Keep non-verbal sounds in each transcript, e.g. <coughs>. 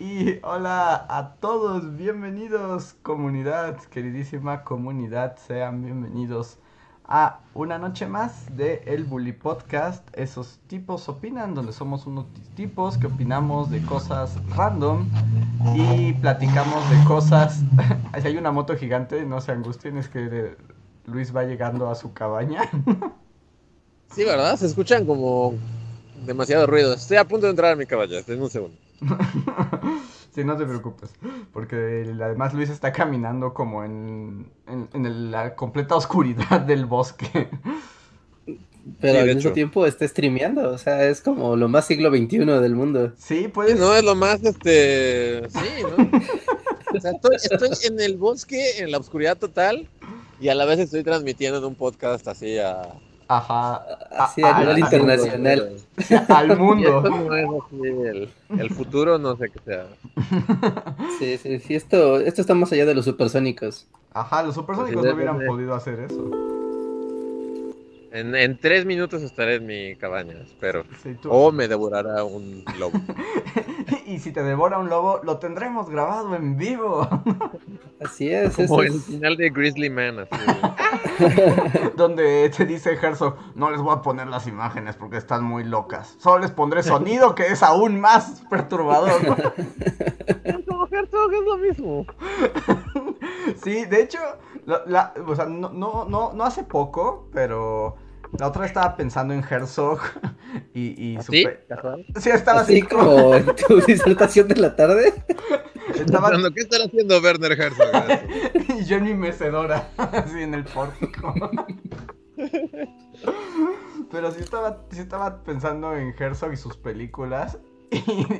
Y hola a todos, bienvenidos comunidad, queridísima comunidad, sean bienvenidos a una noche más de El Bully Podcast. Esos tipos opinan, donde somos unos tipos que opinamos de cosas random y platicamos de cosas. <laughs> si hay una moto gigante, no se angustien, es que Luis va llegando a su cabaña. sí, ¿verdad? Se escuchan como demasiado ruido. Estoy a punto de entrar a mi cabaña, en un segundo. <laughs> sí, no te preocupes. Porque además Luis está caminando como en, en, la completa oscuridad del bosque. Pero al mismo tiempo está streameando, o sea, es como lo más siglo XXI del mundo. Sí, pues. no, es lo más, este. Sí, ¿no? <laughs> o sea, estoy, estoy, en el bosque, en la oscuridad total, y a la vez estoy transmitiendo en un podcast así a, Ajá. Así a, nivel internacional. <laughs> al mundo. el, futuro no sé qué sea. <laughs> Sí, sí, sí, esto, esto está más allá de los supersónicos. Ajá, los supersónicos no hubieran podido hacer eso. En, en, tres minutos estaré en mi cabaña, espero. O me devorará un lobo. <laughs> y si te devora un lobo, lo tendremos grabado en vivo. <laughs> así es. Como el final de Grizzly Man. Así. <laughs> Donde te dice Herzog, no les voy a poner las imágenes porque están muy locas. Solo les pondré sonido que es aún más perturbador. Herzog es lo mismo. <laughs> sí, de hecho, la, o sea, no, no, no, no hace poco, pero la otra estaba pensando en Herzog <laughs> y, y ¿Ah, ¿Sí? Sí, estaba así, como en <laughs> tu disertación de la tarde. Estaba... ¿Qué están haciendo Werner Herzog? <laughs> y yo en mi mecedora, así en el pórtico. Pero sí estaba, sí estaba pensando en Herzog y sus películas.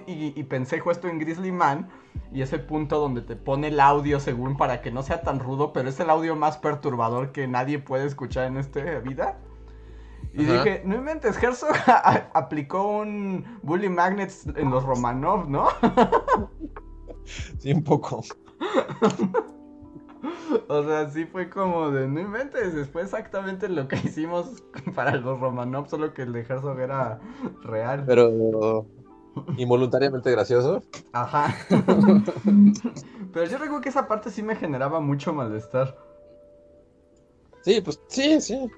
Y, pensé justo en Grizzly Man y ese punto donde te pone el audio según para que no sea tan rudo, pero es el audio más perturbador que nadie puede escuchar en esta vida. Y dije, no inventes, Herzog <laughs> aplicó un Bully Magnets en los Romanov, ¿no? sí, un poco. <laughs> o sea, sí fue como de, no inventes, fue exactamente lo que <laughs> hicimos para los Romanov, solo que el de Herzog era real. Pero involuntariamente gracioso. Ajá. Pero yo recuerdo que esa parte sí me generaba mucho malestar. Sí, pues sí, sí.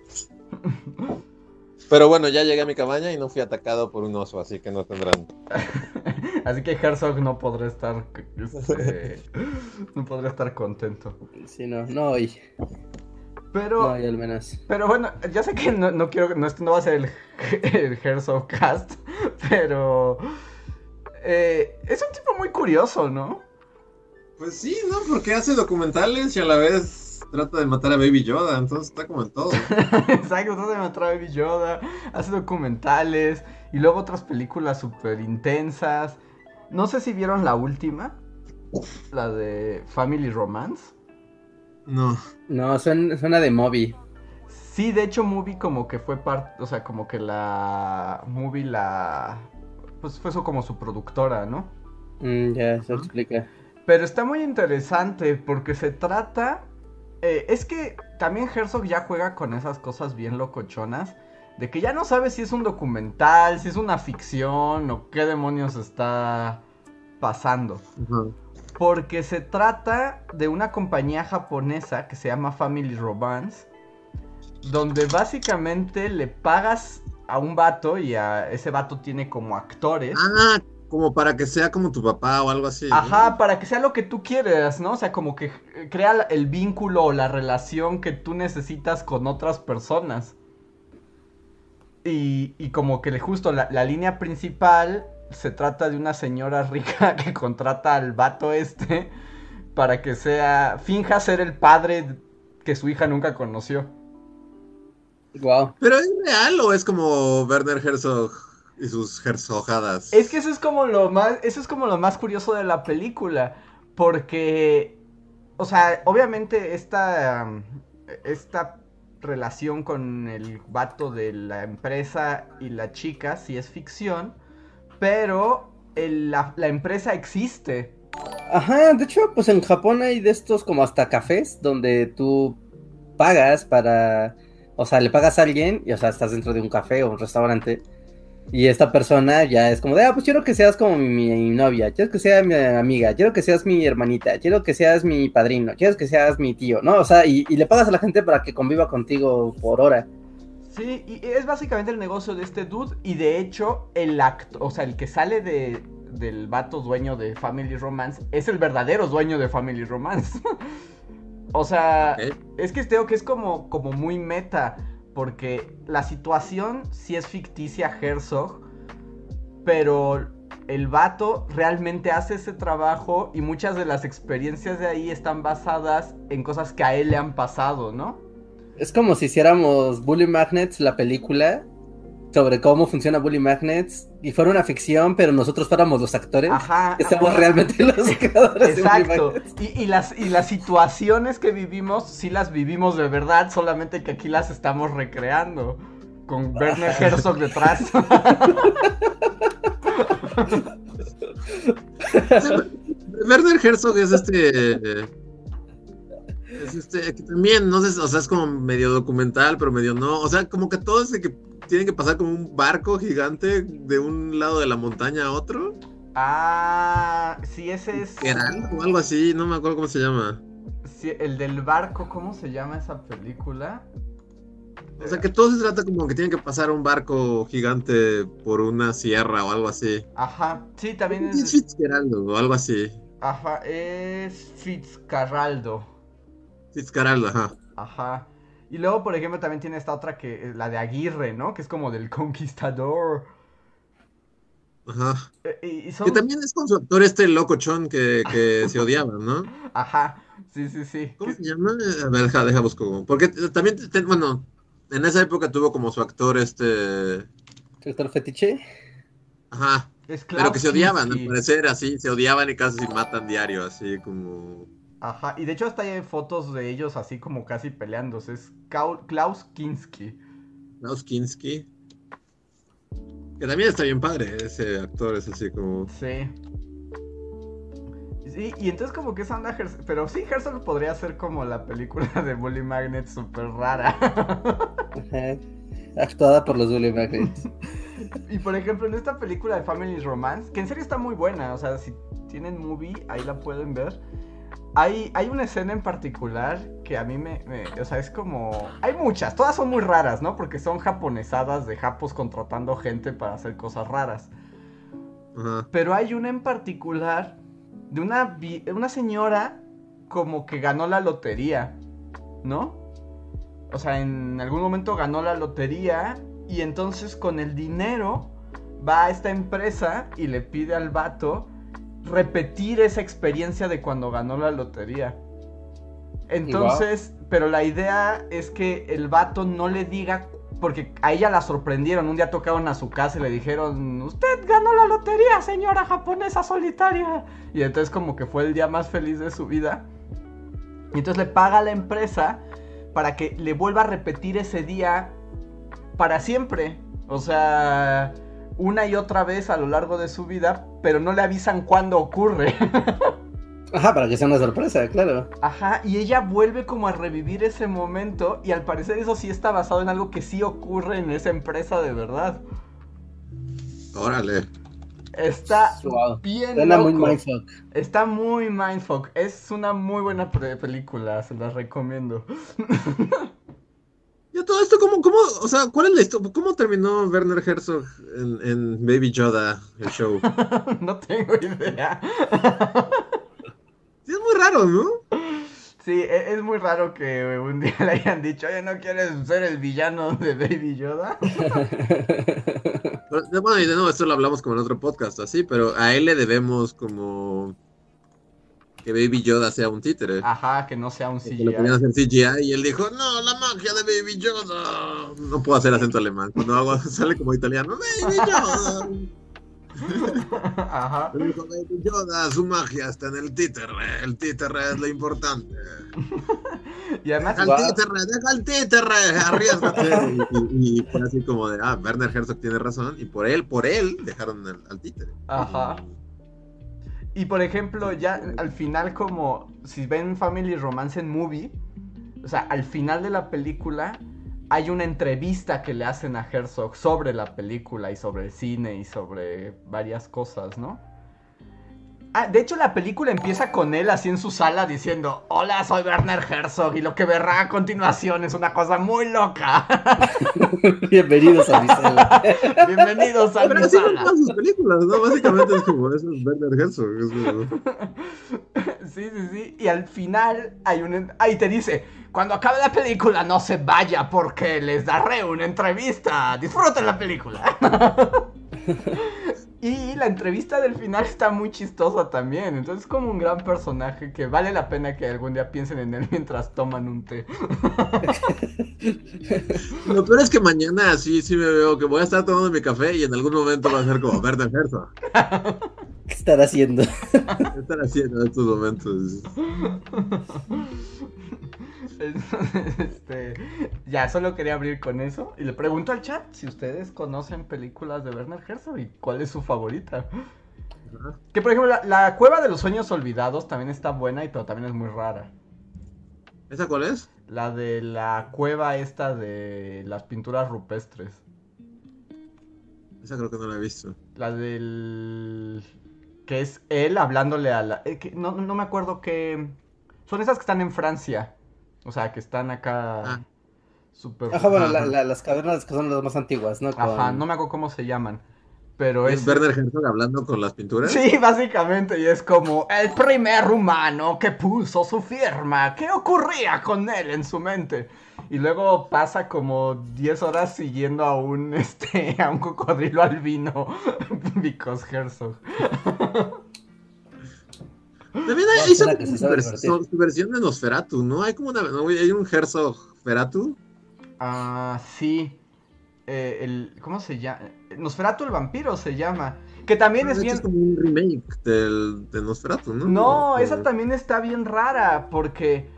Pero bueno, ya llegué a mi cabaña y no fui atacado por un oso, así que no tendrán. <laughs> así que Herzog no podrá estar. Este, <laughs> no podrá estar contento. Sí, no, no hoy. Pero. No al menos. Pero bueno, ya sé que no, quiero. No, esto no va a ser el, el Herzog cast. Pero. Eh, es un tipo muy curioso, ¿no? Pues sí, ¿no? Porque hace documentales y a la vez trata de matar a Baby Yoda, entonces está como en todo. <laughs> Exacto, trata de matar a Baby Yoda, hace documentales y luego otras películas súper intensas. No sé si vieron la última, la de Family Romance. No. No, suena, de Movie. Sí, de hecho Movie como que fue parte, o sea, como que la Movie la pues fue eso como su productora, ¿no? Mm, ya, eso explica. Pero está muy interesante porque se trata eh, es que también Herzog ya juega con esas cosas bien locochonas. De que ya no sabe si es un documental, si es una ficción o qué demonios está pasando. Porque se trata de una compañía japonesa que se llama Family Romance. Donde básicamente le pagas a un vato y a ese vato tiene como actores. Ah, como para que sea como tu papá o algo así. Ajá, para que sea lo que tú quieras, ¿no? O sea, como que crea el vínculo o la relación que tú necesitas con otras personas. Y, y como que justo la, la, línea principal se trata de una señora rica <laughs> que contrata al vato este para que sea, finja ser el padre que su hija nunca conoció. Wow. ¿Pero es real o es como Werner Herzog? Y sus herzojadas. Es que eso es como lo más, eso es como lo más curioso de la película, porque, o sea, obviamente esta, esta relación con el vato de la empresa y la chica sí es ficción, pero la, la empresa existe. Ajá, de hecho, pues en Japón hay de estos como hasta cafés donde tú pagas para, o sea, le pagas a alguien y, o sea, estás dentro de un café o un restaurante y esta persona ya es como de, ah, pues quiero que seas como mi, novia, quiero que seas mi amiga, quiero que seas mi hermanita, quiero que seas mi padrino, quiero que seas mi tío, ¿no? O sea, y, le pagas a la gente para que conviva contigo por hora. Sí, y es básicamente el negocio de este dude y de hecho el acto, o sea, el que sale de, del vato dueño de Family Romance es el verdadero dueño de Family Romance. <laughs> o sea, es que creo que es como, como muy meta porque la situación sí es ficticia Herzog, pero el vato realmente hace ese trabajo y muchas de las experiencias de ahí están basadas en cosas que a él le han pasado, ¿no? Es como si hiciéramos Bully Magnets, la película, sobre cómo funciona Bully Magnets y fuera una ficción, pero nosotros fuéramos los actores. Ajá. Estamos realmente los <laughs> creadores Exacto. y, las, y las situaciones que vivimos, sí las vivimos de verdad, solamente que aquí las estamos recreando. Con Werner Herzog detrás. <laughs> Werner Herzog es este. Es este, que también, no sé, o sea, es como medio documental, pero medio no. O sea, como que todo ese que tienen que pasar como un barco gigante de un lado de la montaña a otro. Ah, sí, ese es. o algo así, no me acuerdo cómo se llama. Sí, el del barco, ¿cómo se llama esa película? O sea, que todo se trata como que tienen que pasar un barco gigante por una sierra o algo así. Ajá, sí, también es. Fitzgeraldo o algo así. Ajá, es Fitzcarraldo. Fitzcarraldo, ajá. Ajá. Y luego, por ejemplo, también tiene esta otra que, la de Aguirre, ¿no? Que es como del conquistador. Ajá. Eh, que también es con su actor este locochón que, que <laughs> se odiaba, ¿no? Ajá, sí, sí, sí. ¿Cómo se llama? A ver, deja, deja busco. Porque también, bueno, en esa época tuvo como su actor este... ¿Su actor fetiche? Ajá. Pero que se odiaban, al parecer, así, se odiaban y casi se matan diario, así como... Ajá, y de hecho hasta hay fotos de ellos así como casi peleándose. Es Klaus Kinski. Klaus Kinski. Que también está bien padre, ese actor es así como... Sí. Sí, y entonces como que esa onda... Pero sí, Herzog podría ser como la película <laughs> de Bully Magnet súper rara. Actuada por los Bully Magnets. <laughs> y por ejemplo, en esta película de Family Romance, que en serio está muy buena, o sea, si tienen movie, ahí la pueden ver hay, hay una escena en particular que a mí me, O sea, es como. Hay muchas, todas son muy raras, ¿no? Porque son japonesadas de japos contratando gente para hacer cosas raras. Pero hay una en particular de una, una señora como que ganó la lotería, ¿no? O sea, en algún momento ganó la lotería y entonces con el dinero va a esta empresa y le pide al vato repetir esa experiencia de cuando ganó la lotería. Entonces, pero la idea es que el vato no le diga, porque a ella la sorprendieron, un día tocaron a su casa y le dijeron, usted ganó la lotería, señora japonesa solitaria. Y entonces como que fue el día más feliz de su vida. Y entonces le paga a la empresa para que le vuelva a repetir ese día para siempre. O sea, una y otra vez a lo largo de su vida, pero no le avisan cuándo ocurre. <laughs> Ajá, para que sea una sorpresa, claro. Ajá, y ella vuelve como a revivir ese momento y al parecer eso sí está basado en algo que sí ocurre en esa empresa de verdad. Órale. Está bien Está muy mindfuck. Está muy mindfuck. Es una muy buena película, se las recomiendo. <laughs> Ya todo esto, ¿cómo, cómo, o sea, cuál es la historia? ¿Cómo terminó Werner Herzog en, Baby Yoda, el show? <laughs> no tengo idea. sí, es muy raro, ¿no? Sí, e, es muy raro que un día le hayan dicho, oye, ¿no quieres ser el villano de Baby Yoda? <laughs> bueno, y de nuevo, esto lo hablamos como en otro podcast, así, pero a él le debemos como que Baby Yoda sea un títere. Ajá, que no sea un CGI. lo ponían en CGI y él dijo, no, la magia de Baby Yoda. No puedo hacer acento alemán. Cuando hago, <laughs> sale como italiano, Baby Yoda. <laughs> Ajá. Le dijo, "Baby Yoda, su magia está en el títere. El títere es lo importante. <laughs> Y además, Deja el Guau. títere, deja el títere, arriesgate. Y, y fue así como de, ah, Werner Herzog tiene razón. Y por él, por él, dejaron al, al títere. Ajá. Y por ejemplo, ya al final como si ven Family Romance en Movie, o sea, al final de la película hay una entrevista que le hacen a Herzog sobre la película y sobre el cine y sobre varias cosas, ¿no? Ah, de hecho la película empieza con él así en su sala diciendo, hola, soy Werner Herzog y lo que verá a continuación es una cosa muy loca. <laughs> Bienvenidos a mi sala. <laughs> Bienvenidos a Pero mi así son todas sus películas, ¿no? Básicamente es como, eso es Werner Herzog. es como- <laughs> Sí, sí, sí. Y al final hay un... Ahí te dice, cuando acabe la película no se vaya porque les daré una entrevista. Disfruten la película. Y la entrevista del final está muy chistosa también. Entonces es como un gran personaje que vale la pena que algún día piensen en él mientras toman un té. <laughs> Lo peor es que mañana sí, sí me veo que voy a estar tomando mi café y en algún momento va a ser como Werner Herzog. <laughs> ¿Qué estará haciendo? ¿Qué están haciendo en estos momentos? <laughs> <laughs> este, ya, solo quería abrir con eso. Y le pregunto al chat si ustedes conocen películas de Werner Herzog y cuál es su favorita. Que por ejemplo, la, la Cueva de los Sueños Olvidados también está buena, y pero también es muy rara. ¿Esa cuál es? La de la cueva esta de las pinturas rupestres. Esa creo que no la he visto. La del... Que es él hablándole a la... eh, que no, no me acuerdo qué... Son esas que están en Francia. O sea, que están acá... Ah. Súper... Ajá, bueno, Ajá. la- la- las cavernas que son las más antiguas, ¿no? Con- Ajá, no me acuerdo cómo se llaman. Pero ¿Es es... Werner Herzog hablando con las pinturas? Sí, básicamente, y es como el primer humano que puso su firma. ¿Qué ocurría con él en su mente? Y luego pasa como 10 horas siguiendo a un <laughs> este a un cocodrilo albino <laughs> because Herzog. También hay, se vers- su versión de Nosferatu, ¿no? Hay como una, no, hay un Herzog Feratu. Ah, sí. Eh, el, ¿Cómo se llama? Nosferatu el vampiro se llama. Que también es De hecho, bien... como un remake del, de Nosferatu, ¿no? No, O- esa también está bien rara porque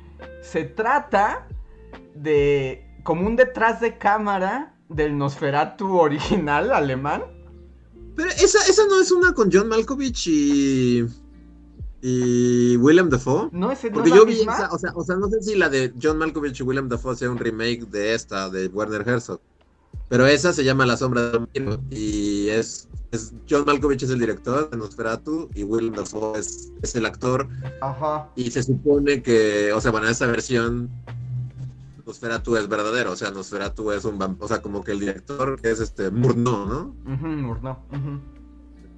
se trata de como un detrás de cámara del Nosferatu original alemán. Pero esa, esa no es una con John Malkovich y. y William Dafoe. No es, no Porque es yo vi esa, o sea, o sea, no sé si la de John Malkovich y William Dafoe sea un remake de esta, de Werner Herzog. Pero esa se llama La Sombra del Vampiro. Y es, es John Malkovich es el director de Nosferatu y William Dafoe es, es el actor. Ajá. Y se supone que, o sea, bueno, esa versión Nosferatu es verdadero, o sea, Nosferatu es un vampiro, o sea, como que el director que es este Murnau, ¿no? Ujú, Murnau.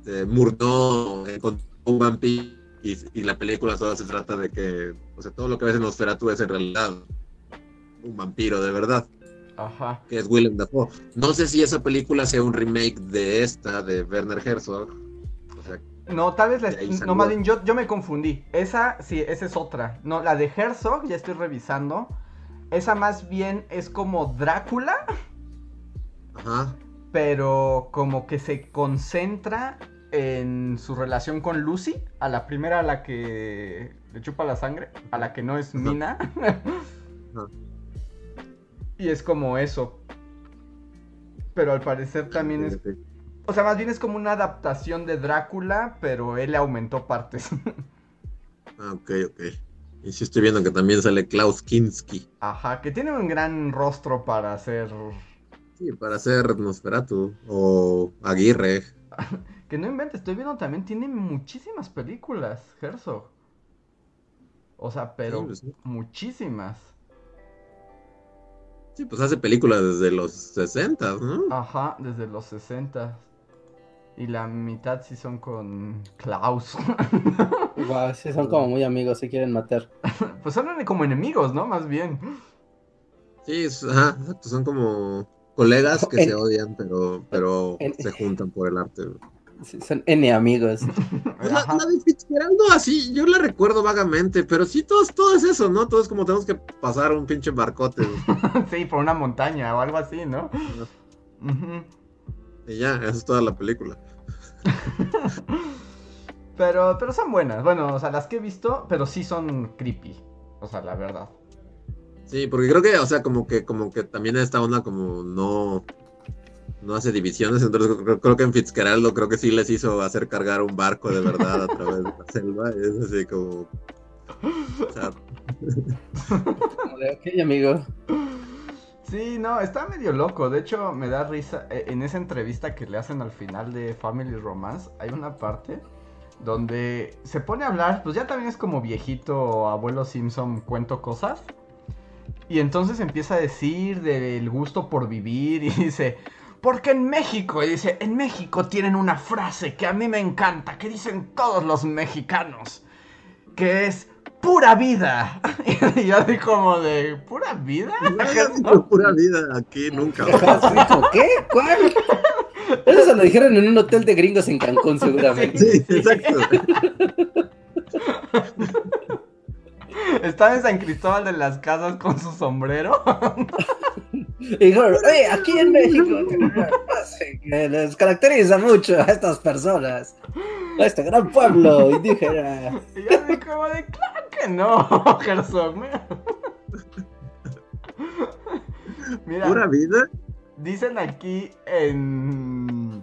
Este, Murnau encontró un vampiro y, y la película toda se trata de que, o sea, todo lo que ves en Nosferatu es en realidad un vampiro de verdad, Ajá. que es Willem Dafoe. No sé si esa película sea un remake de esta, de Werner Herzog. O sea, No, tal vez la no, más bien yo, yo me confundí. Esa, sí, esa es otra. No, la de Herzog, ya estoy revisando. Esa más bien es como Drácula, ajá. pero como que se concentra en su relación con Lucy, a la primera a la que le chupa la sangre, a la que no es. Mina. <laughs> Y es como eso. Pero al parecer también es... O sea, más bien es como una adaptación de Drácula, pero él le aumentó partes. <laughs> Ah, ok, ok. Y sí estoy viendo que también sale Klaus Kinski. Ajá, que tiene un gran rostro para hacer... Sí, para hacer Nosferatu o Aguirre. <laughs> Que no inventes, estoy viendo también, tiene muchísimas películas, Herzog. O sea, pero Sí, pues, sí. muchísimas. Sí, pues hace películas desde los 60, ¿no? Ajá, desde los 60. Y la mitad sí son con Klaus. <laughs> Guau, sí, son como muy amigos, se quieren matar. <laughs> pues son como enemigos, ¿no? Más bien. Sí, es- ajá, exacto, son como colegas que En- se odian, pero, pero en- se juntan por el arte. Sí, son N amigos. La, la de Fitzgerald, no, así, yo la recuerdo vagamente, pero sí, todo, es- todo es eso, ¿no? Todo es como tenemos que pasar un pinche barcote. <laughs> sí, por una montaña o algo así, ¿no? Y ya, esa es toda la película. <laughs> pero, pero son buenas. Bueno, o sea, las que he visto, pero sí son creepy. O sea, la verdad. Sí, porque creo que, o sea, como que, como que también esta onda como no, no hace divisiones, entonces creo, creo que en Fitzcarraldo creo que sí les hizo hacer cargar un barco de verdad a través de la <laughs> selva, es así como... o sea, ok, amigo. Sí, no, está medio loco. De hecho, me da risa. eh, En esa entrevista que le hacen al final de Family Romance, hay una parte donde se pone a hablar. Pues ya también es como viejito, abuelo Simpson, cuento cosas. Y entonces empieza a decir del gusto por vivir <laughs> y dice. Porque en México, y dice, en México tienen una frase que a mí me encanta, que dicen todos los mexicanos, que es pura vida. <laughs> Y yo así como de, ¿pura vida? no, pura vida aquí nunca. Dijo, ¿Qué? ¿Cuál? Eso se lo dijeron en un hotel de gringos en Cancún, seguramente. Sí, exacto. <laughs> Estaba en San Cristóbal de las Casas con su sombrero. <laughs> Y dijeron, oye, aquí en México, que les caracteriza mucho a estas personas, a este gran pueblo indígena. Y yo así como de, claro que no, <laughs> Herzog. Mira, Mira, Pura vida. dicen aquí en,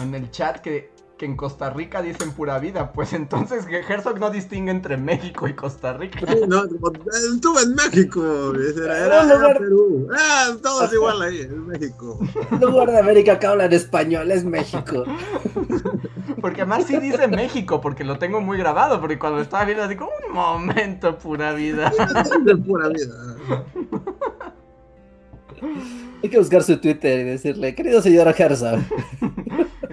en el chat que, que en Costa Rica dicen pura vida. Pues entonces Herzog no distingue entre México y Costa Rica. Sí, no, como, estuve en México. Era, era, era lugar- Perú. Ah, todos igual ahí, en México. Lugar de América que hablan español es México. Porque además sí dice México, porque lo tengo muy grabado. Porque cuando estaba viendo así como un momento, pura vida. De pura vida. Hay que buscar su Twitter y decirle, querido señor Herzog,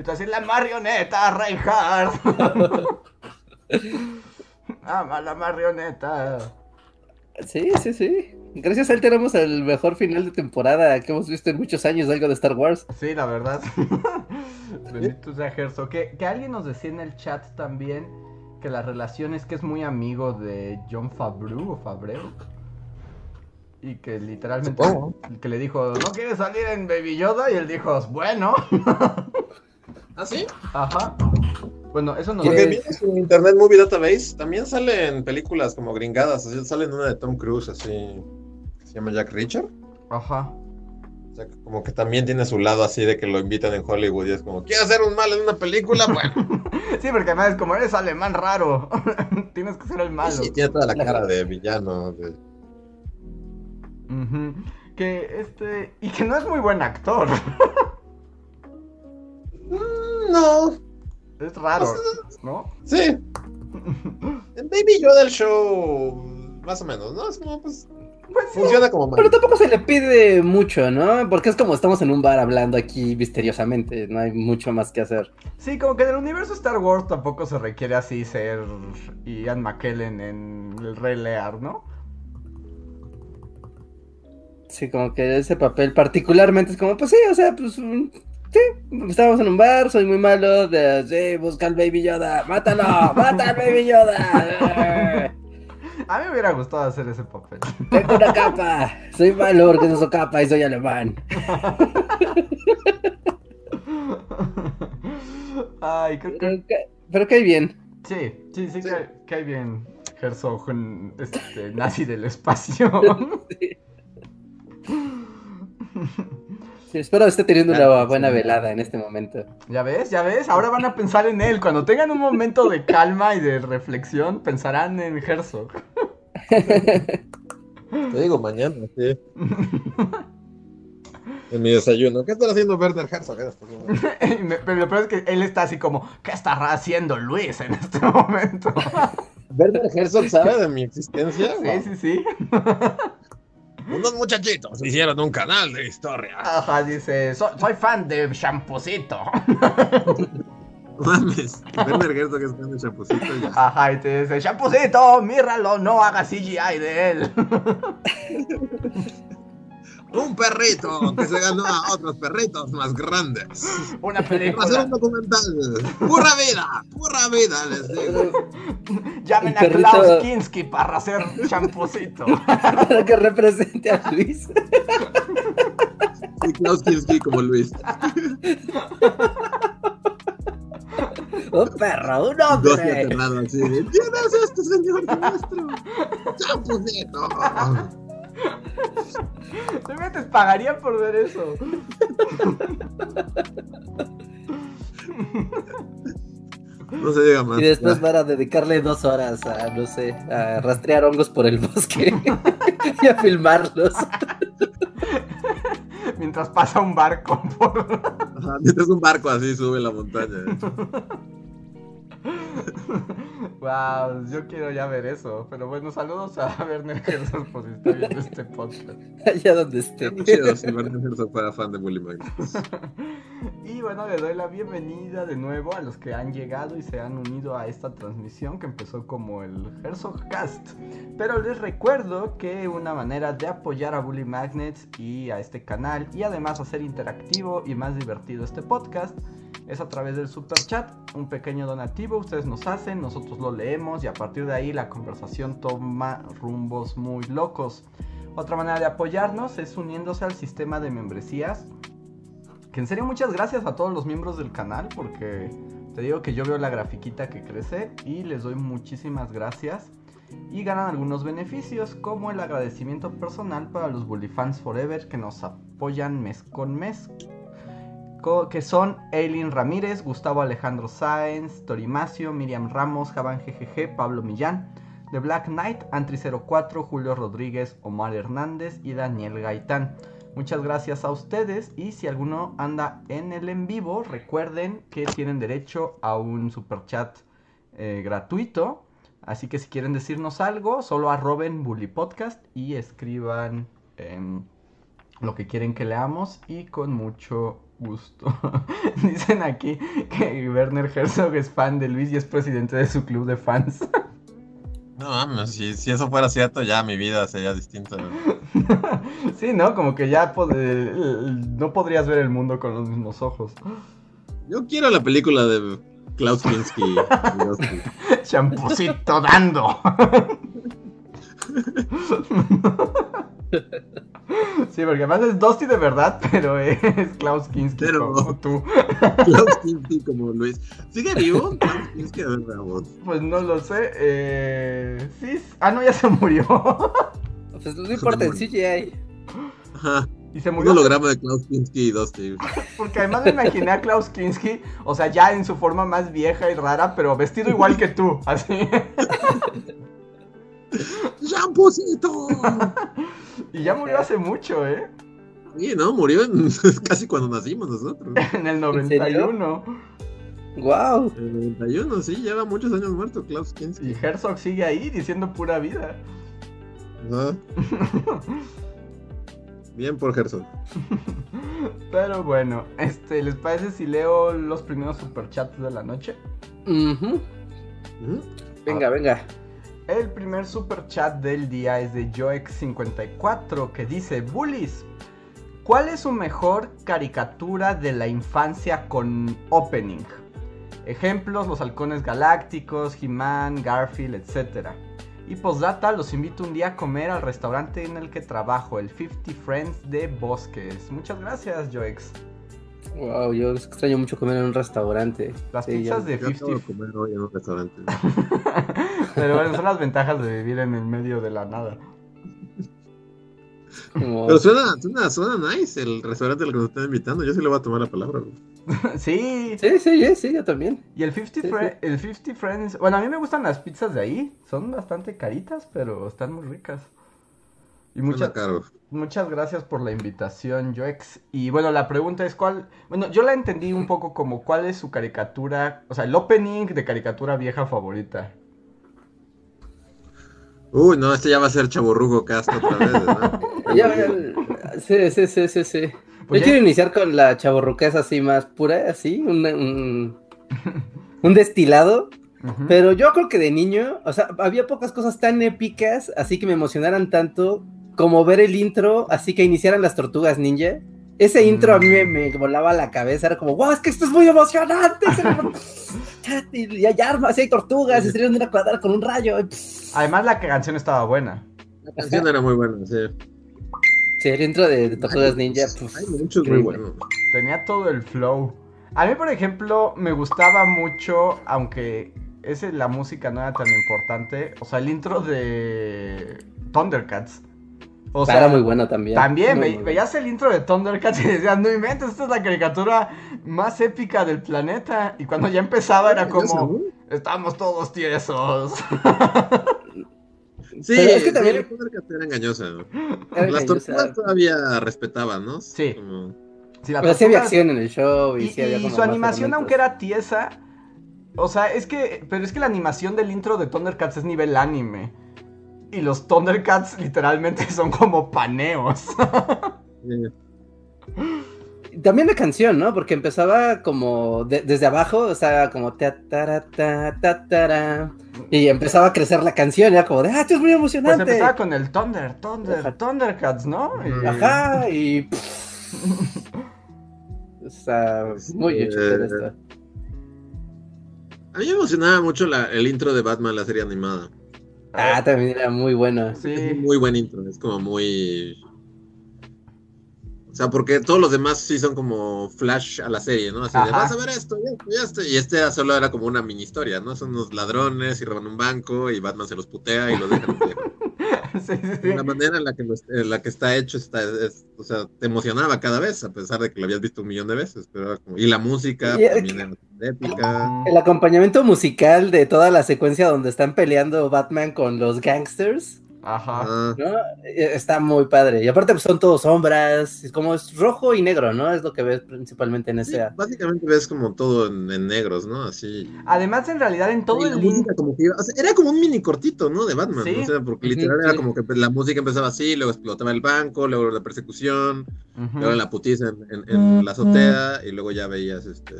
Entonces la marioneta, Reinhardt. <laughs> Ama la marioneta. Sí, sí, sí. Gracias a él tenemos el mejor final de temporada que hemos visto en muchos años, algo de Star Wars. Sí, la verdad. <laughs> Bendito sea Herzog. Que, que alguien nos decía en el chat también que la relación es que es muy amigo de John Favreau o Fabreu. Y que literalmente que le dijo, ¿no quieres salir en Baby Yoda? Y él dijo, bueno. <laughs> ¿Ah, sí? Ajá. Bueno, eso nos Porque viene su Internet Movie Database, también salen películas como gringadas, así, salen una de Tom Cruise, así, que se llama Jack Richard. Ajá. O sea, como que también tiene su lado así de que lo invitan en Hollywood y es como, ¿quieres hacer un mal en una película? <laughs> Bueno, Sí, porque además como eres alemán raro, <laughs> tienes que ser el malo. sí, tiene toda la cara de villano. de-. Que este. Y que no es muy buen actor. <laughs> No, Es raro, <laughs> ¿no? sí. <laughs> En Baby Yoda el show, más o menos, ¿no? Es como, pues, Pues sí. funciona como Pero mal. tampoco se le pide mucho, ¿no? Porque es como estamos en un bar hablando aquí misteriosamente, no hay mucho más que hacer. Sí, como que en el universo Star Wars tampoco se requiere así ser Ian McKellen en el Rey Lear, ¿no? Sí, como que ese papel particularmente es como, pues sí, o sea, pues mm, sí, estábamos en un bar, soy muy malo, de, sí, busca al Baby Yoda, mátalo, <laughs> mata al Baby Yoda. A mí me hubiera gustado hacer ese papel. Tengo una capa, soy malo porque no soy capa y soy alemán. Ay, creo que. Pero, ca- pero cae bien. Sí, sí, sí, que, que hay bien Herzog, este, nazi del espacio. <laughs> Sí, <laughs> espero esté teniendo una buena sí. velada en este momento. ¿Ya ves? ¿Ya ves? Ahora van a pensar en él. Cuando tengan un momento de calma y de reflexión, pensarán en Herzog. Te digo mañana, sí. En mi desayuno. ¿Qué está haciendo Werner Herzog? <laughs> Pero lo peor es que él está así como, ¿qué estará haciendo Luis en este momento? ¿Werner Herzog sabe de mi existencia? Sí, sí, sí. Unos muchachitos hicieron un canal de historia. Ajá, dice, "So- soy fan de Champucito. <laughs> Mames. Werner Herzog es fan de chapucito ya. Ajá, y te dice, Champucito, míralo, no haga CGI de él. <laughs> Un perrito que se ganó a otros perritos más grandes. Una Para hacer película. un documental. ¡Pura vida! ¡Pura vida! Les digo. Llamen a perrito- Klaus Kinski para hacer Champucito. Para que represente a Luis. Y Klaus Kinski como Luis. Un perro, un hombre. así. ¿Quién es este señor nuestro? Te metes, pagaría por ver eso. No se diga más. Y después van a dedicarle dos horas a, no sé, a rastrear hongos por el bosque <laughs> y a filmarlos. Mientras pasa un barco por. Ajá, Mientras un barco así sube la montaña. <laughs> wow, yo quiero ya ver eso. Pero bueno, saludos a <laughs> Werner Herzog por si está viendo este podcast. <laughs> Allá donde esté. Muy chido si Werner Herzog fuera fan de Bully Magnets. Y bueno, le doy la bienvenida de nuevo a los que han llegado y se han unido a esta transmisión que empezó como el Herzog Cast. Pero les recuerdo que una manera de apoyar a Bully Magnets y a este canal y además hacer interactivo y más divertido este podcast es a través del super chat, un pequeño donativo, ustedes nos hacen, nosotros lo leemos y a partir de ahí la conversación toma rumbos muy locos. Otra manera de apoyarnos es uniéndose al sistema de membresías. Que en serio muchas gracias a todos los miembros del canal porque te digo que yo veo la grafiquita que crece y les doy muchísimas gracias. Y ganan algunos beneficios como el agradecimiento personal para los Bully Fans Forever que nos apoyan mes con mes que son Eileen Ramírez, Gustavo Alejandro Sáenz, Torimacio, Miriam Ramos, Javan GGG, Pablo Millán, The Black Knight, Antri04, Julio Rodríguez, Omar Hernández y Daniel Gaitán. Muchas gracias a ustedes y si alguno anda en el en vivo, recuerden que tienen derecho a un super chat eh, gratuito. Así que si quieren decirnos algo, solo arroben Bully Podcast y escriban em, lo que quieren que leamos y con mucho gusto. <laughs> Dicen aquí que Werner Herzog es fan de Luis y es presidente de su club de fans. No mames, si, si eso fuera cierto, ya mi vida sería distinta. <laughs> sí, ¿no? Como que ya pod- no podrías ver el mundo con los mismos ojos. Yo quiero la película de Klaus Kinski. <laughs> Champucito dando. Sí, porque además es Dusty de verdad, <laughs> pero es Klaus Kinski Pero- como tú. Klaus Kinski como Luis. ¿Sigue vivo? <laughs> Klaus Kinski, a ver. Pues no lo sé. Eh... Sí. Ah, no, ya se murió. <laughs> Pues no importa, en CGI. Ajá. y se Un murió holograma de Klaus Kinski y Dusty. porque además me imaginé a Klaus Kinski, o sea, ya en su forma más vieja y rara, pero vestido igual que tú, así. ¡Champucito! <laughs> Y ya murió hace mucho, ¿eh? Sí, no, murió en- <laughs> casi cuando nacimos nosotros. <laughs> En el ¿En serio? 91. Wow. En el 91, sí, lleva muchos años muerto Klaus Y Kinski. Herzog sigue ahí diciendo pura vida. Bien por Herzog. Pero bueno, este, ¿les parece si leo los primeros superchats de la noche? Venga, venga. El primer superchat del día es de Joex54 que dice, Bullies, ¿cuál es su mejor caricatura de la infancia con opening? Ejemplos, los halcones galácticos, He-Man, Garfield, etc. Y postdata, los invito un día a comer al restaurante en el que trabajo, el 50 Friends de Bosques. Muchas gracias, Joex. Wow, yo extraño mucho comer en un restaurante. Las Sí, pizzas ya- de Yo acabo de 50 comer hoy en un restaurante. <laughs> Pero bueno, son las ventajas de vivir en el medio de la nada. como- Pero suena, suena, suena nice el restaurante al que nos están invitando. Yo sí le voy a tomar la palabra. <laughs> sí, Sí, sí, sí, sí, yo también. y el 50, Sí, Fre- sí. el 50 Friends, bueno, a mí me gustan las pizzas de ahí, son bastante caritas, pero están muy ricas. Y muchas, muchas gracias por la invitación, Joex. Y bueno, la pregunta es cuál, bueno, yo la entendí un poco como cuál es su caricatura, o sea, el opening de caricatura vieja favorita. Uy, no, este ya va a ser chaborrugo cast otra vez, <laughs> ya, sí, sí, sí, sí, sí. Pues Yo ya- quiero iniciar con la chaborruquez así más pura, así, un, un, un destilado. Pero yo creo que de niño, o sea, había pocas cosas tan épicas, así que me emocionaran tanto como ver el intro, así que iniciaran las tortugas ninja. Ese intro a mí me, me volaba la cabeza, era como, wow, es que esto es muy emocionante. <laughs> Y hay armas, y hay tortugas, y salieron de una cuadrada con un rayo. Además la canción estaba buena. La canción era muy buena, sí. Sí, el intro de, de Tortugas Ninja. puf, Hay muchos muy buenos. Tenía todo el flow. A mí, por ejemplo, me gustaba mucho, aunque ese, la música no era tan importante, o sea, el intro de Thundercats. O sea, era muy bueno también. También, Muy, ve- muy veías el intro de Thundercats y decías, no inventes, esta es la caricatura más épica del planeta. Y cuando ya empezaba era como, estamos todos tiesos. Sí, Pero es que también- sí, Thundercats era engañosa. ¿no? Era Las engañosa. tortugas todavía respetaban, ¿no? Sí. Como- Sí, la Pero sí había acción en el show y, Y, sí había y como su animación, aunque era tiesa, o sea, es que, pero es que la animación del intro de Thundercats es nivel anime. Y los Thundercats literalmente <laughs> son como paneos. También la canción, ¿no? Porque empezaba como de- desde abajo, o sea, como ta, ta, ta, tara, y empezaba a crecer la canción, era como de, ah, esto es muy Pues emocionante. empezaba con el Thunder, Thunder, Ajá. Thundercats, ¿no? Y- Ajá, y... o sea, muy Eh, esto. A mí me emocionaba mucho la- el intro de Batman, la serie animada. Ah, también era muy bueno. Sí. muy buen intro, es como muy... O sea, porque todos los demás sí son como flash a la serie, ¿no? Así de, vas a ver esto, y esto, y esto. Y este era solo era como una mini historia, ¿no? Son unos ladrones y roban un banco y Batman se los putea y los dejan. Sí, sí, sí. La manera en la que, los- en la que está hecho, está, es- o sea, te emocionaba cada vez, a pesar de que lo habías visto un millón de veces. Pero como- y la música Y- también era épica. El acompañamiento musical de toda la secuencia donde están peleando Batman con los gangsters, Ajá. Ah, ¿no? Eh, Está muy padre. Y aparte pues, son todos sombras, es como es rojo y negro, ¿no? Es lo que ves principalmente en sí, ese... básicamente ves como todo en, en negros, ¿no? Así. Además, en realidad, en todo Y el link. música como que iba- o sea, era como un mini cortito, ¿no? De Batman. Sí. O sea, porque literal era sí. como que la música empezaba así, luego explotaba el banco, luego la persecución, luego la putiza en, en- en la azotea, y luego ya veías este.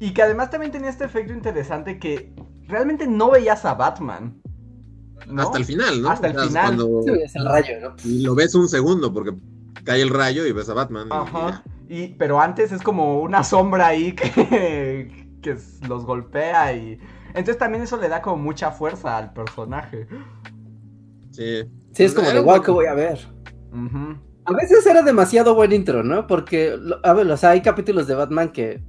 Y que además también tenía este efecto interesante que realmente no veías a Batman. ¿No? Hasta el final, ¿no? Hasta el final. Cuando Sí, es el rayo, ¿no? y lo ves un segundo, porque cae el rayo y ves a Batman. y Ajá. Y, pero antes es como una sombra ahí <laughs> que, que los golpea y. Entonces también eso le da como mucha fuerza al personaje. Sí. Sí, es como de wow, que voy a ver. A veces era demasiado buen intro, ¿no? Porque, a ver, o sea, hay capítulos de Batman que,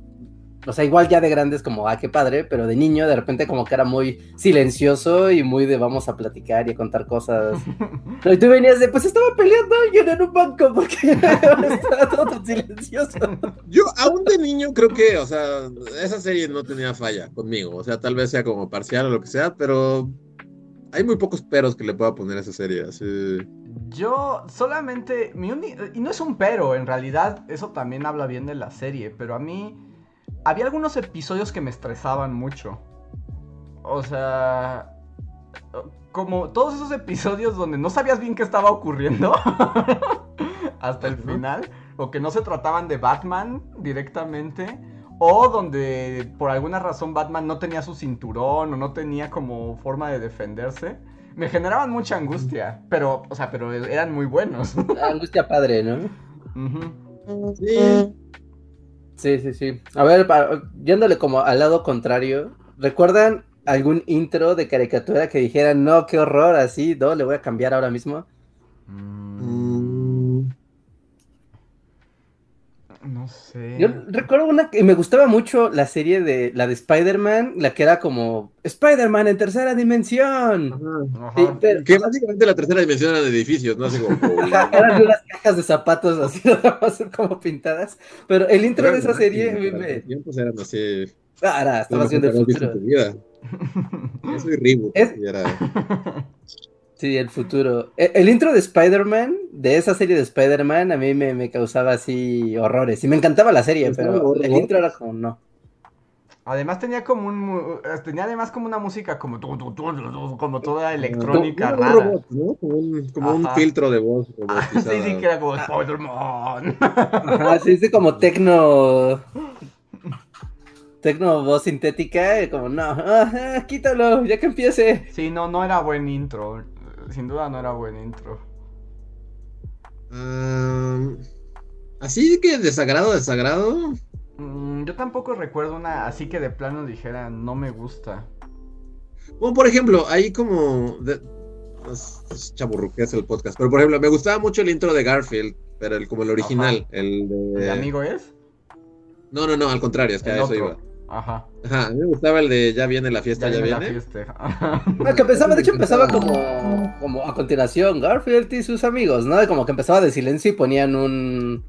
o sea, igual ya de grandes como, ah, qué padre, pero de niño de repente como que era muy silencioso y muy de vamos a platicar y a contar cosas. <laughs> No, y tú venías de, pues estaba peleando alguien en un banco porque <laughs> estaba todo tan silencioso. <laughs> Yo, aún de niño, creo que, o sea, esa serie no tenía falla conmigo. O sea, tal vez sea como parcial o lo que sea, pero hay muy pocos peros que le pueda poner a esa serie. Así. Yo solamente. Mi uni- y no es un pero, en realidad eso también habla bien de la serie, pero a mí. Había algunos episodios que me estresaban mucho. O sea. Como todos esos episodios donde no sabías bien qué estaba ocurriendo. <laughs> hasta el final. O que no se trataban de Batman directamente. O donde por alguna razón Batman no tenía su cinturón o no tenía como forma de defenderse. Me generaban mucha angustia. Pero, o sea, pero eran muy buenos. Angustia padre, ¿no? Ujú. Sí. Sí, sí, sí. A ver, pa- yéndole como al lado contrario, ¿recuerdan algún intro de caricatura que dijeran, no, qué horror, así, no, le voy a cambiar ahora mismo? Mm, No sé. Yo recuerdo una que me gustaba mucho la serie de la de Spider-Man, la que era como Spider-Man en tercera dimensión. ajá. Ajá. Sí, pero- Que básicamente la tercera dimensión era de edificios, ¿no? Así como. <laughs> Eran unas cajas de zapatos así, <laughs> como pintadas. Pero el intro de esa serie, me... tiempos eran así. Ah, era, estaba lo haciendo el futuro. en tu vida. <laughs> Yo soy Reebok. Es- y era- Sí, el futuro. E- El, intro de Spider-Man, de esa serie de Spider-Man, a mí me, me causaba así horrores. Y me encantaba la serie, Estaba pero horror. el intro era como no. Además tenía como un mu- tenía además como una música como tu, tu, tu, tu, como toda electrónica como rara. robot, ¿no? Como un, como un Ajá. filtro de voz. Ah, sí, sí, que era como Spider-Man. Ajá, sí, sí, como tecno. Tecno voz sintética, como no, ah, quítalo, ya que empiece. Sí, no, no era buen intro. Sin duda no era buen intro. Así que desagrado, desagrado. Mm, yo tampoco recuerdo una así que de plano dijera no me gusta. Bueno, por ejemplo, ahí como. De, es, el podcast. Pero por ejemplo, me gustaba mucho el intro de Garfield. Pero el, como el original. El de. ¿El amigo es? No, no, no, al contrario, es que a eso otro. iba. Ajá. Ajá, a mí me gustaba el de ya viene la fiesta, ya, viene la viene. fiesta. <laughs> Ah, que empezaba, de hecho empezaba como, como a continuación, Garfield y sus amigos, ¿no? Como que empezaba de silencio y ponían un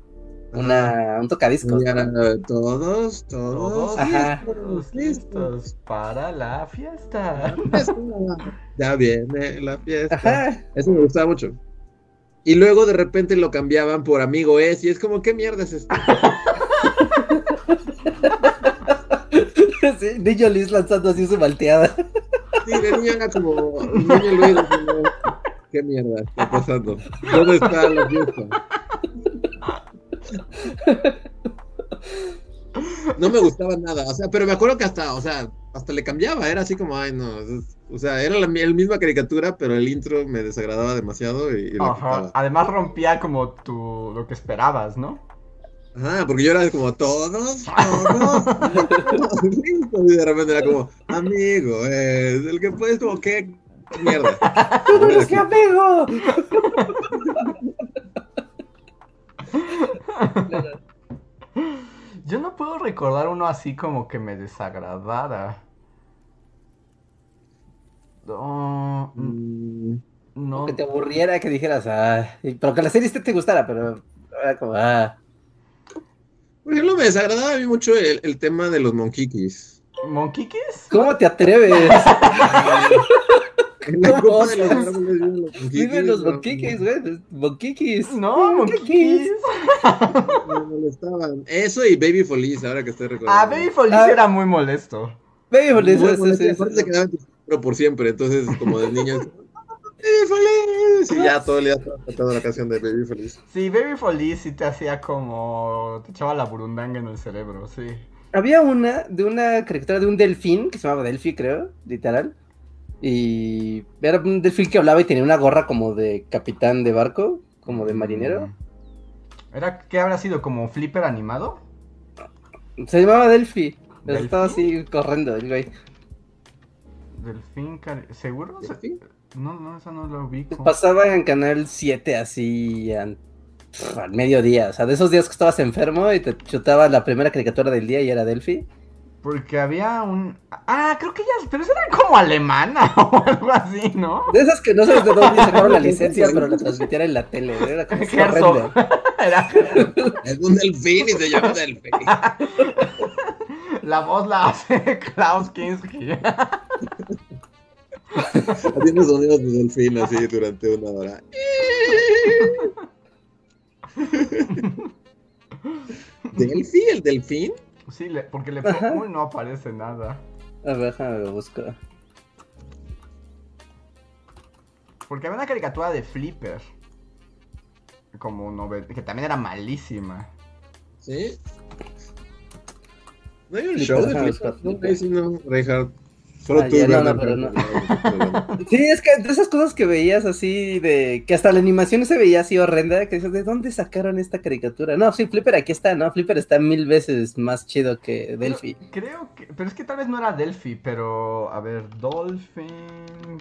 una, un tocadiscos. Ya, ¿no? todos, todos. Listos, listos para la fiesta. <laughs> Ya viene la fiesta. Ajá. Eso me gustaba mucho. Y luego de repente lo cambiaban por amigo es, y es como, ¿qué mierda es esto? <laughs> <laughs> Sí, Niño Liz lanzando así su malteada. Sí, de niño era como, niño Luis, como, ¿qué mierda está pasando? ¿Dónde está la fiesta? No me gustaba nada, o sea, pero me acuerdo que hasta, o sea, hasta le cambiaba, era así como, ay, no, o sea, era la, misma caricatura, pero el intro me desagradaba demasiado y, y lo Ajá. quitaba. Además rompía como tu lo que esperabas, ¿no? Ajá, porque yo era como, todos, todos, <laughs> y de repente era como, amigo, es el que puedes, como, ¿qué mierda? <laughs> ¡Es que amigo! <laughs> Yo no puedo recordar uno así como que me desagradara. No, Mm. Que te aburriera, que dijeras, ah, pero que la serie este te gustara, pero era como, ah. Por ejemplo, me desagradaba a mí mucho el, el tema de los monquiquis. ¿Monkey Kiss? ¿Cómo te atreves? En la ¿Cómo copa de los <laughs> árboles viven los monquiquis. Viven los no, monquiquis, güey. Monquiquis. No, Kiss. Me molestaban. Eso y Baby Feliz, ahora que estoy recordando. Ah, Baby Feliz Ah. era muy molesto. Baby, aparte se quedaba en tu cerebro por siempre, entonces como de niño. Baby Feliz. Y ya todo el día estaba cantando la canción de Baby Feliz. Sí, Baby Feliz sí te hacía como. Te echaba la burundanga en el cerebro, sí. Había una de una caricatura de un delfín que se llamaba Delphi, creo, literal. Y era un delfín que hablaba y tenía una gorra como de capitán de barco, como de marinero. Mm. ¿Era qué habrá sido? ¿Como flipper animado? Se llamaba Delphi. Estaba así corriendo el güey. Delfín, cari- ¿seguro? ¿Delfín? No, no, esa no la ubico. Pasaba en Canal 7 así an- pf, al mediodía. O sea, de esos días que estabas enfermo y te chutaba la primera caricatura del día y era Delphi. Porque había un. Ah, creo que ya. Pero esa era como alemana <laughs> o algo así, ¿no? De esas que no sabes de dónde sacaron la <laughs> licencia, pero la transmitían en la tele. Era como <laughs> horrendo. Era. Es un delfín y se llama delfín. La voz la hace Klaus Kinski. Haciendo sonidos de delfín así durante una hora. ¿Delphi? ¿El delfín? Sí, le- porque le pongo y no aparece nada. A ver, déjame lo busco. Porque había una caricatura de Flipper. Como nove- que también era malísima. ¿Sí? ¿No hay un show de Flipper? buscar No, no, Reinhardt. Solo Ah, tú, ya, no, Werner, no, pero no. no. <laughs> Sí, es que de esas cosas que veías así de que hasta la animación se veía así horrenda, que dices, ¿de dónde sacaron esta caricatura? No, sí, Flipper aquí está, ¿no? Flipper está mil veces más chido que Delphi. Creo que. Pero es que tal vez no era Delphi, pero. A ver, Dolphin,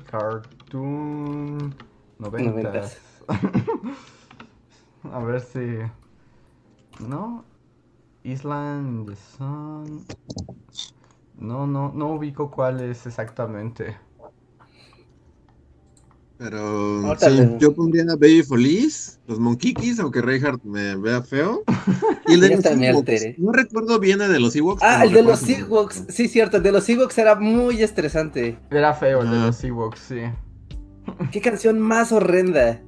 Cartoon. Noventas. <laughs> a ver si. ¿No? Island the Sun. No, no, no ubico cuál es exactamente. Pero sí, yo pondría Baby Feliz, los Monquiquis, aunque Reinhardt me vea feo. Y el de los Ewoks. alteré. No recuerdo bien el de los Ewoks. Ah, el de los Ewoks, sí, cierto, el de los Ewoks era muy estresante. Era feo el de Ah. los Ewoks, sí. Qué canción más horrenda.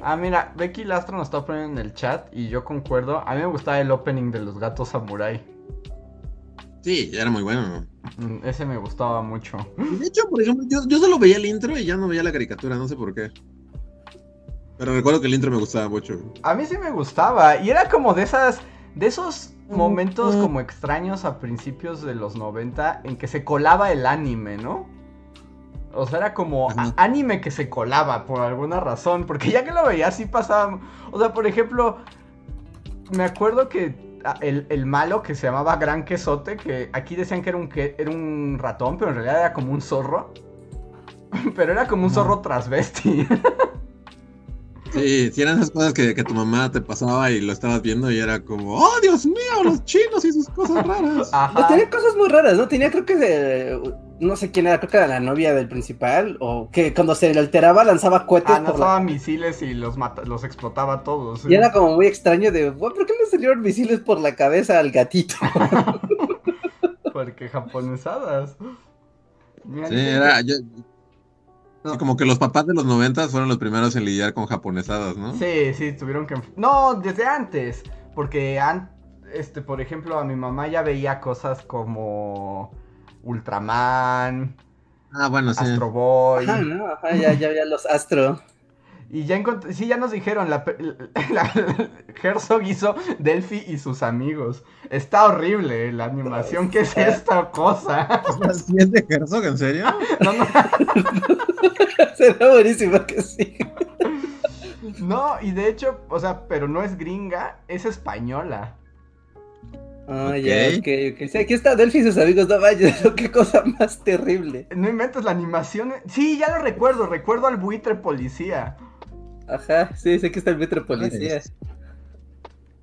Ah, mira, Becky Lastra nos está poniendo en el chat y yo concuerdo. A mí me gustaba el opening de los gatos samurai. Sí, era muy bueno. Mm, Ese me gustaba mucho. De hecho, por ejemplo, yo, yo solo veía el intro y ya no veía la caricatura, no sé por qué. Pero recuerdo que el intro me gustaba mucho. A mí sí me gustaba. Y era como de esas. De esos momentos como extraños a principios de los 90 en que se colaba el anime, ¿no? O sea, era como anime que se colaba por alguna razón. Porque ya que lo veía así pasaba. O sea, por ejemplo, me acuerdo que el, el malo que se llamaba Gran Quesote, que aquí decían que era un, que, era un ratón, pero en realidad era como un zorro. <laughs> Pero era como un zorro transvesti. <laughs> Sí, sí eran esas cosas que, que tu mamá te pasaba y lo estabas viendo y era como, ¡oh, Dios mío, los chinos y sus cosas raras! No, Ajá. tenía cosas muy raras, ¿no? Tenía, creo que, de- no sé quién era, creo que era la novia del principal, o que cuando se le alteraba lanzaba cohetes Ah, la... lanzaba misiles y los, mata- los explotaba todos. sí. Y era como muy extraño de, "Güey, ¿por qué le salieron misiles por la cabeza al gatito? <laughs> <laughs> Porque japonesadas. Sí, era. sí, como que los papás de los noventas fueron los primeros en lidiar con japonesadas, ¿no? Sí, sí, tuvieron que... No, desde antes. Porque, an- este, por ejemplo, a mi mamá ya veía cosas como Ultraman, Ah, bueno, sí. Astro Boy. Ajá, ¿no? Ajá, ya, ya había los Astro. Y ya encontré... Sí, ya nos dijeron, la, <laughs> la- Herzog hizo Delphi y sus amigos. Está horrible la animación. ¿Qué es esta cosa? <laughs> ¿Sí es de Herzog, en serio? No, no, <laughs> Será buenísimo que sí. no, y de hecho, o sea, pero no es gringa, es española. Ah, Ok. ya, ok, ok. Sí, aquí está Delphi y sus amigos, no vayas, <laughs> qué cosa más terrible. No inventes la animación. Sí, ya lo recuerdo, recuerdo al buitre policía. Ajá, sí, sé que está el metro policía.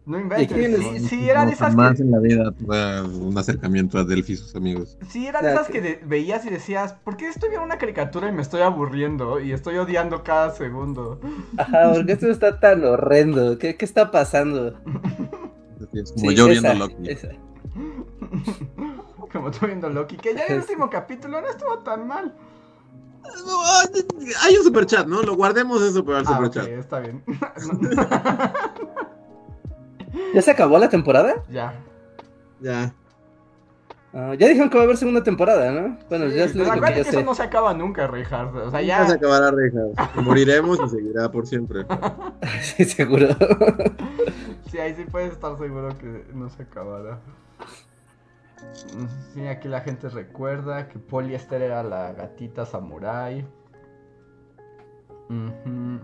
No inventes. Sí, sí, era de No, esas jamás que, en la vida tuve un acercamiento a Delphi y sus amigos. sí, era de Ah, esas que- que de- veías y decías, ¿por qué estoy viendo una caricatura y me estoy aburriendo? Y estoy odiando cada segundo. Ajá, porque esto está tan horrendo. ¿Qué, qué está pasando? <laughs> Es, como Sí, yo esa, viendo Loki. esa. <laughs> Como estoy viendo Loki, que ya el último capítulo no estuvo tan mal. No, ay, hay un superchat, ¿no? Lo guardemos eso para el Ah, ok, superchat. está bien. <laughs> ¿Ya se acabó la temporada? ya. Ya. Ah, ya dijeron que va a haber segunda temporada, ¿no? Bueno, ya es Sí, lo pero único que que eso sé. no se acaba nunca, Richard. O sea, Ya se acabará, Rejas. <laughs> Moriremos y seguirá por siempre. Sí, seguro. Sí, ahí sí puedes estar seguro que no se acabará. Sí, aquí la gente recuerda que Poliester era la gatita samurai. Ujú.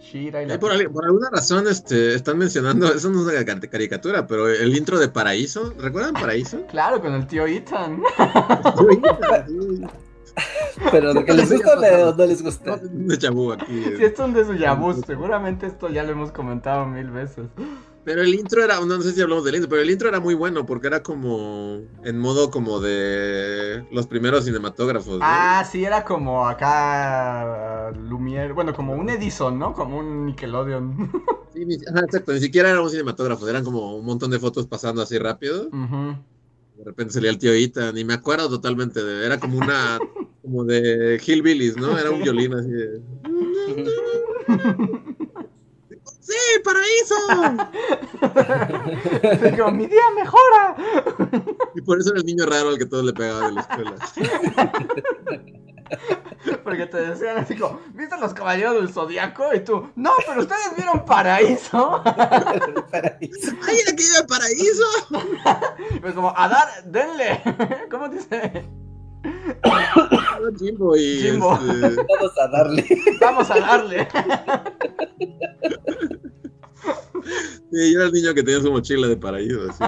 Shira y la... Eh, por, al- por alguna razón este, están mencionando, eso no es una car- caricatura, pero el intro de Paraíso, ¿recuerdan Paraíso? <laughs> Claro, con el tío Ethan. <laughs> Pero de que les gusta o no les gusta. de chabú aquí. eh. Si esto es un de su Yabuz, seguramente esto ya lo hemos comentado mil veces. Pero el intro era, no, sé si hablamos del intro, pero el intro era muy bueno porque era como en modo como de los primeros cinematógrafos. ¿no? Ah, sí, era como acá Lumière, bueno, como un Edison, ¿no? Como un Nickelodeon. <laughs> Sí, ni- ajá, exacto, ni siquiera era un cinematógrafo, eran como un montón de fotos pasando así rápido. Ujú. De repente salía el tío Ethan, y me acuerdo totalmente de, era como una, como de Hillbillies, ¿no? Era un violín así de, <laughs> ¡Sí, paraíso! <laughs> Como, mi día mejora. Y por eso era el niño raro al que todos le pegaban en la escuela. <laughs> Porque te decían así como, ¿viste los caballeros del zodiaco? Y tú, no, pero ustedes vieron paraíso. <laughs> Paraíso. ¡Ay, era que iba paraíso! Y pues como, a dar, denle. ¿Cómo dice? <coughs> Jimbo y Jimbo. este, <laughs> Vamos a darle. Vamos a darle. sí, yo era el niño que tenía su mochila de paraíso, así.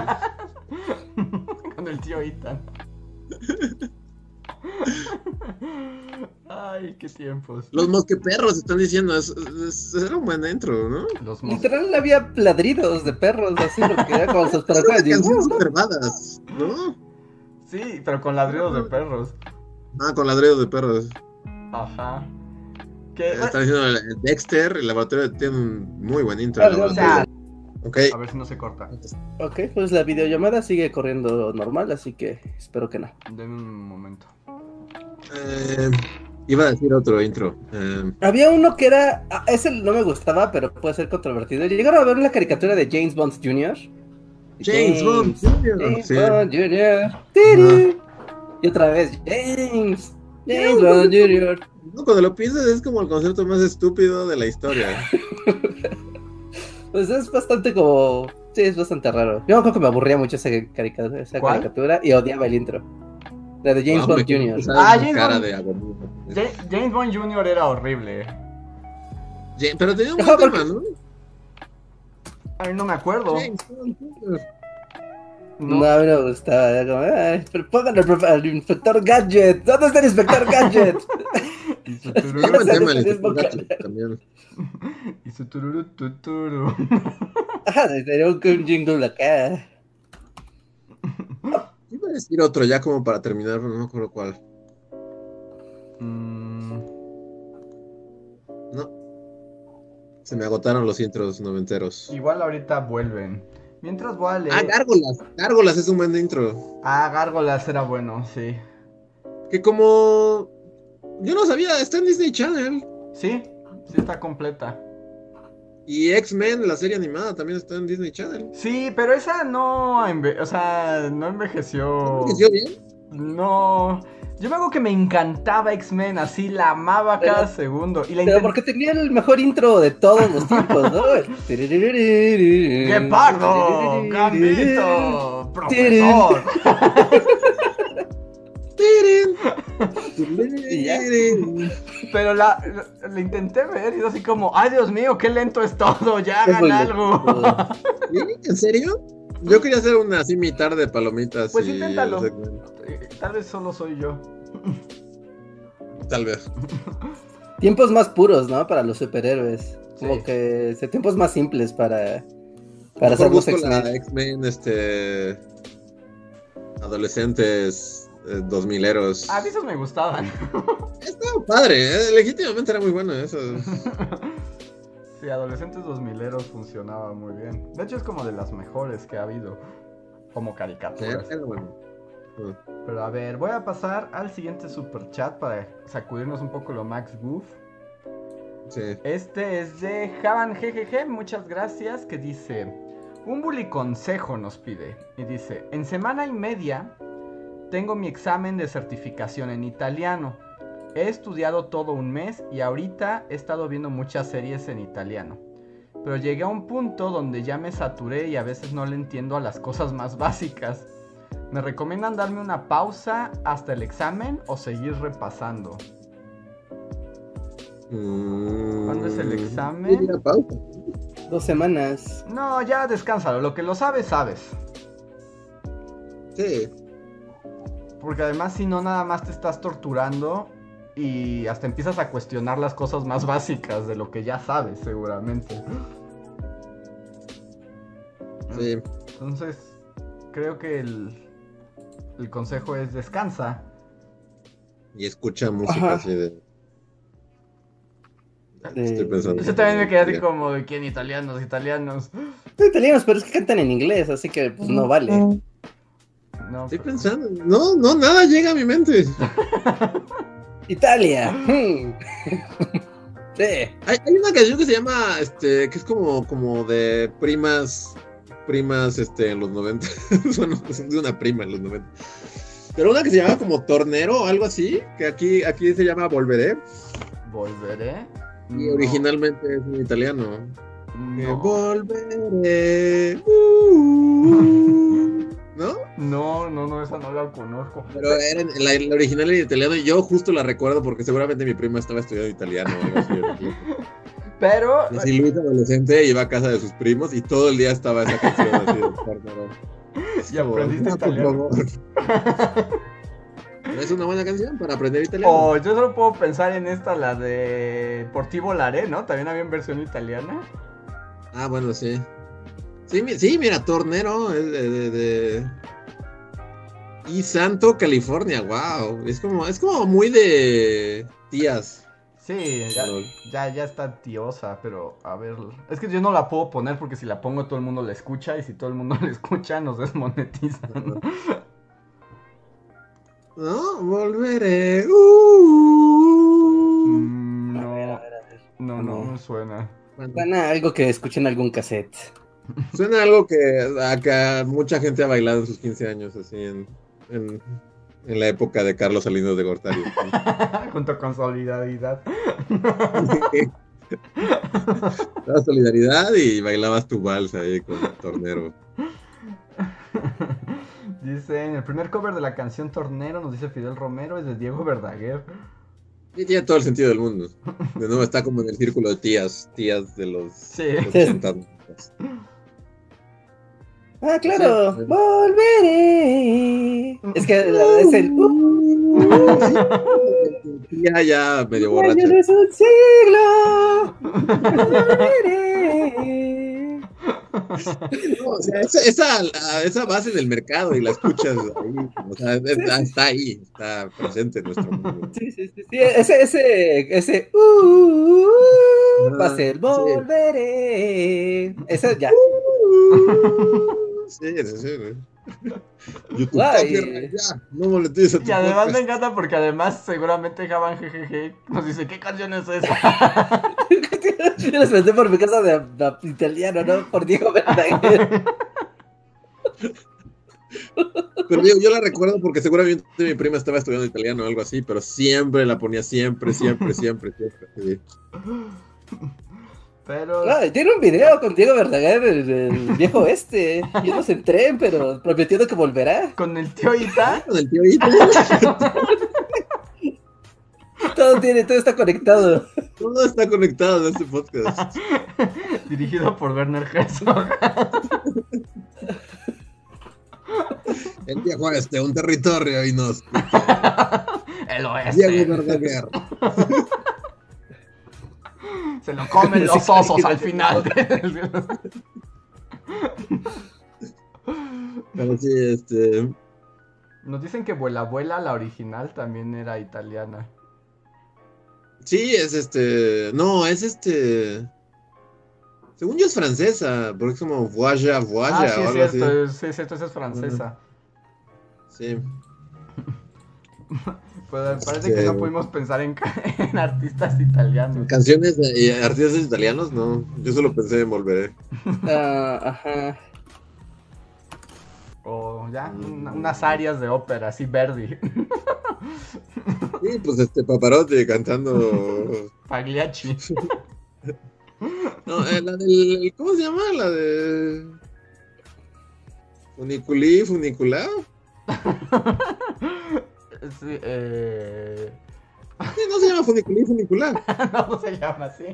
<laughs> Con el tío Ethan. Ay, qué tiempos. Los mosqueperros están diciendo, es, es- era un buen intro, ¿no? Los Literal había ladridos de perros, así, porque era como sus <laughs> badass, ¿no? Sí, pero con ladridos de perros. Ah, con ladridos de perros. Ajá. Que, Están diciendo el, el Dexter, el laboratorio tiene un muy buen intro. Ah, el o sea, laboratorio. Ok, a ver si no se corta. Ok, pues la videollamada sigue corriendo normal, así que espero que no. Denme un momento. eh, iba a decir otro intro. eh, Había uno que era. ah, ese no me gustaba, pero puede ser controvertido. ¿Llegaron a ver la caricatura de James Bond Jr.? James Bond Jr. James Sí. Bond Jr. Y otra vez, James. James Bond Jr. No, cuando lo piensas es como el concepto más estúpido de la historia. <laughs> Pues es bastante como. Sí, es bastante raro. Yo creo que me aburría mucho esa caricatura, esa caricatura y odiaba el intro. La de James Bond Jr. Ah, James cara Bond. de James Bond Jr. era horrible. Ja- Pero tenía un <laughs> buen tema, ¿no? Ay, no me acuerdo. James Bond Jr. No. No. a mí no me gustaba. Era como, "Ay, pero pongan al, profe- al inspector Gadget. ¿Dónde está el inspector Gadget? <laughs> Y su tururú, <laughs> tema, el Inspector. Gadget también. <laughs> y su tururú, tuturu. Ajá, sería un un jingle acá. Iba a decir otro ya como para terminar, pero no me acuerdo cuál. Mm, No. Se me agotaron los intros noventeros. igual ahorita vuelven. Mientras voy a leer. Ah, Gárgolas. Gárgolas es un buen intro. Ah, Gárgolas era bueno, sí. Que como. Yo no sabía, está en Disney Channel. Sí, sí está completa. Y X-Men, la serie animada, también está en Disney Channel. Sí, pero esa no, enve- o sea, no envejeció. ¿Envejeció bien? No. Yo me acuerdo que me encantaba X-Men, así la amaba Pero- cada segundo. Y la Pero porque tenía el mejor intro de todos los tiempos, ¿no? <laughs> ¡Qué ¡Guepardo! ¡Gambito! ¡Profesor! <laughs> Pero la, la, la intenté ver y es así como, ¡ay Dios mío, qué lento es todo! ¡Ya hagan algo! <laughs> ¿En serio? Yo quería hacer una así mi tarde de palomitas. Pues y inténtalo. Eh, Tal vez solo soy yo. <laughs> Tal vez. <laughs> Tiempos más puros, ¿no? Para los superhéroes. Como Sí. que se- tiempos más simples para, para hacer los X-Men. X-Men, este. Adolescentes, eh, dos mileros. A mí esos me gustaban. Estaba padre, eh, legítimamente era muy bueno eso. <laughs> Sí, Adolescentes 2000eros funcionaba muy bien. De hecho, es como de las mejores que ha habido. Como caricaturas. bueno. Pero a ver, voy a pasar al siguiente super chat para sacudirnos un poco lo Max Goof. Sí. Este es de Javan GGG, muchas gracias, que dice, un bully consejo nos pide. Y dice, en semana y media tengo mi examen de certificación en italiano. He estudiado todo un mes y ahorita he estado viendo muchas series en italiano. Pero llegué a un punto donde ya me saturé y a veces no le entiendo a las cosas más <laughs> básicas. ¿Me recomiendan darme una pausa hasta el examen o seguir repasando? Mm, ¿Cuándo es el examen? diría pausa. Dos semanas. No, ya descánsalo, lo que lo sabes, sabes. Sí. Porque además si no, nada más te estás torturando y hasta empiezas a cuestionar las cosas más <laughs> básicas de lo que ya sabes, seguramente. Sí. Entonces, creo que el, el consejo es descansa. Y escucha música Ajá. así de. Estoy pensando. Yo también me quedé así como de quién italianos, italianos. Italianos, pero es que cantan en inglés, así que pues no vale. No, Estoy pero- pensando. No, no, nada llega a mi mente. <laughs> Italia. hmm. <laughs> sí. Hay, hay una canción que se llama, este, que es como, como de primas, primas, este, en los 90. <laughs> bueno, es de una prima en los 90. Pero una que se llama como Tornero o algo así, que aquí, aquí se llama Volveré, ¿Volveré? y No, originalmente es en italiano. Que No, Volveré. uh, ¿No? no, no, no, esa no la conozco. Pero era en- la, la original en italiano y yo justo la recuerdo porque seguramente mi prima estaba estudiando italiano o algo así. <laughs> Pero, Y así Luis adolescente iba a casa de sus primos y todo el día estaba esa canción así de <laughs> y aprendiste No, por italiano. favor. Es una buena canción para aprender italiano. Oh, yo solo puedo pensar en esta, la de Por ti volaré, ¿no? También había en versión italiana. Ah, bueno, sí. Sí, sí, mira, Tornero es de, de- de- Y Santo, California, wow. Es como, es como muy de tías. Sí, ya, ya, ya está tiosa, pero a ver. Es que yo no la puedo poner porque si la pongo todo el mundo la escucha y si todo el mundo <laughs> la escucha nos desmonetizan. No, volveré. Uh. Mm, A ver, a no, ver, a ver. no, no No. me suena. Suena algo que escuché en algún cassette. Suena algo que acá mucha gente ha bailado en sus 15 años, así en, en, en la época de Carlos Salinas de Gortari. <laughs> Junto con solidaridad. La solidaridad y bailabas tu vals ahí con el tornero. Dicen, el primer cover de la canción Tornero, nos dice Fidel Romero, es de Diego Verdaguer. Y tiene todo el sentido del mundo. De nuevo está como en el círculo de tías, tías de los Sí. 80. <laughs> Ah, claro. Sí. Volveré. Es que la- es el. uh, <laughs> Ya, ya, medio borracha. Año es un siglo. Volveré. No, o sea, esa, esa, esa base del mercado y la escuchas ahí. O sea, está, está ahí, está presente en nuestro mundo. Sí, sí, sí, sí, ese, ese, ese, uh, uh, uh, va a ser Sí. volveré. Ese ya. Sí, sí, sí. güey. <laughs> YouTube, Ay. copyright, ya, no molestes a tu Y además me encanta porque además seguramente Javan GGG nos dice, ¿qué canción es esa? Yo les pregunté por mi casa de, de italiano, ¿no? Por Diego Verdaguer. Pero digo, yo la recuerdo porque seguramente mi prima estaba estudiando italiano o algo así, pero siempre la ponía, siempre, siempre, siempre, siempre. sí. Pero... Ay, tiene un video con Diego Verdaguer, el, el <laughs> viejo este. Yéndose en tren, pero prometiendo que volverá. Con el tío Ita, <laughs> Con el tío Ita, <laughs> Todo tiene, todo está conectado. todo está conectado en este podcast. dirigido por Werner Herzog. El viejo este, un territorio y nos. El Diego oeste. Verdaguer. Se lo comen los osos al final. <laughs> Pero sí, este. Nos dicen que Vuela Abuela, la original, también era italiana. Sí, es este. No, es este. Según yo es francesa, porque es como voyage, voyage Ah, sí, o es algo cierto, sí, es cierto, esa es francesa. Sí. <laughs> Pues parece que no pudimos pensar en, <laughs> artistas italianos. Canciones y artistas italianos, no. Yo solo pensé en Volveré. <laughs> Ah, ajá. O ya, Mm. una- unas áreas de ópera, así Verdi. Sí, pues este Paparotti cantando. <laughs> Pagliacci. No, eh, la del. ¿Cómo se llama? La de. Funiculí, Funiculá. Sí, eh... Sí, no se llama Funiculí, Funiculá. <laughs> no, no se llama así. <laughs>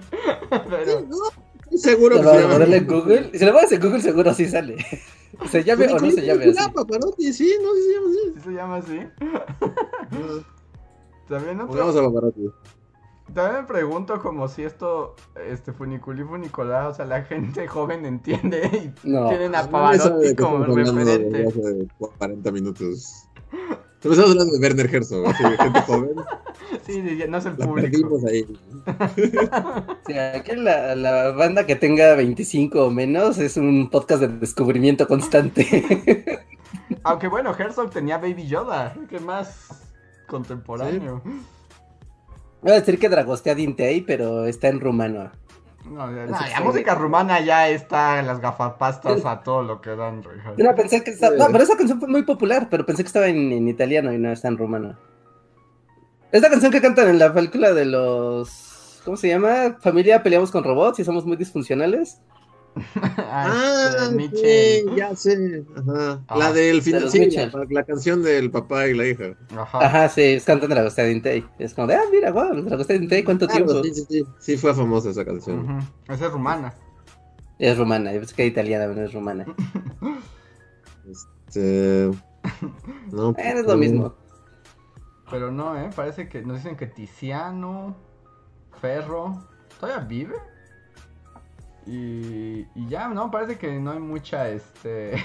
Sí, no, seguro que ¿Lo se vas a llama. ponerle en Google? Si lo pones en Google, seguro sí sale. <laughs> Se llame o no se llame así. Paparotti, sí, no, sí se llama así. sí se llama así. No, También, otro- Pongamos a Paparotti. también me pregunto como si esto, este Funiculi Funicolá, o sea, la gente joven entiende y No. tienen a No Pavarotti qué como referente. desde hace 40 minutos. Pero estamos hablando de Werner Herzog, así, gente joven. <laughs> Sí, sí, no es el La público. perdimos ahí. <laughs> Sí, aquí la, la banda que tenga 25 o menos es un podcast de descubrimiento constante. <laughs> Aunque bueno, Herzog tenía Baby Yoda, que más contemporáneo. Voy a decir que Dragostea Dintei, pero está en rumano. No, ya, música rumana ya está en las gafapastas a todo lo que dan, no pensé que estaba. No, pero esa canción fue muy popular, pero pensé que estaba en, en italiano y no está en rumano. Esta canción que cantan en la película de los. ¿Cómo se llama? Familia peleamos con robots y somos muy disfuncionales. Ah, este, Ah, Mitchell. sí, ya sé. Ajá. Ah, la del de final, los sí, la, la canción del papá y la hija. Ajá. Ajá, sí, cantan Dragostea Dintei. Es como de, ah, mira, wow, Dragostea Dintei, ¿cuánto Claro, tiempo? sí, sí, sí. Sí, fue famosa esa canción. Esa es rumana. Es rumana, yo pensé que era italiana, pero no es rumana. Este. No, <laughs> Eh, es lo mismo. Pero no, ¿eh? Parece que nos dicen que Tiziano, Ferro, ¿todavía vive? Y, y ya, ¿no? Parece que no hay mucha, este...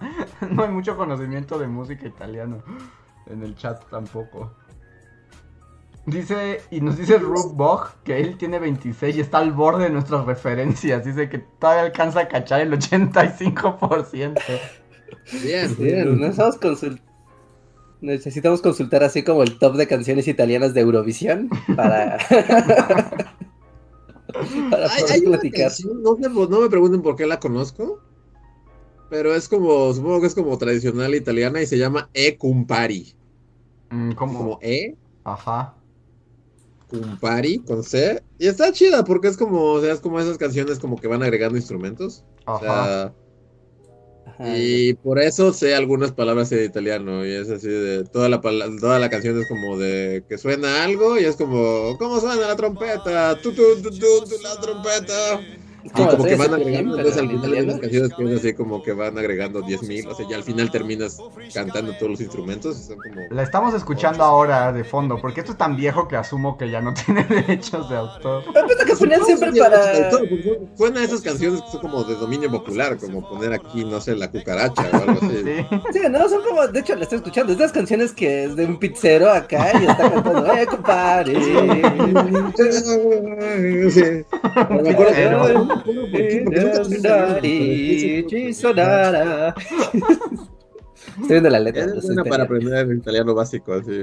<laughs> no hay mucho conocimiento de música italiano en el chat tampoco. Dice, y nos dice Rube Bog que él tiene 26 y está al borde de nuestras referencias. Dice que todavía alcanza a cachar el 85%. Bien, bien. necesitamos, necesitamos consultar así como el top de canciones italianas de Eurovisión para, <laughs> <laughs> para Hay, poder hay una platicar. canción, no, sé, no me pregunten por qué la conozco, pero es como, supongo que es como tradicional italiana y se llama E Cumpari. Mm, ¿Cómo? Como E Ajá. Cumpari con C. Y está chida porque es como, o sea, es como esas canciones como que van agregando instrumentos. O Ajá. sea, Ajá. y por eso sé algunas palabras en italiano. Y es así de toda la toda la canción es como de que suena algo y es como, ¿cómo suena la trompeta? Tu, tu, tu, tu, tu, la trompeta. Y como como que van agregando, entonces al final unas italiano. canciones que es así como que van agregando 10.000, o sea, ya al final terminas cantando todos los instrumentos, son como... La estamos escuchando ahora de fondo, porque esto es tan viejo que asumo que ya no <laughs> tiene derechos de autor. Pero que ponían siempre Sí, para. porque Suena esas canciones que son como de dominio popular, como poner aquí, no sé, la cucaracha o algo así. Sí. Sí, no, son como, de hecho la estoy escuchando, estas canciones que es de un pizzero acá y está cantando, eh, compadre. Sí. <laughs> No me acuerdo que-. Estoy viendo la letra. Es buena para aprender el italiano básico, así.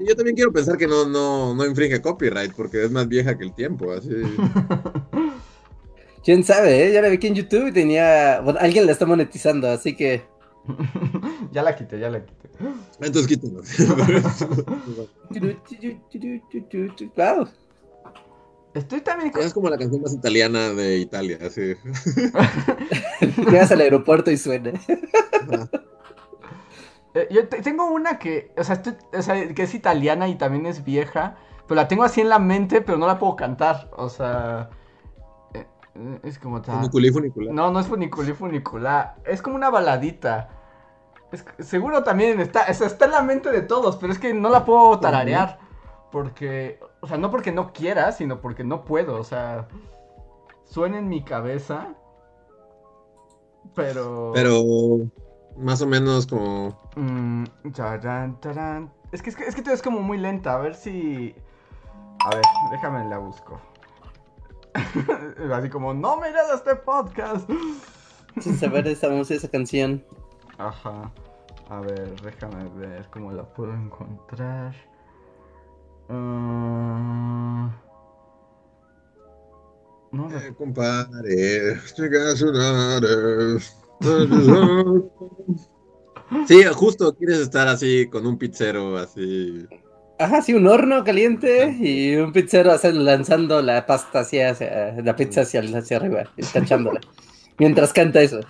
Y Yo también quiero pensar que no, no, no infringe copyright, porque es más vieja que el tiempo, así. <laughs> Quién sabe, ¿eh? Ya la vi aquí en YouTube y tenía. Bueno, alguien la está monetizando, así que. <laughs> ya la quité, ya la quité. Entonces quítalo. <laughs> Wow. Estoy también con... es como la canción más italiana de Italia, así. <laughs> Llegas al aeropuerto y suena. Eh, yo te- tengo una que, o sea, estoy- o sea, que es italiana y también es vieja, pero la tengo así en la mente, pero no la puedo cantar. O sea, eh, es como ta- Funiculí, funicular. No, no es funiculí funiculá, es como una baladita. Es seguro también está, o sea, está en la mente de todos, pero es que no la puedo tararear. Porque, o sea, no porque no quiera, sino porque no puedo, o sea, suena en mi cabeza. Pero... Pero más o menos como. Mm, tarán, tarán. Es que, es que es que todo es como muy lenta. A ver si. A ver, déjame la busco. <laughs> Así como, no mires este podcast. Sin saber esa música, esa canción. Ajá. A ver, déjame ver cómo la puedo encontrar. Ah, No, Eh, compadre, llega a sonar, eh. Sí, justo quieres estar así con un pizzero así. Ajá, sí, un horno caliente y un pizzero hace- lanzando la pasta hacia, hacia- la pizza hacia, hacia arriba, tachándola. <laughs> Mientras canta eso.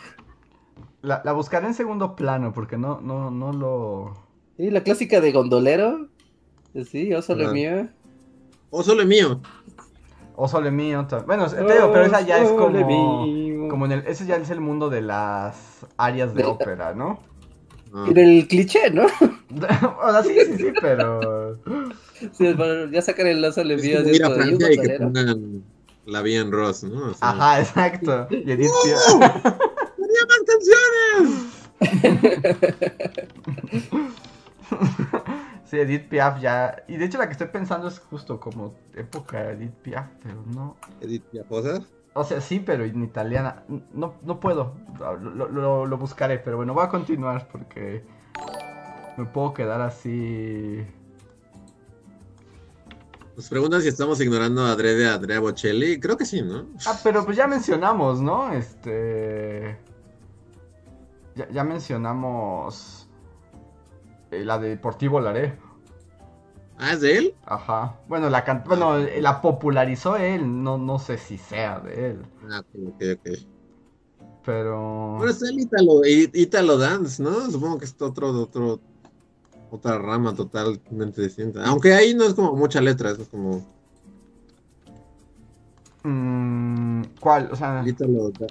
la, la buscaré en segundo plano porque no, no, no lo. Sí, la clásica de gondolero. Sí, solo Ajá. mío. Solo es mío. O Sole mío. Bueno, te digo, pero esa ya es como. Como en el, ese ya es el mundo de las áreas de De- ópera, ¿no? Ah. En el cliché, ¿no? <laughs> o sea, sí, sí, sí, pero. Sí, bueno, ya sacan el lazo le mío ir a "Y Francia y que gondolero". pongan la vía en Ross, ¿no? O sea, Ajá, exacto. <laughs> Y Edith ¡Oh! Piaf. ¡Tenía más canciones! <laughs> Sí, Edith Piaf ya. Y de hecho, la que estoy pensando es justo como época Edith Piaf, pero no. Edith Piafosa. O sea, sí, pero en italiana. No, no puedo. Lo, lo- lo buscaré, pero bueno, voy a continuar porque. Me puedo quedar así. Nos preguntan si estamos ignorando a Adrede a Andrea Bocelli. Creo que sí, ¿no? Ah, pero pues ya mencionamos, ¿no? Este. Ya, ya mencionamos. Eh, la de Deportivo Laré. Ah, ¿es de él? Ajá. Bueno, la can- bueno, eh, la popularizó él. No, no sé si sea de él. Ah, ok, ok. Pero. Bueno, está el Italo, Italo Dance, ¿no? Supongo que es otro, otro, otra rama totalmente distinta. Aunque ahí no es como mucha letra, es como mm, ¿Cuál? O sea. Italo Da-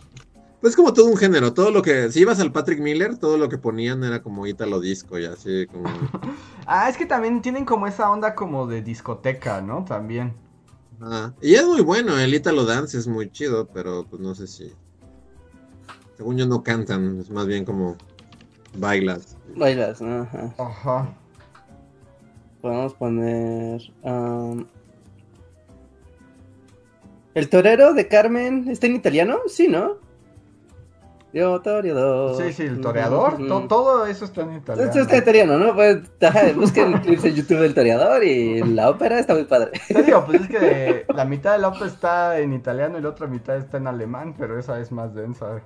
Pues como todo un género, todo lo que, si ibas al Patrick Miller, todo lo que ponían era como Italo Disco y así, como... <laughs> Ah, es que también tienen como esa onda como de discoteca, ¿no? También. Ajá. Y es muy bueno, el Italo Dance es muy chido, pero pues no sé si... Según yo no cantan, es más bien como bailas. Bailas, ¿no? Ajá. Ajá. Podemos poner. um, ¿El torero de Carmen está en italiano? Sí, ¿no? Yo, toreador. Sí, sí, el toreador. To- ujú. todo eso está en italiano. Esto está en italiano, ¿no? Pues, busquen clips en YouTube del toreador y la ópera está muy padre. Te digo, pues es que la mitad de la ópera está en italiano y la otra mitad está en alemán, pero esa es más densa.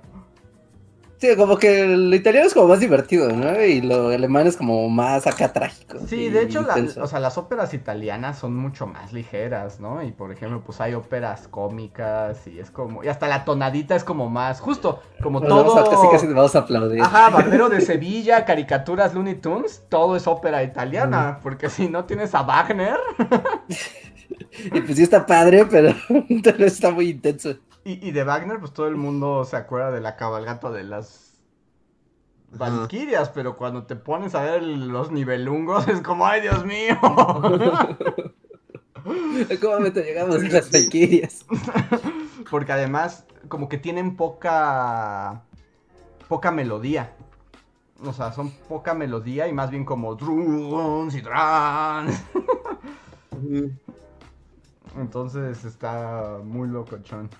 Sí, como que el italiano es como más divertido, ¿no? Y lo alemán es como más acá trágico. Sí, de hecho, la- o sea, las óperas italianas son mucho más ligeras, ¿no? Y por ejemplo, pues hay óperas cómicas y es como. Y hasta la tonadita es como más. Justo, como Bueno, todo. vamos a- casi casi te vamos a aplaudir. Ajá, <laughs> Barbero de Sevilla, caricaturas Looney Tunes, todo es ópera italiana, porque si no tienes a Wagner. <laughs> Y pues sí está padre, pero <laughs> está muy intenso. Y, y de Wagner, pues todo el mundo se acuerda de la cabalgata de las. Valquirias, pero cuando te pones a ver los nivelungos es como, ¡ay, Dios mío! <laughs> ¿Cómo momento llegamos a las Valkyrias? <laughs> Porque además, como que tienen poca. poca melodía. O sea, son poca melodía y más bien como drums y. Ujú. Entonces está muy locochón.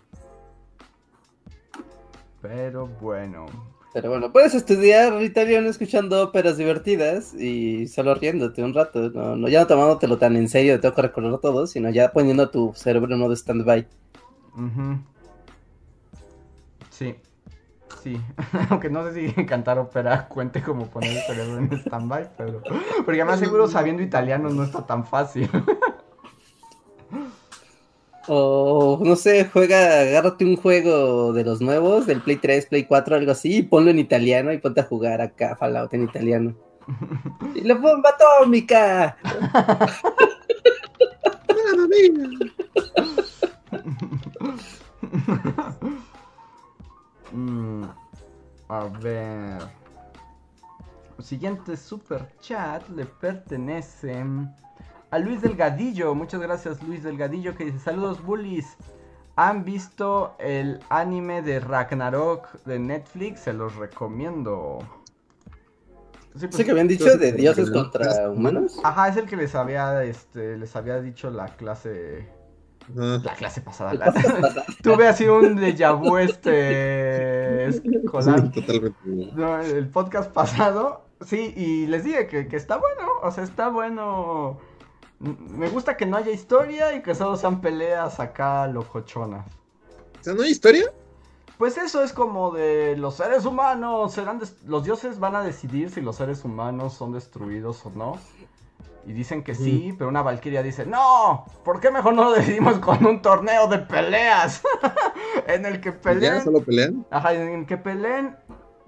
Pero bueno. Pero bueno, puedes estudiar italiano escuchando óperas divertidas y solo riéndote un rato. No, no, ya no tomándotelo tan en serio, te tengo que recordar todo, sino ya poniendo tu cerebro en modo stand-by. Sí. Sí. <laughs> Aunque no sé si <laughs> cantar ópera cuente como poner el cerebro en stand-by, pero. Porque además seguro sabiendo italiano no está tan fácil. <laughs> O no sé, juega, agárrate un juego de los nuevos, del Play 3, Play 4, algo así, y ponlo en italiano y ponte a jugar acá Fallout en italiano. <laughs> ¡Y la bomba atómica! <laughs> Mm, a ver. El siguiente super chat le pertenece a Luis Delgadillo. Muchas gracias, Luis Delgadillo, que dice: Saludos, bullies. ¿Han visto el anime de Ragnarok de Netflix? Se los recomiendo. Sí, pues, ¿Sí que habían dicho de dioses contra humanos? Ajá, es el que les había, este, les había dicho la clase, Ajá. la clase pasada. la- <laughs> Tuve así un déjà vu, este, escolar. Sí, totalmente. No, el podcast pasado, sí, y les dije que, que está bueno, o sea, está bueno. Me gusta que no haya historia y que solo sean peleas acá locochonas. O sea, ¿no hay historia? Pues eso es como de los seres humanos, serán los dioses van a decidir si los seres humanos son destruidos o no. Y dicen que sí, pero una valquiria dice, no, ¿por qué mejor no lo decidimos con un torneo de peleas? <laughs> en el que ¿Ya peleen solo pelean? Ajá, en el que peleen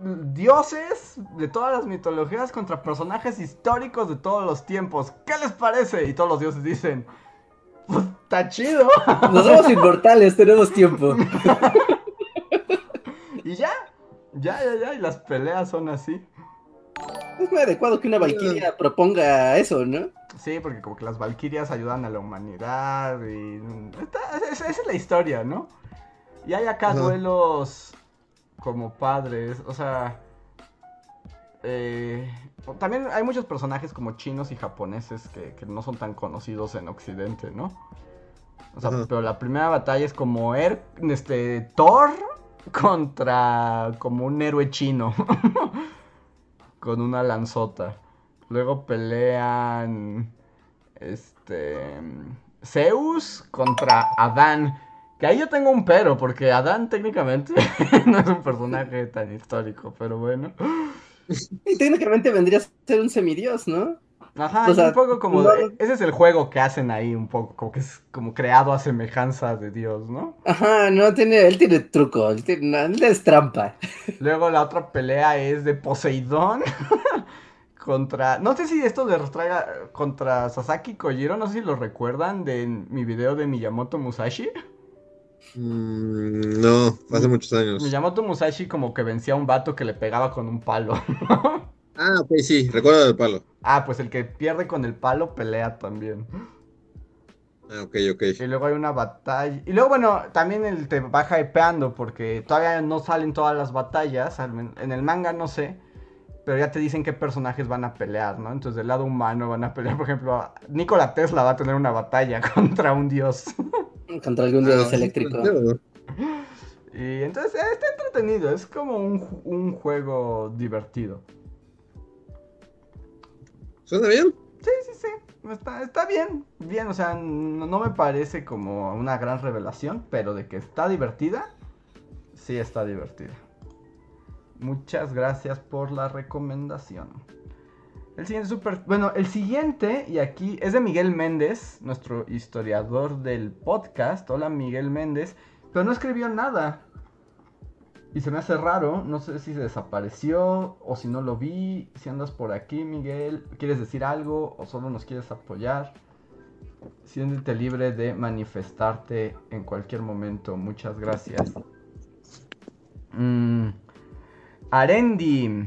dioses de todas las mitologías contra personajes históricos de todos los tiempos. ¿Qué les parece? Y todos los dioses dicen, pues está chido. <laughs> Nos somos inmortales, tenemos tiempo. <laughs> y ya, ya, ya, ya, y las peleas son así. Es muy adecuado que una Valkyria proponga eso, ¿no? Sí, porque como que las valquirias ayudan a la humanidad y... esa, esa es la historia, ¿no? Y hay acá Ajá. duelos como padres, o sea... eh, también hay muchos personajes como chinos y japoneses que, que no son tan conocidos en Occidente, ¿no? O sea, pero la primera batalla es como este, Thor contra como un héroe chino. <laughs> con una lanzota. Luego pelean este Zeus contra Adán. Que ahí yo tengo un pero, porque Adán técnicamente <laughs> no es un personaje tan histórico, pero bueno. Y técnicamente vendría a ser un semidios, ¿no? Ajá, O sea, un poco como... no- de- ese es el juego que hacen ahí, un poco, como que es como creado a semejanza de Dios, ¿no? Ajá, no tiene, él tiene truco, él, tiene, él es trampa. Luego la otra pelea es de Poseidón <laughs> contra... No sé si esto les traiga contra Sasaki Kojiro, no sé si lo recuerdan de mi video de Miyamoto Musashi. Mm, no, hace muchos años. Miyamoto Musashi como que vencía a un vato que le pegaba con un palo. <laughs> Ah, ok, sí, recuerdo del palo. ah, pues el que pierde con el palo pelea también. Ah, ok, ok. Y luego hay una batalla. Y luego, bueno, también el te va hypeando porque todavía no salen todas las batallas. En el manga no sé. Pero ya te dicen qué personajes van a pelear, ¿no? Entonces, del lado humano van a pelear, por ejemplo, Nikola Tesla va a tener una batalla <laughs> contra un dios. Contra algún dios Ah, eléctrico. claro. Y entonces, eh, está entretenido. Es como un, un juego divertido. ¿Suena bien? Sí, sí, sí. Está, está bien. Bien, o sea, no, no me parece como una gran revelación, pero de que está divertida, sí está divertida. Muchas gracias por la recomendación. El siguiente super... Bueno, el siguiente, y aquí es de Miguel Méndez, nuestro historiador del podcast. Hola Miguel Méndez, pero no escribió nada. Y se me hace raro, no sé si se desapareció o si no lo vi. Si andas por aquí, Miguel, ¿quieres decir algo o solo nos quieres apoyar? Siéntete libre de manifestarte en cualquier momento. Muchas gracias. Mm, Arendi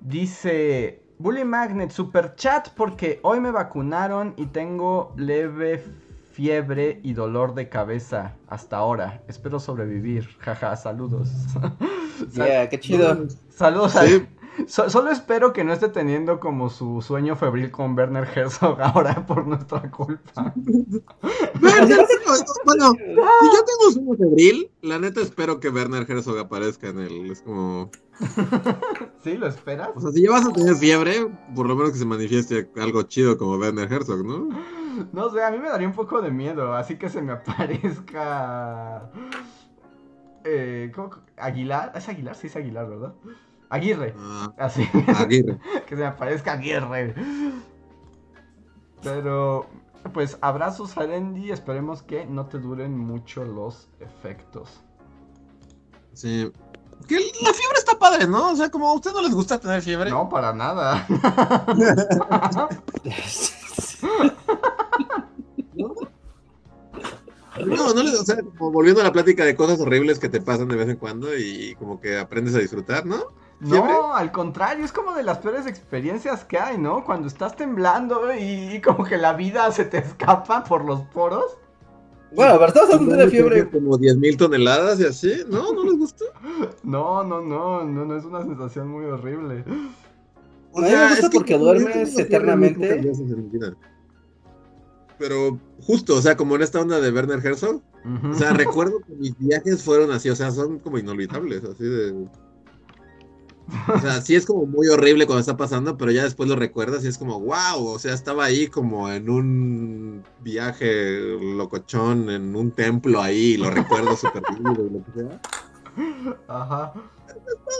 dice: Bully Magnet, super chat porque hoy me vacunaron y tengo leve fiebre y dolor de cabeza hasta ahora. Espero sobrevivir. Jaja, saludos. <laughs> Yeah, qué chido. Saludos a- Sí. So- solo espero que no esté teniendo como su sueño febril con Werner Herzog <laughs> ahora por nuestra culpa. <laughs> Werner Herzog, bueno, si yo tengo sueño febril, la neta espero que Werner Herzog aparezca en él. Es como. <laughs> ¿Sí? ¿Lo esperas? O sea, si ya vas a tener fiebre, por lo menos que se manifieste algo chido como Werner Herzog, ¿no? No sé, a mí me daría un poco de miedo, así que se me aparezca... Eh, ¿cómo? ¿Aguilar? ¿Es Aguilar? Sí, es Aguilar, ¿verdad? Aguirre. Ah, Así, Aguirre. <laughs> que se me aparezca Aguirre. Pero, pues, abrazos a Andy, esperemos que no te duren mucho los efectos. Sí. Que la fiebre está padre, ¿no? O sea, como a ustedes no les gusta tener fiebre. No, para nada. <laughs> No, no les, o sea, como volviendo a la plática de cosas horribles que te pasan de vez en cuando y como que aprendes a disfrutar, ¿no? No, al contrario, es como de las peores experiencias que hay, ¿no? Cuando estás temblando y, y como que la vida se te escapa por los poros. Bueno, pero estamos hablando de fiebre. Como 10.000 toneladas y así, ¿no? ¿No les gusta? <laughs> No, no, no, no, no es una sensación muy horrible. O A mí me sea, gusta es porque duermes eternamente. Pero justo, o sea, como en esta onda de Werner Herzog, o sea, <laughs> recuerdo que mis viajes fueron así, o sea, son como inolvidables, así de... O sea, sí es como muy horrible cuando está pasando, pero ya después lo recuerdas y es como, wow, o sea, estaba ahí como en un viaje locochón, en un templo ahí, y lo <laughs> recuerdo súper vivo y lo que sea. Ajá.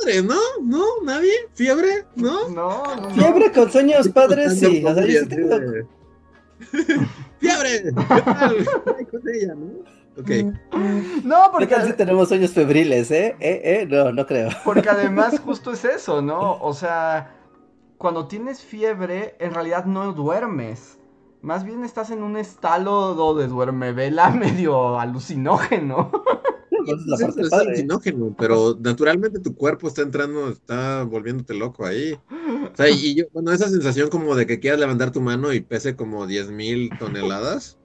Padre, ¿no? ¿No? ¿Nadie? ¿Fiebre? ¿no? No, no. Fiebre con sueños padres, sí. O sea, yo sí Así tengo- de- <laughs> ¡Fiebre! ¿Qué tal? <laughs> Con ella, ¿no? Ok. No, ¿Qué porque, si tenemos sueños febriles, eh? ¿Eh? ¿Eh? No, no creo. porque además <laughs> justo es eso, ¿no? O sea, cuando tienes fiebre, en realidad no duermes. Más bien estás en un estado de duerme vela <laughs> medio alucinógeno. Es la Sí, parte es padre. alucinógeno, pero naturalmente tu cuerpo está entrando, está volviéndote loco ahí. O sea, y yo, bueno, esa sensación como de que quieras levantar tu mano y pese como 10.000 toneladas.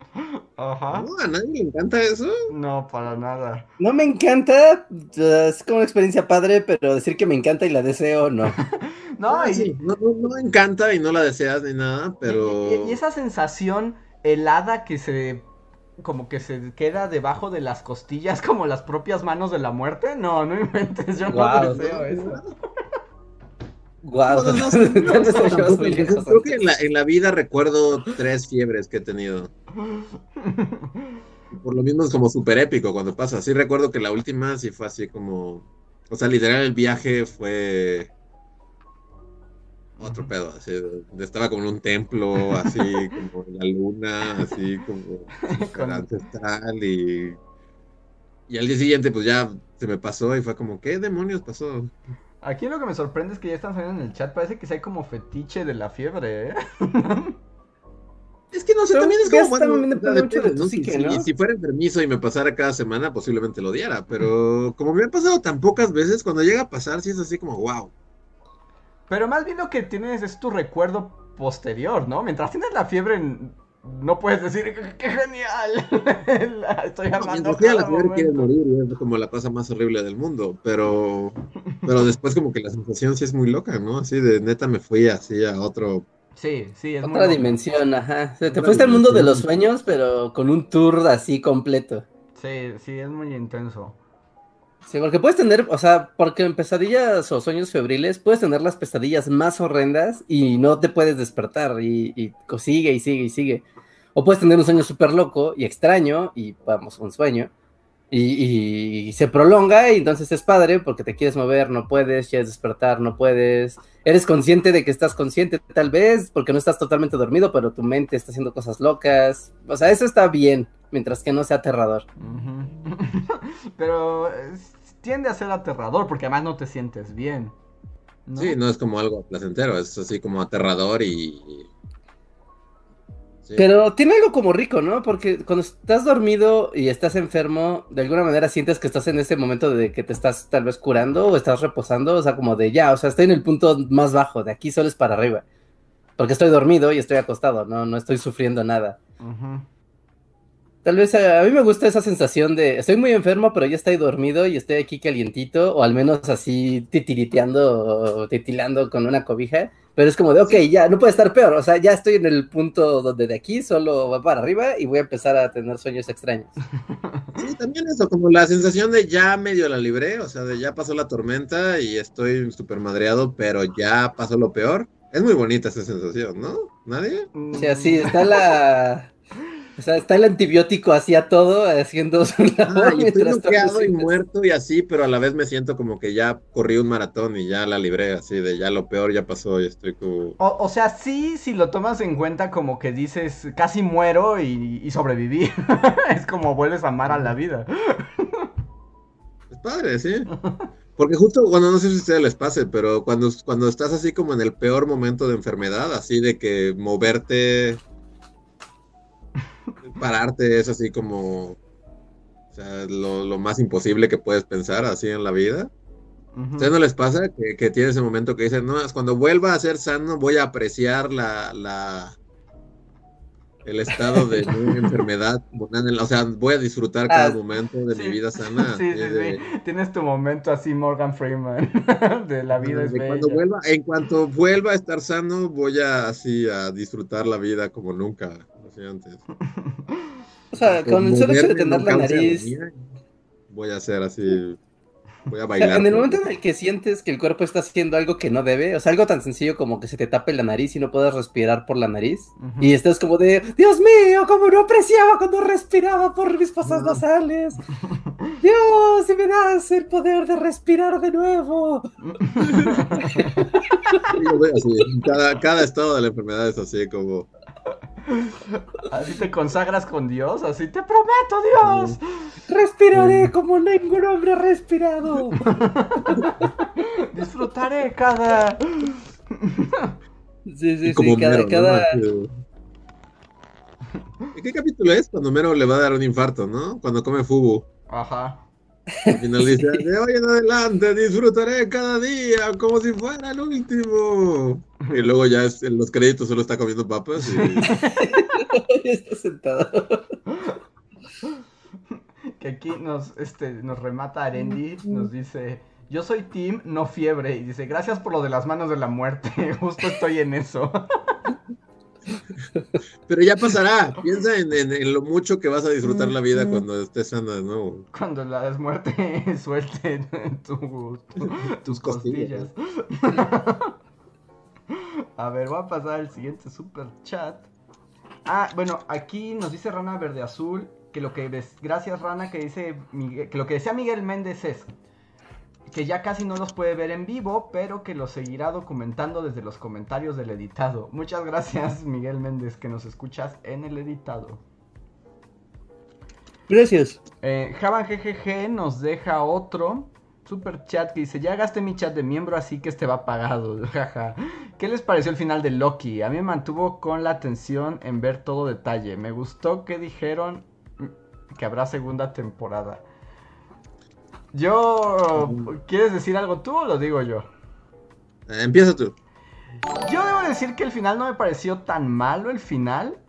Ajá. No, a nadie le encanta eso. No, para nada. No me encanta, es como una experiencia padre, pero decir que me encanta y la deseo, no. <laughs> No, Ah, y, sí, no, no, no encanta y no la deseas ni nada, pero. y- y esa sensación helada que se como que se queda debajo de las costillas <laughs> como las propias manos de la muerte. No, no inventes, yo no deseo eso. Guau, No, <laughs> no, no, creo que en la, en la vida recuerdo tres fiebres que he tenido. Por lo mismo es como súper épico cuando pasa. Sí recuerdo que la última sí fue así como... O sea, literal el viaje fue... Otro pedo, así, estaba como en un templo, así <laughs> como en la luna, así como <laughs> ancestral y... Y al día siguiente pues ya se me pasó y fue como, ¿qué demonios pasó? Aquí lo que me sorprende es que ya están saliendo en el chat. Parece que hay como fetiche de la fiebre, ¿eh? Es que no sé, Pero también es ya como está, bueno, depende mucho de ¿no? Si- psique, si, ¿no? si fuera enfermizo y me pasara cada semana, posiblemente lo odiara, pero como me ha pasado tan pocas veces, cuando llega a pasar, sí es así como, wow. Pero más bien lo que tienes es tu recuerdo posterior, ¿no? Mientras tienes la fiebre, no puedes decir, ¡qué genial! <laughs> La Estoy amando tiene la cada fiebre quieres momento". morir y es como la cosa más horrible del mundo, pero, pero después como que la sensación sí es muy loca, ¿no? Así de neta me fui así a otro... Sí, sí, es muy Otra loco. dimensión, ajá. O sea, te Otra fuiste al mundo de los sueños, pero con un tour así completo. Sí, sí, es muy intenso. Sí, porque puedes tener, o sea, porque en pesadillas o sueños febriles puedes tener las pesadillas más horrendas y no te puedes despertar y, y sigue y sigue y sigue. O puedes tener un sueño súper loco y extraño y vamos, un sueño y, y- y se prolonga y entonces es padre porque te quieres mover, no puedes, quieres despertar, no puedes. Eres consciente de que estás consciente tal vez porque no estás totalmente dormido, pero tu mente está haciendo cosas locas. O sea, eso está bien, mientras que no sea aterrador. <laughs> Pero es- tiende a ser aterrador porque además no te sientes bien. ¿no? Sí, no es como algo placentero, es así como aterrador y... Sí. Pero tiene algo como rico, ¿no? Porque cuando estás dormido y estás enfermo, de alguna manera sientes que estás en ese momento de que te estás tal vez curando o estás reposando, o sea, como de ya, o sea, estoy en el punto más bajo, de aquí solo es para arriba. Porque estoy dormido y estoy acostado, no, no estoy sufriendo nada. Ujú. Tal vez a, a mí me gusta esa sensación de estoy muy enfermo, pero ya estoy dormido y estoy aquí calientito, o al menos así titiriteando o titilando con una cobija. Pero es como de, ok, ya, no puede estar peor. O sea, ya estoy en el punto donde de aquí solo va para arriba y voy a empezar a tener sueños extraños. <laughs> Sí, también eso, como la sensación de ya medio la libré, o sea, de ya pasó la tormenta y estoy súper madreado, pero ya pasó lo peor. Es muy bonita esa sensación, ¿no? ¿Nadie? Sí, está la... O sea, está el antibiótico hacia todo, haciendo su labor Ah, y estoy noqueado y muerto y así, pero a la vez me siento como que ya corrí un maratón y ya la libré, así de ya lo peor ya pasó y estoy como... O, o sea, sí, si lo tomas en cuenta como que dices, casi muero y, y sobreviví. <laughs> es como vuelves a amar a la vida. Es padre, sí. Porque justo cuando, no sé si a ustedes les pase, pero cuando, cuando estás así como en el peor momento de enfermedad, así de que moverte, pararte es así como, o sea, lo, lo más imposible que puedes pensar así en la vida. ¿A Ujú. ustedes no les pasa que, que tiene ese momento que dicen, no, es cuando vuelva a ser sano voy a apreciar la, la, el estado de mi <laughs> enfermedad, o sea, voy a disfrutar cada Ah, momento de mi vida <laughs> sana. Sí, sí, de- sí. Tienes tu momento así, Morgan Freeman. <laughs> de la vida es bella. cuando vuelva, en cuanto vuelva a estar sano, voy a así a disfrutar la vida como nunca, antes. <laughs> O sea, con el solo hecho de tener la nariz... Voy a hacer así, voy a O <laughs> sea, bailar. en el momento en el que sientes que el cuerpo está haciendo algo que no debe, o sea, algo tan sencillo como que se te tape la nariz y no puedes respirar por la nariz, y estás como de, Dios mío, como no apreciaba cuando respiraba por mis fosas No. nasales. <laughs> Dios, si me das el poder de respirar de nuevo. Así, cada estado de la enfermedad es así como, Así te consagras con Dios, así te prometo, Dios. Respiraré como ningún hombre ha respirado. <laughs> Disfrutaré cada. Sí, sí, como sí, cada, ¿no? cada... Así de- ¿En qué capítulo es? Cuando Mero le va a dar un infarto, ¿no? Cuando come fubu. Ajá. <laughs> Al final dice, de hoy en adelante disfrutaré cada día como si fuera el último. Y luego ya es- en los créditos solo está comiendo papas. Y... <laughs> está sentado. Que aquí nos, este, nos remata Arendi, nos dice, yo soy Tim, no fiebre, y dice, gracias por lo de las manos de la muerte, <laughs> justo estoy en eso. Pero ya pasará. Piensa en, en- en lo mucho que vas a disfrutar la vida cuando estés sana de nuevo. Cuando la muerte <laughs> suelte tu- tu- tus Tus <laughs> costillas. costillas. <laughs> A ver, voy a pasar al siguiente super chat. Ah, bueno, aquí nos dice Rana Verde Azul que lo que ves, gracias Rana, que dice Miguel- que lo que decía Miguel Méndez es que ya casi no los puede ver en vivo, pero que los seguirá documentando desde los comentarios del editado. Muchas gracias <laughs> Miguel Méndez que nos escuchas en el editado. Gracias. Eh, Javan GGG nos deja otro super chat que dice, ya gasté mi chat de miembro así que este va pagado. <laughs> Jaja. ¿Qué les pareció el final de Loki? A mí me mantuvo con la atención en ver todo detalle. Me gustó que dijeron que habrá segunda temporada. Yo... ¿Quieres decir algo tú o lo digo yo? Eh, empieza tú. Yo debo decir que el final no me pareció tan malo el final.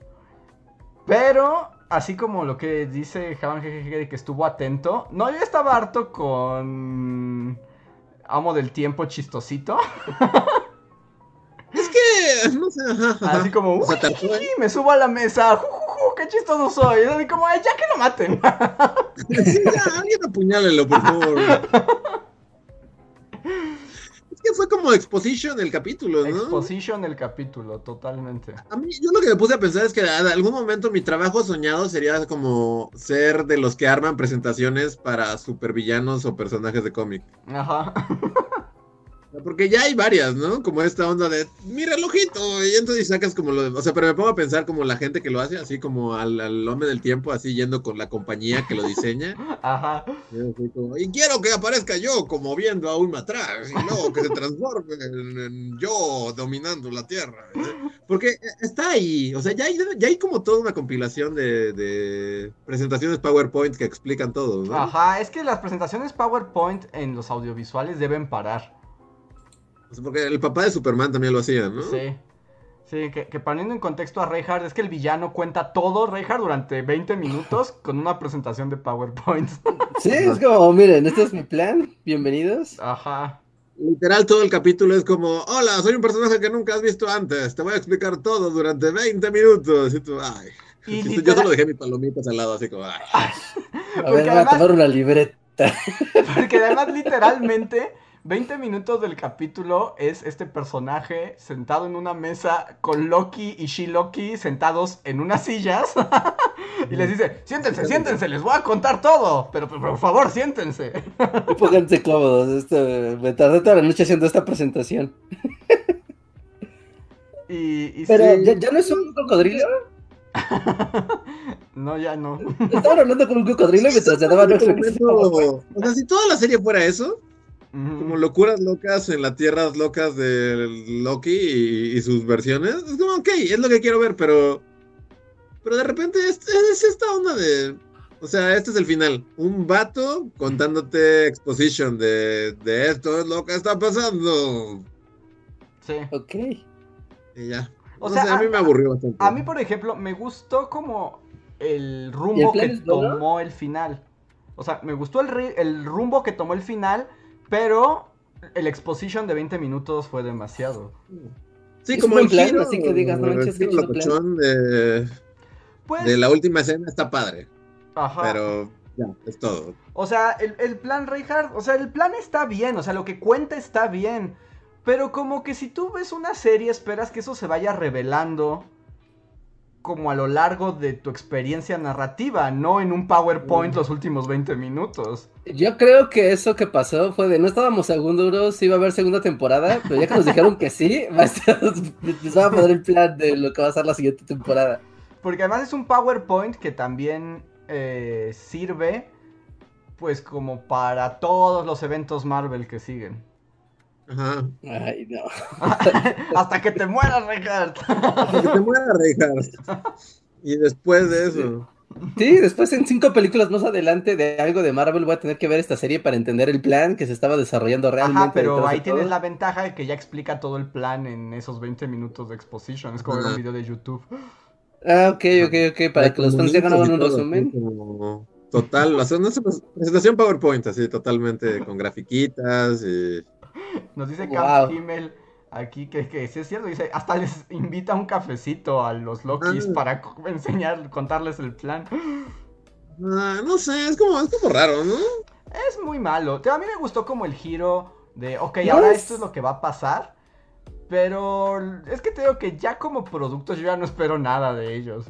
Pero, así como lo que dice Javan de que estuvo atento. No, yo estaba harto con. Amo del tiempo chistosito. Es que, no sé. Así como, "Uy, me subo a la mesa. ¡Qué chistoso soy! Y como, "Ay, ya que lo maten. Sí, ya, alguien apuñálelo, por favor. Es que fue como exposition el capítulo, ¿no? Exposition el capítulo, totalmente. A mí, yo lo que me puse a pensar es que en algún momento mi trabajo soñado sería como ser de los que arman presentaciones para supervillanos o personajes de cómic. Ajá. <laughs> Porque ya hay varias, ¿no? Como esta onda de, mira el ojito, y entonces sacas como lo de, o sea, pero me pongo a pensar como la gente que lo hace, así como al, al hombre del tiempo, así yendo con la compañía que lo diseña. <laughs> Ajá. Y, así como, "Y quiero que aparezca yo como viendo a un atrás y luego que se transforme en, en yo dominando la tierra. Porque está ahí, o sea, ya hay, ya hay como toda una compilación de, de presentaciones PowerPoint que explican todo, ¿no? Ajá, es que las presentaciones PowerPoint en los audiovisuales deben parar. Sea, porque el papá de Superman también lo hacía, ¿no? Sí. Sí, que, que poniendo en contexto a Reinhardt, es que el villano cuenta todo, Reinhardt, durante 20 minutos <laughs> con una presentación de PowerPoint. <laughs> Sí, es como, miren, este es mi plan, bienvenidos. Ajá. Literal, todo el capítulo es como, hola, soy un personaje que nunca has visto antes, te voy a explicar todo durante 20 minutos. Y tú, ay. Y Yo literal- solo dejé mis palomitas al lado, así como, ay. <laughs> A ver, voy a tomar una libreta. Porque además, literalmente, 20 minutos del capítulo es este personaje sentado en una mesa con Loki y She-Loki sentados en unas sillas. <laughs> y les dice, siéntense, siéntense, les voy a contar todo. Pero, pero, por favor, siéntense. Pónganse cómodos. Esto, me tardé toda la noche haciendo esta presentación. <laughs> Y, y Pero, sí, ¿ya, ya no es un cocodrilo? <laughs> No, ya no. Estaban hablando con un cocodrilo mientras se daban nuestro Momento- O sea, si toda la serie fuera eso. Como locuras locas en las tierras locas de Loki y, y sus versiones, es como, ok, es lo que quiero ver, pero. Pero de repente es, es esta onda de. O sea, este es el final. Un vato contándote exposition de, de esto es lo que está pasando. Sí. Ok. Y ya. O O sea, sea, a mí a- me aburrió bastante. A mí, por ejemplo, me gustó como el ¿Y el rumbo que tomó el final. O sea, me gustó el, el rumbo que tomó el final, pero el exposition de 20 minutos fue demasiado. Sí, Es como un el plan, giro, así que digas, no manches, chido plan. de, Pues, de la última escena está padre, ajá. pero ya, es todo. O sea, el, el plan Reinhardt, o sea, el plan está bien, o sea, lo que cuenta está bien. Pero como que si tú ves una serie, esperas que eso se vaya revelando como a lo largo de tu experiencia narrativa, no en un PowerPoint los últimos 20 minutos. Yo creo que eso que pasó fue de no estábamos seguros si iba a haber segunda temporada, pero ya que nos dijeron que sí, <laughs> va a estar- empezaba a poner el plan de lo que va a ser la siguiente temporada. Porque además es un PowerPoint que también eh, sirve pues como para todos los eventos Marvel que siguen. Ajá. Ay, no. <laughs> Hasta que te mueras, Reinhardt. Hasta que te muera, Reinhardt. Y después de eso. Sí, después en cinco películas más adelante de algo de Marvel voy a tener que ver esta serie para entender el plan que se estaba desarrollando realmente. Ajá, pero ahí tienes todo. la ventaja de que ya explica todo el plan en esos 20 minutos de exposition. Es como un video de YouTube. Ah, ok, ok, ok, para que los fans ya hagan un resumen. Total, o sea, no sé, presentación PowerPoint, así totalmente con grafiquitas y. Nos dice Wow. Camp Himmel aquí que, que sí es cierto. Dice, hasta les invita un cafecito a los Lokis Ah. para enseñar, contarles el plan. Ah, no sé, es como, es como raro, ¿no? Es muy malo. A mí me gustó como el giro de, ok, No ahora es- esto es lo que va a pasar. Pero es que te digo que ya como productos yo ya no espero nada de ellos.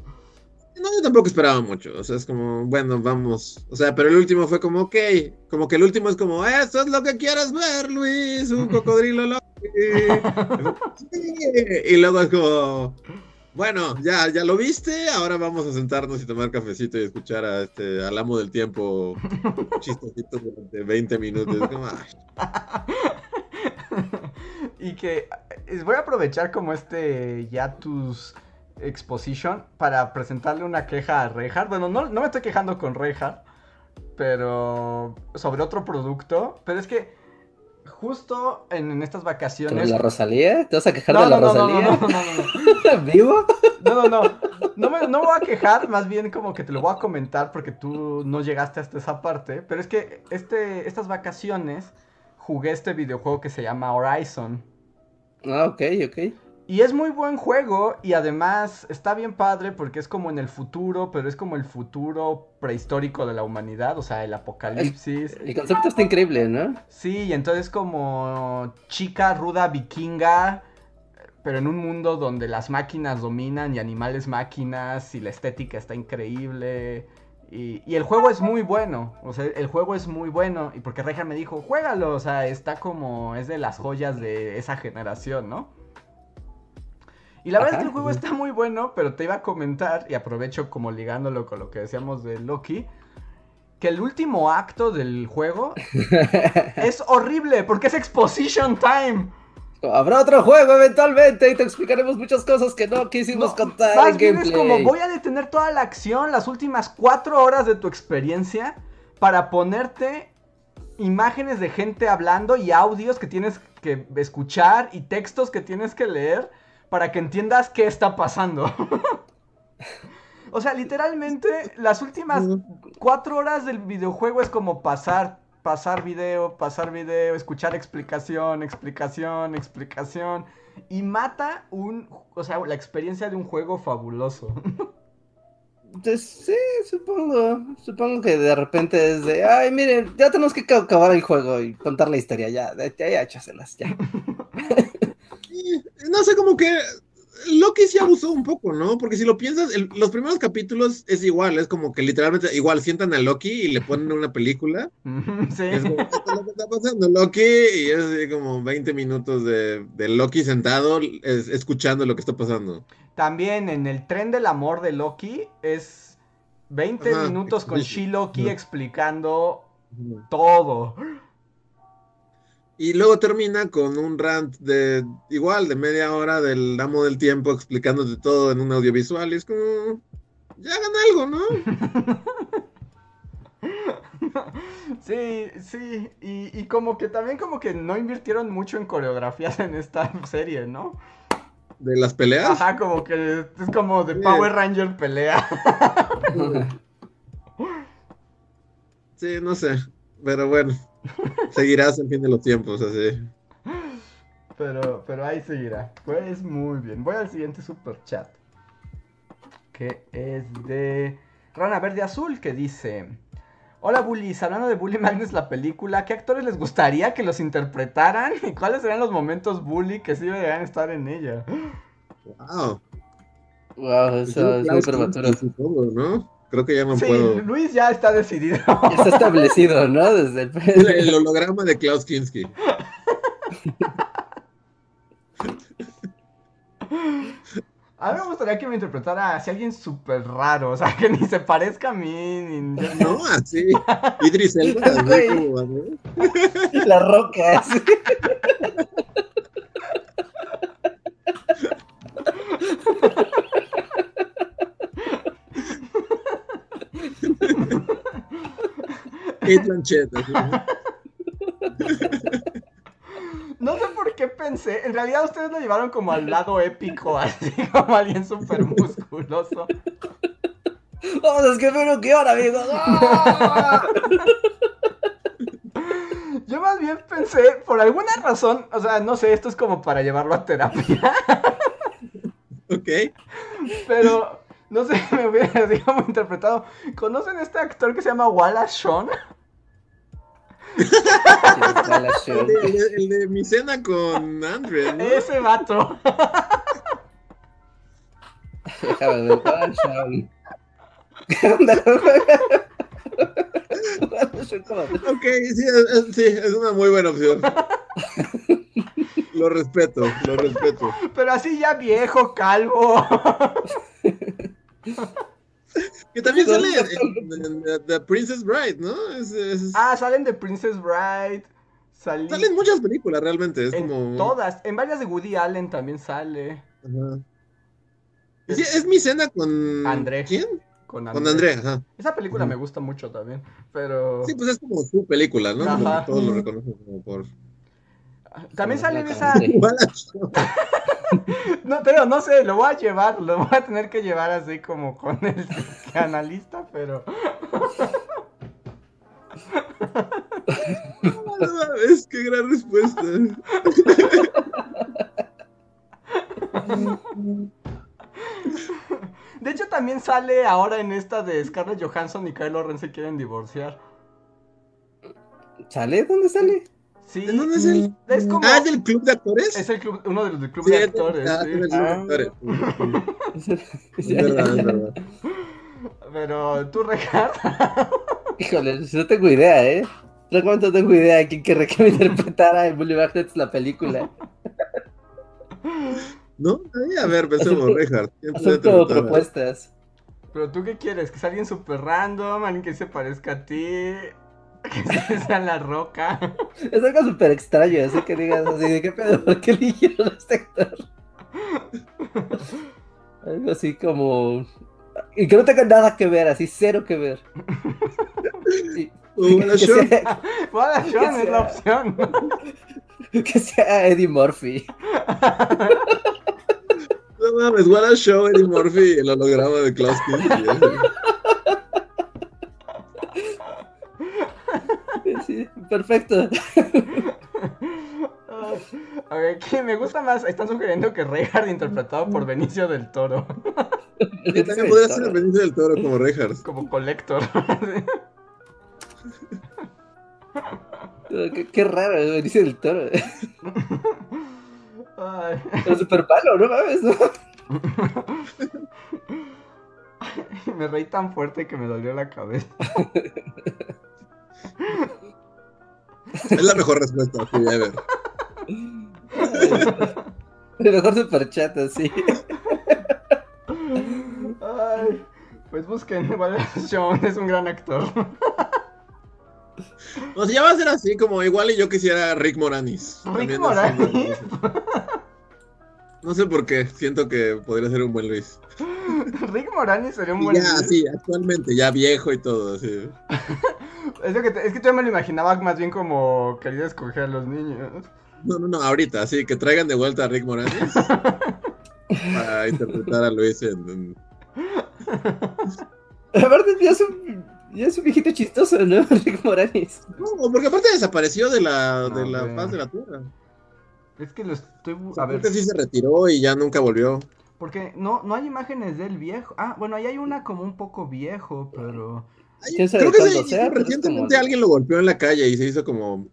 No, yo tampoco esperaba mucho. O sea, es como, bueno, vamos. O sea, pero el último fue como, ok. Como que el último es como, eso es lo que quieres ver, Luis, un cocodrilo loco. <laughs> Y luego es como, bueno, ya, ya lo viste, ahora vamos a sentarnos y tomar cafecito y escuchar a este, al amo del tiempo chistositos durante 20 minutos. <laughs> Y que voy a aprovechar como este ya tus exposition para presentarle una queja a Reinhardt. Bueno, no, no me estoy quejando con Reinhardt, pero sobre otro producto. Pero es que justo en, en estas ¿Con vacaciones... la Rosalía? ¿Te vas a quejar No, de la no, Rosalía? no, no, no, no. <laughs> ¿Vivo? No, no, no. No me, no me voy a quejar, más bien como que te lo voy a comentar porque tú no llegaste hasta esa parte. Pero es que este, estas vacaciones jugué este videojuego que se llama Horizon. Ah, ok, ok. Y es muy buen juego y además está bien padre porque es como en el futuro, pero es como el futuro prehistórico de la humanidad, o sea, el apocalipsis. El concepto está increíble, ¿no? Sí, y entonces como chica ruda vikinga, pero en un mundo donde las máquinas dominan y animales máquinas y la estética está increíble. Y, y el juego es muy bueno, o sea, el juego es muy bueno. Y porque Reja me dijo, juégalo, o sea, está como, es de las joyas de esa generación, ¿no? Y la verdad es que el juego está muy bueno, pero te iba a comentar, y aprovecho como ligándolo con lo que decíamos de Loki, que que el último acto del juego <laughs> es horrible porque es exposition time. Habrá otro juego eventualmente y te explicaremos muchas cosas que no quisimos No, contar más en bien gameplay. es como voy a detener toda la acción, las últimas cuatro horas de tu experiencia para ponerte imágenes de gente hablando y audios que tienes que escuchar y textos que tienes que leer para que entiendas qué está pasando. <laughs> o sea, literalmente las últimas cuatro horas del videojuego es como pasar, pasar video, pasar video, escuchar explicación, explicación, explicación. Y mata un, o sea, la experiencia de un juego fabuloso. <laughs> Pues, sí, supongo. Supongo que de repente es de, ay, miren, ya tenemos que ca- acabar el juego y contar la historia, ya, ya, ya, échaselas, ya. <laughs> No sé, como que Loki sí abusó un poco, ¿no? Porque si lo piensas, el- los primeros capítulos es igual, es como que literalmente igual sientan a Loki y le ponen una película. <laughs> sí. Es como, lo que está pasando, Loki, y es así como 20 minutos de, de Loki sentado es- escuchando lo que está pasando. También en el tren del amor de Loki es 20 Ajá, minutos con. She-Loki explicando todo. Y luego termina con un rant de igual, de media hora del amo del tiempo explicándote todo en un audiovisual. Y es como, ya hagan algo, ¿no? <laughs> Sí, sí. Y, y como que también como que no invirtieron mucho en coreografías en esta serie, ¿no? De las peleas. Ajá, como que es como de Sí. Power Ranger pelea. <laughs> Sí, no sé. Pero bueno, seguirás en fin de los tiempos, así. Pero, pero ahí seguirá. Pues muy bien. Voy al siguiente super chat. Que es de Rana Verde Azul que dice. Hola bullies, hablando de Bully Magnus la película, ¿qué actores les gustaría que los interpretaran? ¿Y cuáles serían los momentos bully que sí deberían estar en ella? Wow. Wow, eso es muy prematuro. ¿no? Creo que ya no Sí, puedo. Luis ya está decidido. Ya está establecido, ¿no? Desde El, el... el holograma de Klaus Kinski. A mí me gustaría que me interpretara así alguien súper raro, o sea, que ni se parezca a mí, ni... No, así. Idris Elba, <laughs> así ¿no? La roca. sí. <laughs> Kate Blanchett, <laughs> ¿no? Sé por qué pensé, en realidad ustedes lo llevaron como al lado épico, <laughs> así como alguien súper musculoso. Vamos a escribir un guion, amigos. <laughs> ¡Ah! Yo más bien pensé, por alguna razón, o sea, no sé, esto es como para llevarlo a terapia, Ok. pero no sé, me hubiera así como interpretado. ¿Conocen este actor que se llama Wallace Shawn? El de, el mi cena con Andre, ¿no? Ese vato. Déjame ver. ¿Qué. Ok, sí es, es- sí, es una muy buena opción. Lo respeto, lo respeto. Pero así ya viejo, calvo. <laughs> Que también sale The Princess Bride, ¿no? Es- es- Ah, salen de Princess Bride. Salí... Salen muchas películas realmente, es En como... todas. En varias de Woody Allen también sale. Ajá. Es mi cena con... André. ¿Quién? Con Con André. André, ajá. Esa película me gusta mucho también. Pero. Sí, pues es como su película, ¿no? Todos lo reconocen como por... También sale en esa. <laughs> No, pero no sé, lo voy a llevar. Lo voy a tener que llevar así como con el <laughs> analista, pero. <laughs> Es que gran respuesta. De hecho, también sale ahora en esta de Scarlett Johansson y Kylo Ren se quieren divorciar. ¿Sale? ¿Dónde sale? Sí. ¿En dónde es? Es como. Ah, ¿es del club de actores? Es el club, uno de los del club Sí, de es- actores. ah, sí. es del club de Ah. actores. Es Ya, <laughs> verdad, es verdad. Pero tú, Richard. <laughs> Híjole, no tengo idea, ¿eh? Realmente no tengo idea de quién querría que me interpretara en Bully Magnets la película. <laughs> ¿No? Ay, a ver, pensemos, Richard. ¿quién puede Son como interpretar? propuestas. Pero tú qué quieres? ¿Que sea alguien súper random? ¿Alguien que se parezca a ti? <laughs> ¿Que sea la roca? Es algo súper extraño, así que digas así, ¿de qué pedo? ¿Por qué eligieron a este actor? Algo así como... Y que no tenga nada que ver, así, cero que ver. Que, Sean, sea, Sean <laughs> es la opción. <laughs> que sea Eddie Murphy. no mames, what a show Eddie Murphy, el holograma de Klaus Kinski. Sí, perfecto. Ay, <laughs> Ok, ¿quién me gusta más? Están sugiriendo que Reinhardt interpretado por Benicio del Toro, Sí, también podría ser el Benicio del Toro como Reinhardt. como colector. Qué, qué raro, dice el toro. Ay. Pero super palo, no mames, ¿no? <laughs> Me reí tan fuerte que me dolió la cabeza. <laughs> Es la mejor respuesta, sí, a ver. <laughs> El mejor super chat, así. Ay, pues busquen, igual Sean es un gran actor. O sea, ya va a ser así como igual y yo quisiera Rick Moranis. Rick También Moranis. así, No sé por qué, siento que podría ser un buen Luis. Rick Moranis sería un Y buen ya, Luis. sí, actualmente, ya viejo y todo, sí. Es, lo que te- es que yo me lo imaginaba más bien como quería escoger a los niños. No, no, no, ahorita, sí, que traigan de vuelta a Rick Moranis <laughs> para interpretar a Luis en, en- Aparte, ya es un, ya es un viejito chistoso, ¿no? <laughs> Rick Moranis. No, porque aparte desapareció de la, de la faz de la Tierra. Es que lo estoy... bu- O sea, A ver, sí se retiró y ya nunca volvió. porque no, no hay imágenes del viejo. Ah, bueno, ahí hay una como un poco viejo, pero... Ay, ¿Quién sabe creo que sí, sea? Recientemente como- alguien lo golpeó en la calle y se hizo como...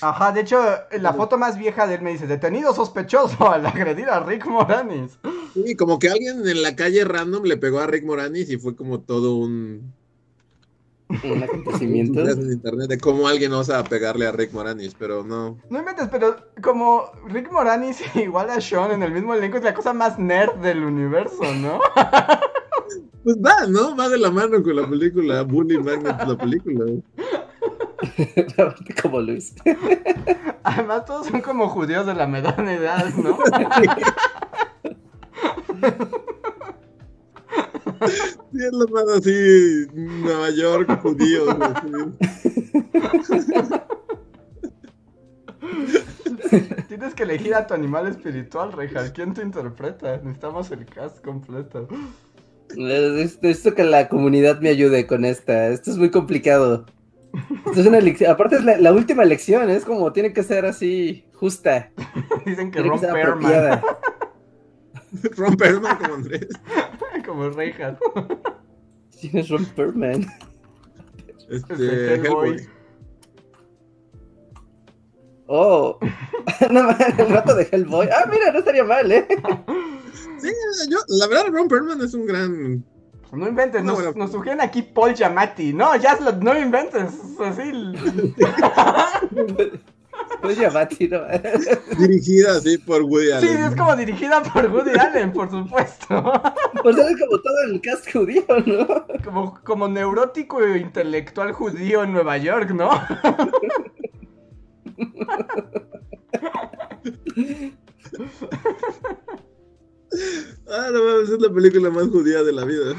Ajá, de hecho, la foto más vieja de él me dice, detenido sospechoso <laughs> al agredir a Rick Moranis. Sí, como que alguien en la calle random le pegó a Rick Moranis y fue como todo un... Un acontecimiento. <laughs> en internet de cómo alguien osa pegarle a Rick Moranis, pero no. No inventes, pero como Rick Moranis <laughs> igual a Sean en el mismo elenco es la cosa más nerd del universo, ¿no? Pues va, ¿no? Va de la mano con la película, Bully Magnet, la película. <laughs> Como Luis. Además todos son como judíos de la mediana edad, ¿no? Sí, es lo más así, Nueva York, judíos. Tienes que elegir a tu animal espiritual, Rejas. ¿Quién te interpreta? Necesitamos el cast completo. Necesito que la comunidad me ayude con esta. Esto es muy complicado. Esto es una elección. Aparte es la, la última elección, es como tiene que ser así justa. <laughs> Dicen que Ron Perlman, apropiada. <laughs> Ron Perlman como Andrés. <laughs> como Rejas. ¿Quién es Ron Perlman? Este, Este, Hellboy. Hellboy. Oh, no el rato de Hellboy. Ah, mira, no estaría mal, ¿eh? Sí, yo, la verdad, Ron Perlman es un gran. No inventes, No, nos, bueno. nos sugieren aquí Paul Giamatti. No, ya lo- no inventes. Así. <laughs> Ya Mati, no dirigida así por Woody Sí, Allen. es como dirigida por Woody Allen, por supuesto. Pues es como todo el cast judío, ¿no? Como, como neurótico e intelectual judío en Nueva York, ¿no? <laughs> Ah, no mames, es la película más judía de la vida.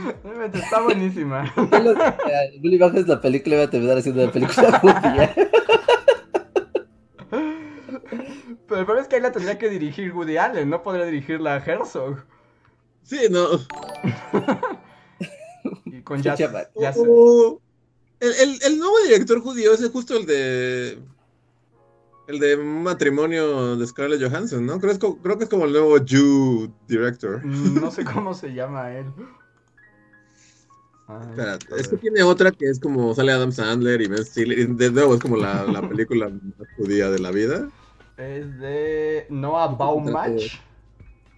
Está buenísima. <laughs> Bully Bang es la película va a terminar haciendo la película <laughs> judía. Pero el problema es que ahí la tendría que dirigir Woody Allen, no podría dirigirla a Herzog. Sí, no. <laughs> Y con Jazz. Oh, el, el- el nuevo director judío es justo el de. El de matrimonio de Scarlett Johansson, ¿no? Creo, es creo que es como el nuevo Jew director. Mm, No sé <laughs> cómo se llama él. Ay, Espera, es que tiene otra que es como sale Adam Sandler y Ben Stiller. y De nuevo es como la, la película más judía de la vida. Es de Noah Baumbach.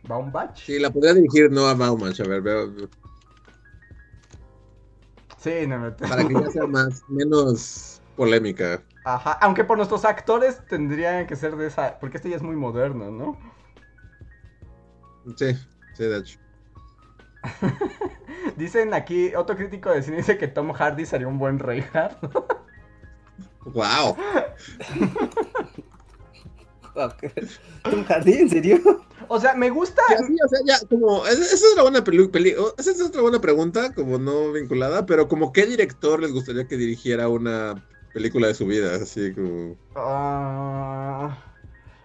¿Baumbach? Sí, la podría dirigir Noah Baumbach, a ver, veo, Sí, no me para que ya sea <laughs> más, menos polémica. Ajá, aunque por nuestros actores tendrían que ser de esa. Porque este ya es muy moderno, ¿no? Sí, sí, de hecho. <laughs> Dicen aquí, otro crítico de cine dice que Tom Hardy sería un buen Reinhardt. Wow. <laughs> ¿Tom Hardy? ¿En serio? O sea, me gusta. Sí, o sea, ya, como, es- esa es una buena peli, peli- esa es otra buena pregunta, como no vinculada, pero como qué director les gustaría que dirigiera una película de su vida, así como... Ah,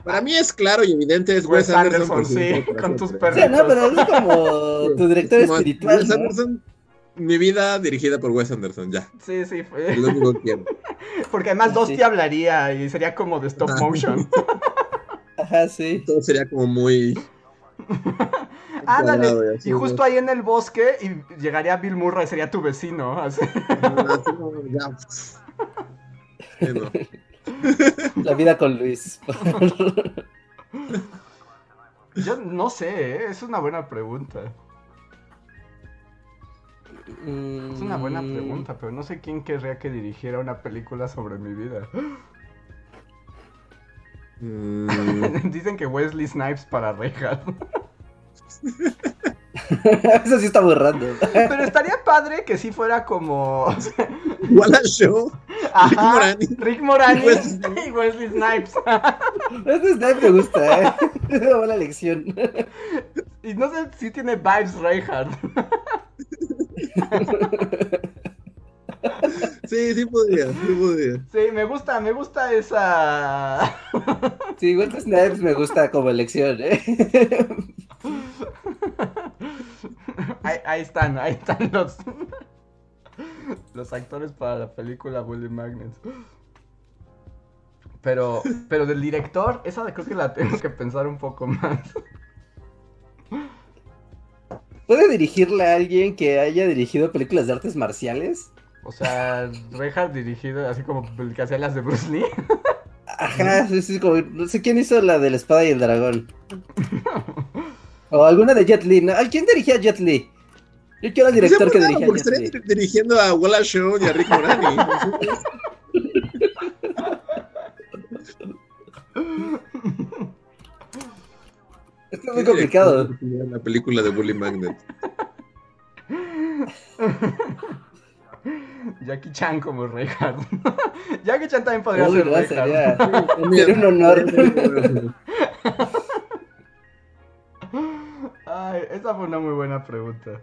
Para mí es claro y evidente, es Wes Wes Anderson. Anderson, por su sí, ejemplo, con tus siempre. Sí, no, pero es como tu director Como espiritual, Wes ¿no? Anderson, mi vida dirigida por Wes Anderson, ya. sí, sí, Es fue. lo único que quiero. <laughs> Porque además Sí. Dusty hablaría y sería como de stop Ajá. motion. <laughs> Ajá, sí. Todo sería como muy... <laughs> Ándale. y justo ahí en el bosque y llegaría Bill Murray, sería tu vecino. así. Ah, sí, no, ya. Sí, no. <laughs> La vida con Luis. Yo no sé, ¿eh? es una buena pregunta. Es una buena Mm, pregunta, pero no sé quién querría que dirigiera una película sobre mi vida. Mm, <laughs> Dicen que Wesley Snipes para Reinhardt. <laughs> <laughs> Eso sí está muy random. Pero estaría padre que sí fuera como. Wallace Show. Ajá, Moranis. Rick Moranis Wesley y Wesley Snipes. Este Snipe me gusta, ¿eh? Es <laughs> una buena lección. Y no sé si tiene vibes Reinhardt. Sí, sí podría, sí podría. Sí, me gusta, me gusta esa. Sí, que Snipes me gusta como elección, ¿eh? Ahí, están, ahí están los. Los actores para la película Bully Magnets. Pero, pero del director, esa creo que la tengo que pensar un poco más. ¿Puede dirigirle a alguien que haya dirigido películas de artes marciales? O sea, Reinhardt dirigido así como que hacía las de Bruce Lee. Ajá, sí, sí, como, no sé quién hizo la de la espada y el dragón. O alguna de Jet Li. ¿no? ¿A ¿Quién dirigía a Jet Li? Yo quiero al director que Sí, dirigía a porque Jet estaría Li. dir- dirigiendo a Wallace Show y a Rick Moranis. <laughs> Esto es muy complicado. La película de Bully Magnet. Jackie Chan como Reinhardt. <laughs> Jackie Chan también podría Uy, ser no, Reinhardt. sería, sería un honor. <laughs> Ay, esa fue una muy buena pregunta.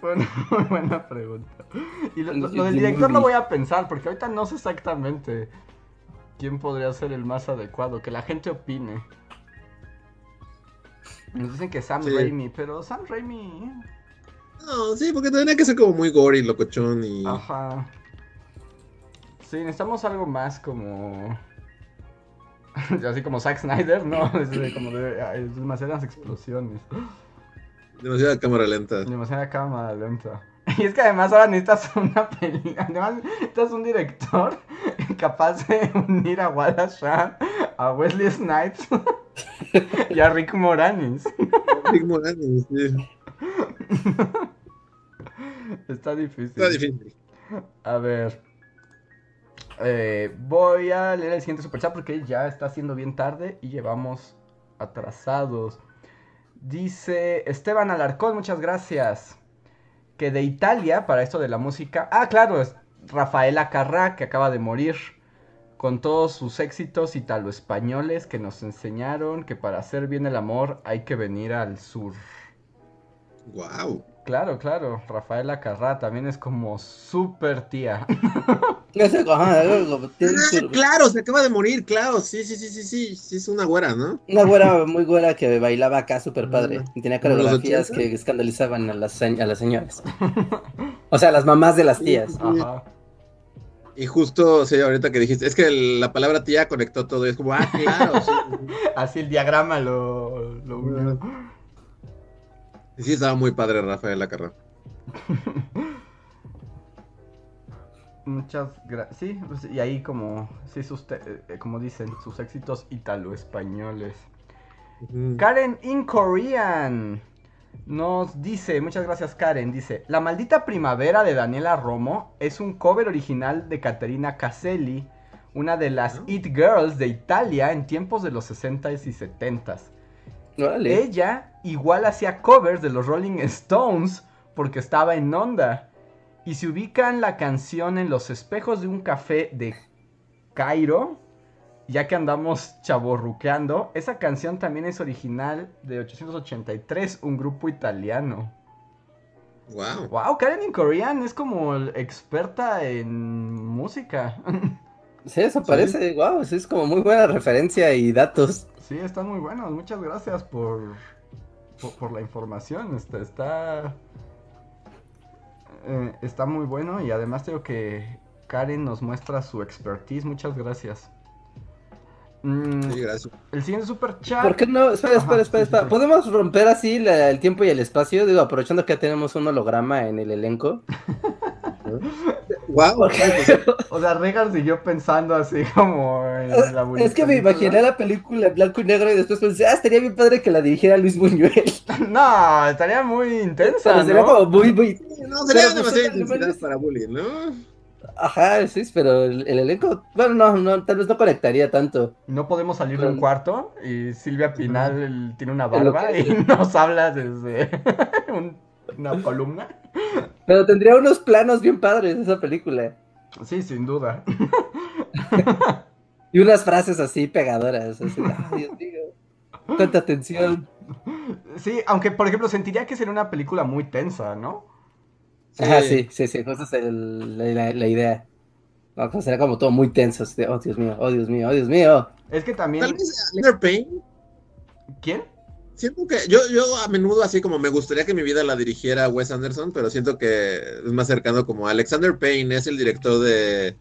Fue una <laughs> muy buena pregunta. Y lo, lo- lo del director lo voy a pensar, porque ahorita no sé exactamente quién podría ser el más adecuado. Que la gente opine. Nos dicen que Sam Sí. Raimi, pero Sam Raimi. No, sí, porque tendría que ser como muy gory, locochón y. Ajá. Sí, necesitamos algo más como. <laughs> Así como Zack Snyder, ¿no? <laughs> Es de- como de, ay, demasiadas explosiones. Demasiada cámara lenta. Demasiada cámara lenta. <laughs> Y es que además ahora necesitas <laughs> una película. Además necesitas un director <laughs> capaz de unir a Wallace Shawn, a Wesley Snipes y a Rick Moranis. Rick Moranis, sí. Está difícil. Está difícil. A ver. Eh, voy a leer el siguiente superchat porque ya está siendo bien tarde y llevamos atrasados. Dice Esteban Alarcón, muchas gracias. Que de Italia, para esto de la música. Ah, claro, es Rafaela Carrá, que acaba de morir. Con todos sus éxitos italo-españoles que nos enseñaron que para hacer bien el amor hay que venir al sur. Wow. Claro, claro, Rafaela Carrá también es como súper tía. <laughs> Ah, claro, se acaba de morir, claro. Sí, sí, sí, sí, sí. Sí, es una güera, ¿no? Una güera muy güera que bailaba acá súper padre. Y tenía ¿Como los coreografías 80? que escandalizaban a las, a las señoras. O sea, a las mamás de las tías. Ajá. Y justo, sí, ahorita que dijiste, es que el- la palabra tía conectó todo. Y es como, ah, claro, sí. <laughs> Así el diagrama lo, sí, estaba muy padre Rafael Acarra. <laughs> Muchas gracias. Sí, pues, y ahí como, sí, sus eh, como dicen, sus éxitos italo-españoles. Karen in Korean nos dice, muchas gracias Karen, dice, La maldita primavera de Daniela Romo es un cover original de Caterina Caselli, una de las Ah. It Girls de Italia en tiempos de los 60s y 70s. Órale. Ella igual hacía covers de los Rolling Stones porque estaba en onda. Y si ubican la canción en los espejos de un café de Cairo, ya que andamos chaborruqueando, esa canción también es original de 883, un grupo italiano. Wow. Wow, Karen in Korean es como experta en música. <laughs> Sí, eso parece, wow, es como muy buena referencia y datos. Sí, están muy buenos. Muchas gracias por, por, por la información. Este, está eh, está muy bueno y además tengo que Karen nos muestra su expertise. Muchas gracias. Mm, Sí, gracias. el siguiente super chat. ¿Por qué no? Espera, Ajá, espera, espera, sí, sí, espera. sí. ¿Podemos romper así la- el tiempo y el espacio? Digo, aprovechando que ya tenemos un holograma en el elenco. <laughs> Wow. O sea, Regan siguió pensando así como en la Es que me imaginé la película en blanco y negro y después pensé, ah, estaría bien padre que la dirigiera Luis Buñuel. <laughs> No, estaría muy intensa, Pero sería ¿no? como muy, muy... No, sería pues, demasiada sí, intensidad es- para bullying, ¿no? Ajá, sí, pero el, el elenco, bueno, no, no, tal vez no conectaría tanto. No podemos salir de un cuarto y Silvia Pinal tiene una barba que- y <laughs> nos habla desde <laughs> un- una columna. Pero tendría unos planos bien padres esa película. Sí, sin duda. <laughs> Y unas frases así pegadoras, así, ay, Dios mío, cuánta tensión. Sí, aunque por ejemplo sentiría que sería una película muy tensa, ¿no? Ajá, sí, sí, sí, esa es el- la, la- la idea. No, o sea, sería como todo muy tenso, así de, oh Dios mío, oh Dios mío, oh Dios mío. Es que también. Tal vez Alexander Payne. ¿Quién? Siento que yo, yo a menudo así como me gustaría que mi vida la dirigiera Wes Anderson, pero siento que es más cercano como Alexander Payne es el director de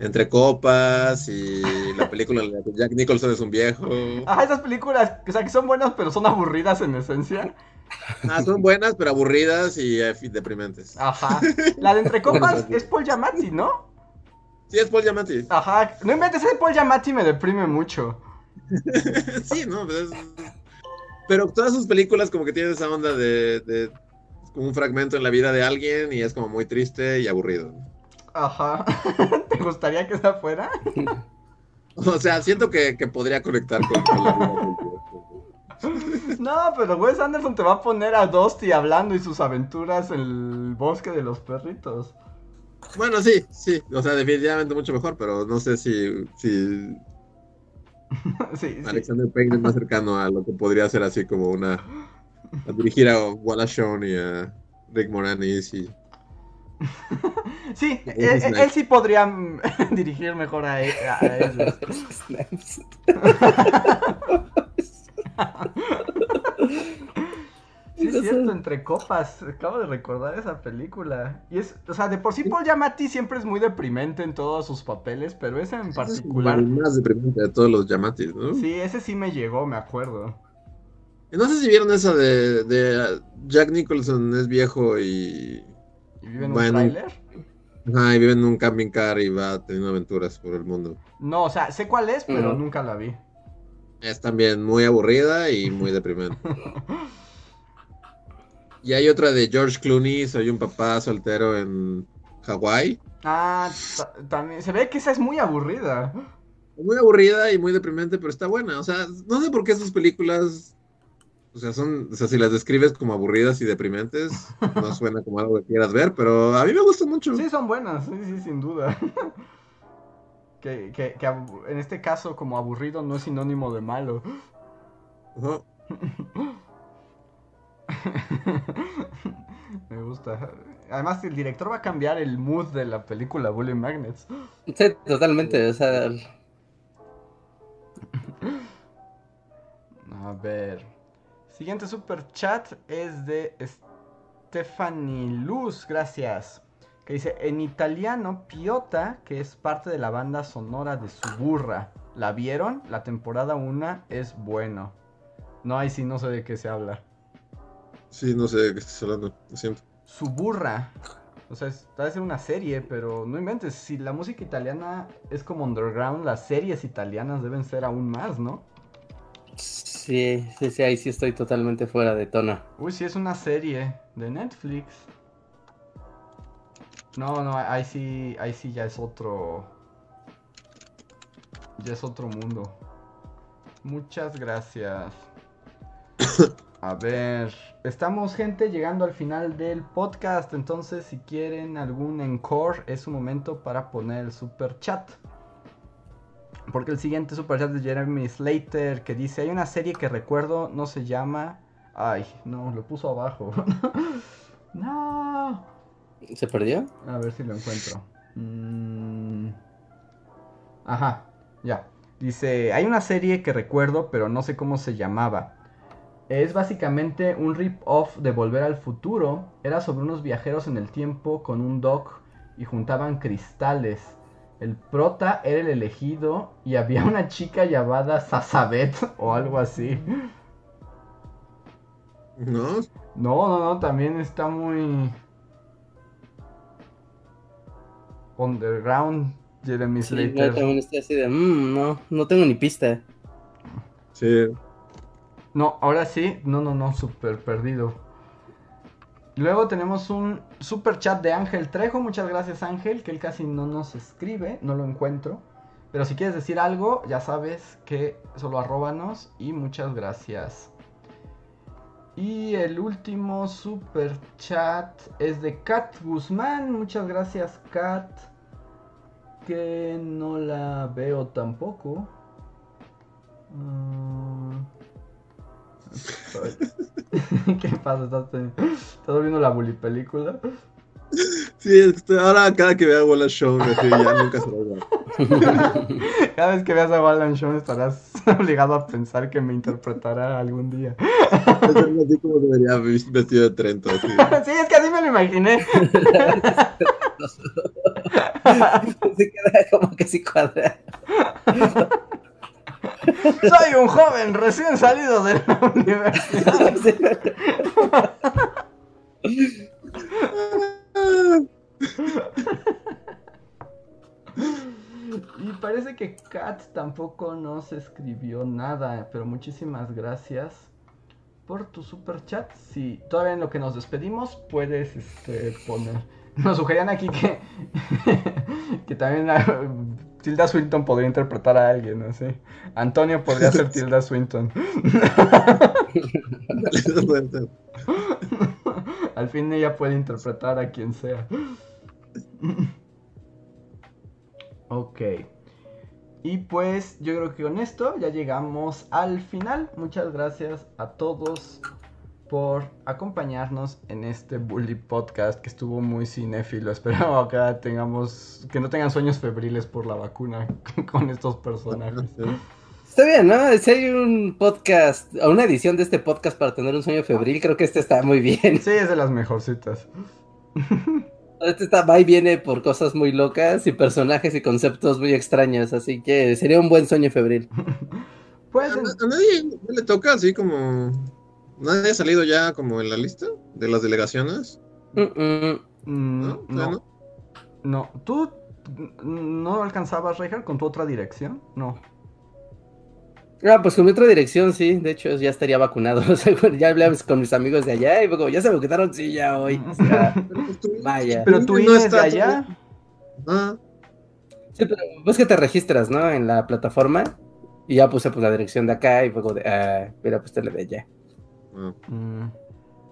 Entre Copas y la película en la que Jack Nicholson es un viejo. Ah, esas películas, o sea, que son buenas, pero son aburridas en esencia. Ah, son buenas, pero aburridas y eh, deprimentes. Ajá. La de Entre <laughs> Copas es Paul Giamatti, ¿no? Sí, es Paul Giamatti. Ajá. No inventes, ese Paul Giamatti me deprime mucho. <laughs> sí, no, pues es- pero todas sus películas como que tienen esa onda de, de como un fragmento en la vida de alguien y es como muy triste y aburrido. Ajá. <laughs> ¿Te gustaría que esa fuera? <laughs> O sea, siento que, que podría conectar con, con la vida. No, pero Wes Anderson te va a poner a Dusty hablando y sus aventuras en el bosque de los perritos. Bueno, sí, sí, o sea, definitivamente mucho mejor, pero no sé si, si <laughs> Sí, sí. Alexander Payne es más cercano a lo que podría ser así como una a dirigir a Wallace Shawn y a Rick Moranis y <laughs> Sí, él, Ese es él- él sí podría <laughs> dirigir mejor a, e- a ellos. Sí, es cierto, entre copas. Acabo de recordar esa película. Y es, o sea, de por sí Paul Giamatti siempre es muy deprimente en todos sus papeles, pero ese en Ese es particular. el más deprimente de todos los Yamatis, ¿no? Sí, ese sí me llegó, me acuerdo. No sé si vieron esa de, de Jack Nicholson es viejo y, ¿Y vive en un Bueno. tráiler? ajá, y vive en un camping car y va teniendo aventuras por el mundo. No, o sea, sé cuál es, pero nunca la vi. Es también muy aburrida y muy <laughs> deprimente. Y hay otra de George Clooney, soy un papá soltero en Hawái. Ah, ta- también. Se ve que esa es muy aburrida. Muy aburrida y muy deprimente, pero está buena. O sea, no sé por qué sus películas, o sea, son, o sea, si las describes como aburridas y deprimentes, no <laughs> suena como algo que quieras ver, pero a mí me gusta mucho. Sí, son buenas, sí, sí, sin duda. <laughs> que, que, que en este caso, como aburrido no es sinónimo de malo. Ajá. <laughs> <laughs> Me gusta. Además, el director va a cambiar el mood de la película Bully Magnets. Sí, totalmente, o sea, A ver. Siguiente super chat es de Stephanie Luz, gracias. Que dice, en italiano, Piota, que es parte de la banda sonora de Suburra. ¿La vieron? La temporada 1 es bueno. No, ahí sí no sé de qué se habla. Sí, no sé de qué estás hablando, lo siento. Suburra. O sea, es- debe ser una serie, pero no inventes. Si la música italiana es como underground, las series italianas deben ser aún más, ¿no? sí, sí, sí, ahí sí estoy totalmente fuera de tono. Uy, sí, es una serie de Netflix. No, no, ahí sí, ahí sí ya es otro. Ya es otro mundo. Muchas gracias. <coughs> A ver, estamos gente llegando al final del podcast, entonces si quieren algún encore es su momento para poner el super chat. Porque el siguiente super chat es de Jeremy Slater que dice, hay una serie que recuerdo, no se llama... Ay, no, lo puso abajo. <laughs> no. ¿Se perdió? A ver si lo encuentro. Mm. Ajá, ya. Dice, hay una serie que recuerdo, pero no sé cómo se llamaba. Es básicamente un rip-off de Volver al Futuro. Era sobre unos viajeros en el tiempo con un doc y juntaban cristales. El prota era el elegido y había una chica llamada Sasabet <laughs> o algo así. ¿No? No, no, no, también está muy underground Jeremy Sí, Slater. no, también estoy así de, "Mm, no, no tengo ni pista. Sí. No, ahora sí, no, no, no, súper perdido. Luego tenemos un super chat de Ángel Trejo. Muchas gracias, Ángel, que él casi no nos escribe, no lo encuentro. Pero si quieres decir algo, ya sabes que solo arróbanos y muchas gracias. Y el último super chat es de Kat Guzmán. Muchas gracias, Kat. Que no la veo tampoco. Mm. <laughs> ¿Qué pasa? ¿Estás, ¿Estás viendo la bully película? Sí, este, ahora cada que vea Wallace Show, ya nunca se lo va. <laughs> Cada vez que veas a Wallan Show estarás <laughs> obligado a pensar que me interpretará algún día. Es así como debería vestido de Trento. Así. Sí, es que así me lo imaginé. Se queda como que sí cuadra. <laughs> Soy un joven recién salido de la universidad. Y parece que Kat tampoco nos escribió nada, pero muchísimas gracias por tu super chat. Si todavía en lo que nos despedimos puedes este, poner. Nos sugerían aquí que <laughs> que también Tilda Swinton podría interpretar a alguien, no sé. Antonio podría ser Tilda Swinton. <laughs> Al fin ella puede interpretar a quien sea. Ok. Y pues yo creo que con esto ya llegamos al final. Muchas gracias a todos por acompañarnos en este Bully Podcast que estuvo muy cinéfilo. <laughs> Espero acá tengamos que no tengan sueños febriles por la vacuna <laughs> con estos personajes. Está bien, ¿no? Si hay un podcast, o una edición de este podcast para tener un sueño febril, creo que este está muy bien. Sí, es de las mejorcitas. <laughs> Este está, va y viene por cosas muy locas y personajes y conceptos muy extraños, así que sería un buen sueño febril. Pues ¿A, a nadie no le toca así como... ¿Nadie ha salido ya como en la lista de las delegaciones? Mm, mm. mm, ¿No? no, ¿No? no. ¿Tú no alcanzabas, Reinhardt, con tu otra dirección? No. Ah, pues con mi otra dirección, sí. De hecho, ya estaría vacunado. <laughs> O sea, ya hablamos con mis amigos de allá y luego, ¿ya se vacunaron? Sí, ya hoy. O sea, Pero pues vaya. Pero tú no INE es de allá. Ah, Sí, pero pues que te registras, ¿no? En la plataforma. Y ya puse pues la dirección de acá y luego de, ah, mira, pues te le de allá. Ah. Mm.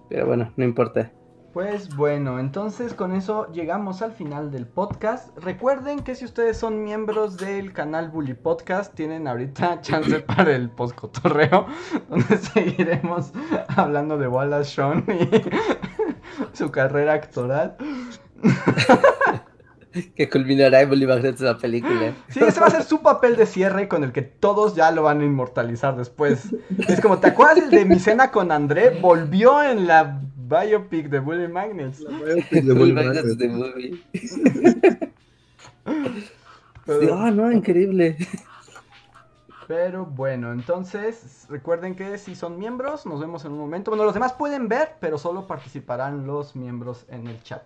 Pero bueno, no importa. Pues bueno, entonces con eso llegamos al final del podcast. Recuerden que si ustedes son miembros del canal Bully Podcast, tienen ahorita <laughs> chance para el postcotorreo, <laughs> donde seguiremos hablando de Wallace Shawn y <laughs> su carrera actoral. <laughs> Que culminará en Bolívar de la película. <gasps> Sí, ese va a ser su papel de cierre con el que todos ya lo van a inmortalizar después. Es como, ¿te acuerdas de mi cena con André? Volvió en la biopic de Bully Magnets. La biopic de Bully <laughs> Magnets. de movie. <laughs> Pero- Ah, no, increíble. Pero bueno, entonces recuerden que si son miembros, nos vemos en un momento. Bueno, los demás pueden ver, pero solo participarán los miembros en el chat.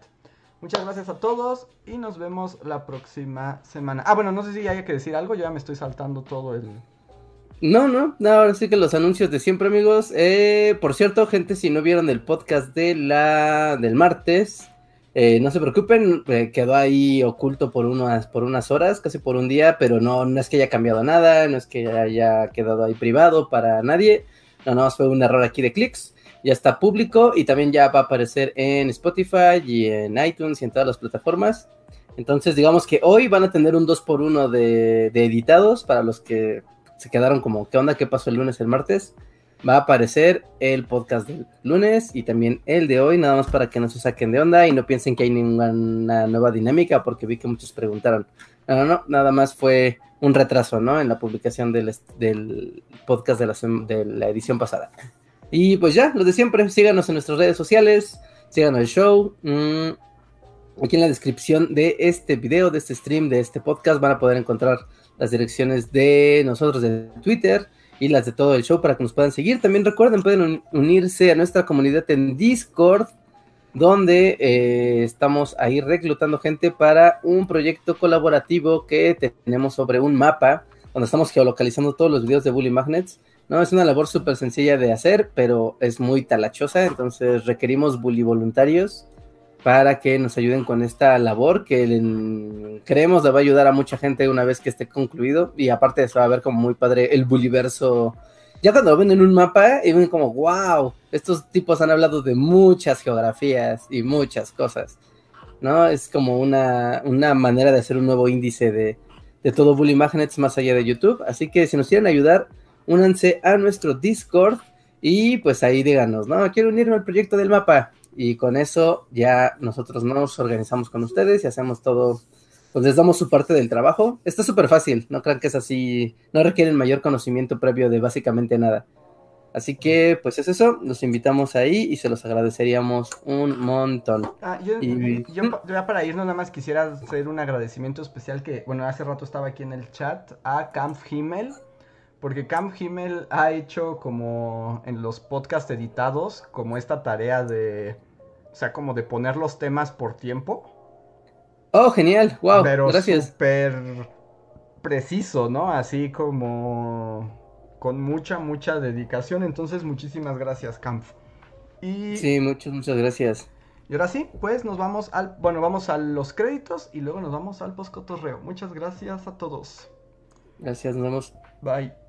Muchas gracias a todos y nos vemos la próxima semana. Ah, bueno, no sé si haya que decir algo, yo ya me estoy saltando todo el... No, no, no, ahora sí que los anuncios de siempre, amigos. Eh, por cierto, gente, si no vieron el podcast de la del martes, eh, no se preocupen, eh, quedó ahí oculto por unas, por unas horas, casi por un día, pero no, no es que haya cambiado nada, no es que haya quedado ahí privado para nadie. No, no, fue un error aquí de clics. Ya está público y también ya va a aparecer en Spotify y en iTunes y en todas las plataformas. Entonces, digamos que hoy van a tener un 2x1 de, de editados para los que se quedaron como, ¿qué onda? ¿Qué pasó el lunes, el martes? Va a aparecer el podcast del lunes y también el de hoy, nada más para que no se saquen de onda y no piensen que hay ninguna nueva dinámica, porque vi que muchos preguntaron. No, no, nada más fue un retraso, ¿no? En la publicación del, podcast de la edición pasada. Y pues ya, lo de siempre, síganos en nuestras redes sociales, síganos el show. Mmm, aquí en la descripción de este video, de este stream, de este podcast, van a poder encontrar las direcciones de nosotros de Twitter y las de todo el show para que nos puedan seguir. También recuerden, pueden unirse a nuestra comunidad en Discord, donde eh, estamos ahí reclutando gente para un proyecto colaborativo que tenemos sobre un mapa, donde estamos geolocalizando todos los videos de Bully Magnets. No, es una labor súper sencilla de hacer, pero es muy talachosa, entonces requerimos bully voluntarios para que nos ayuden con esta labor que creemos le va a ayudar a mucha gente una vez que esté concluido y aparte eso va a ver como muy padre el buliverso. Ya cuando ven en un mapa y ven como, wow, estos tipos han hablado de muchas geografías y muchas cosas, ¿no? Es como una, una manera de hacer un nuevo índice de, de todo Bully Magnets más allá de YouTube. Así que si nos quieren ayudar, únanse a nuestro Discord y pues ahí díganos, ¿no? Quiero unirme al proyecto del mapa y con eso ya nosotros nos organizamos con ustedes y hacemos todo, pues les damos su parte del trabajo. Está súper fácil, no crean que es así, no requieren mayor conocimiento previo de básicamente nada. Así que, pues es eso, los invitamos ahí y se los agradeceríamos un montón. Ah, yo, y... yo, ya para irnos nada más quisiera hacer un agradecimiento especial que, bueno, hace rato estaba aquí en el chat a Kampf Himmel, porque Camp Himmel ha hecho como en los podcasts editados, como esta tarea de, o sea, como de poner los temas por tiempo. Oh, genial, wow, pero gracias. Súper preciso, ¿no? Así como con mucha, mucha dedicación. Entonces, muchísimas gracias, Camp. Y... Sí, muchas, muchas gracias. Y ahora sí, pues nos vamos al, bueno, vamos a los créditos y luego nos vamos al postcotorreo. Muchas gracias a todos. Gracias, nos vemos. Bye.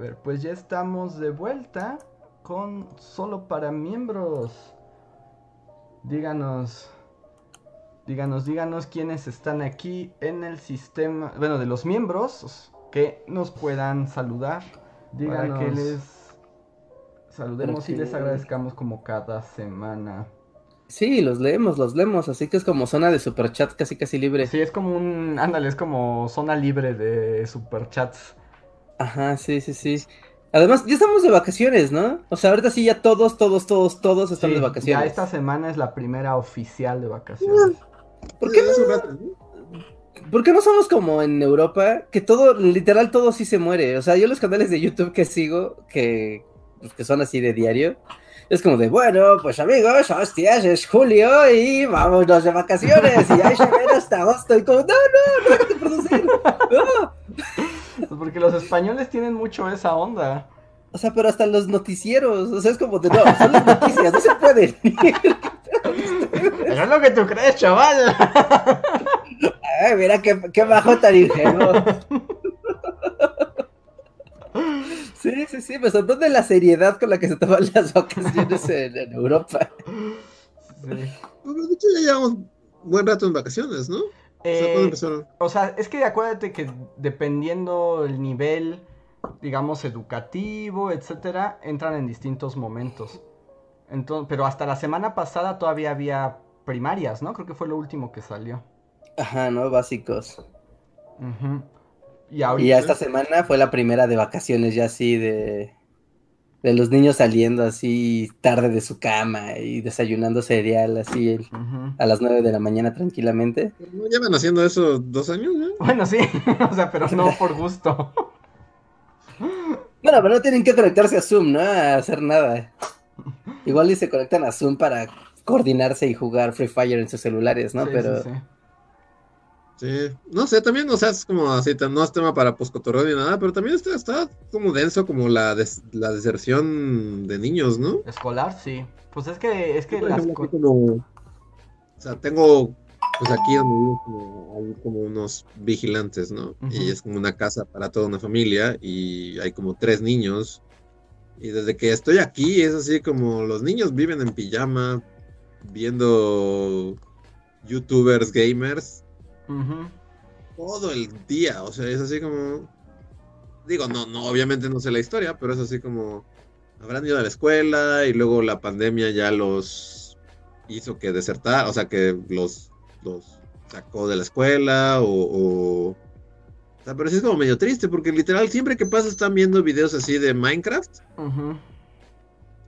Ver, pues ya estamos de vuelta con solo para miembros. Díganos, díganos, díganos quiénes están aquí en el sistema, bueno, de los miembros que nos puedan saludar. Díganos que les saludemos y les agradezcamos como cada semana. Sí, los leemos, los leemos, así que es como zona de superchat casi casi libre. Sí, es como un, ándale, es como zona libre de superchats. Ajá, sí, sí, sí. Además, ya estamos de vacaciones, ¿no? O sea, ahorita sí ya todos, todos, todos, todos están de vacaciones. Ya esta semana es la primera oficial de vacaciones. ¿Por qué no? ¿Por qué no somos como en Europa? Que todo, literal, todo sí se muere. O sea, yo los canales de YouTube que sigo, que, pues, que son así de diario, es como de, bueno, pues amigos, hostias, es julio y vámonos de vacaciones. Y ahí se ven hasta agosto. Y como, no, no, no hay que producir. No. Pues <laughs> <laughs> porque los españoles tienen mucho esa onda. O sea, pero hasta los noticieros, o sea, es como de, no, son las noticias, no se pueden. <laughs> es lo que tú crees, chaval. <laughs> Ay, mira qué, qué bajo tan ingenuo. Sí, sí, sí, me sorprende la seriedad con la que se toman las vacaciones en, en Europa. Sí. Bueno, de hecho ya llevamos buen rato en vacaciones, ¿no? Eh, o sea, es que acuérdate que dependiendo el nivel, digamos, educativo, etcétera, entran en distintos momentos. Entonces, pero hasta la semana pasada todavía había primarias, ¿no? Creo que fue lo último que salió. Ajá, ¿no? Básicos. Uh y, ahorita... y esta semana fue la primera de vacaciones ya así de... de los niños saliendo así tarde de su cama y desayunando cereal así a las 9 de la mañana tranquilamente. No llevan haciendo eso dos años, ¿no? Bueno, sí, <laughs> o sea, pero no <laughs> por gusto. Bueno, pero no tienen que conectarse a Zoom, ¿no? A hacer nada. Igual y se conectan a Zoom para coordinarse y jugar Free Fire en sus celulares, ¿no? Sí, pero sí, sí. Sí, no sé, también, o sea, es como así, tan- no es tema para poscotorreo ni nada, pero también está, está como denso como la, des- la deserción de niños, ¿no? Escolar, sí. Pues es que, es que las como, o sea, tengo, pues aquí donde vivo, como, hay como unos vigilantes, ¿no? Y es como una casa para toda una familia y hay como tres niños. Y desde que estoy aquí es así como los niños viven en pijama, viendo youtubers gamers Todo el día, o sea, es así como, digo, no, no, obviamente no sé la historia, pero es así como, habrán ido a la escuela y luego la pandemia ya los hizo que desertar, o sea, que los, los sacó de la escuela o, o, o sea, pero sí es como medio triste porque literal siempre que pasa están viendo videos así de Minecraft Ujú.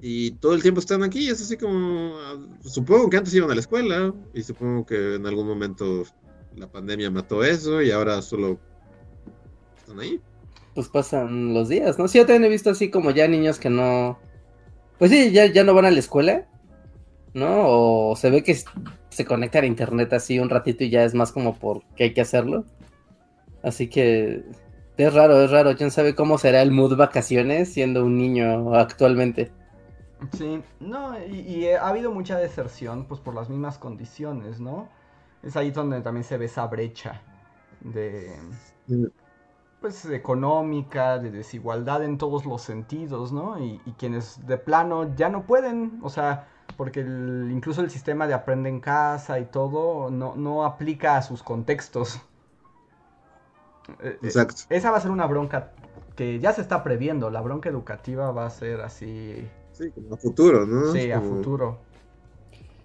y todo el tiempo están aquí, es así como, supongo que antes iban a la escuela y supongo que en algún momento la pandemia mató eso y ahora solo están ahí. pues pasan los días, ¿no? Sí, yo también he visto así como ya niños que no... Pues sí, ya, ya no van a la escuela, ¿no? O se ve que se conectan a internet así un ratito y ya es más como porque hay que hacerlo. Así que es raro, es raro. ¿Quién sabe cómo será el mood vacaciones siendo un niño actualmente? Sí, no, y, y, eh, ha habido mucha deserción, pues por las mismas condiciones, ¿no? Es ahí donde también se ve esa brecha de, pues, económica, de desigualdad en todos los sentidos, ¿no? Y, y quienes de plano ya no pueden, o sea, porque el- incluso el sistema de aprende en casa y todo no, no aplica a sus contextos. Eh, eh, Exacto. Esa va a ser una bronca que ya se está previendo, la bronca educativa va a ser así, Sí, como a futuro, ¿no? sí, a futuro.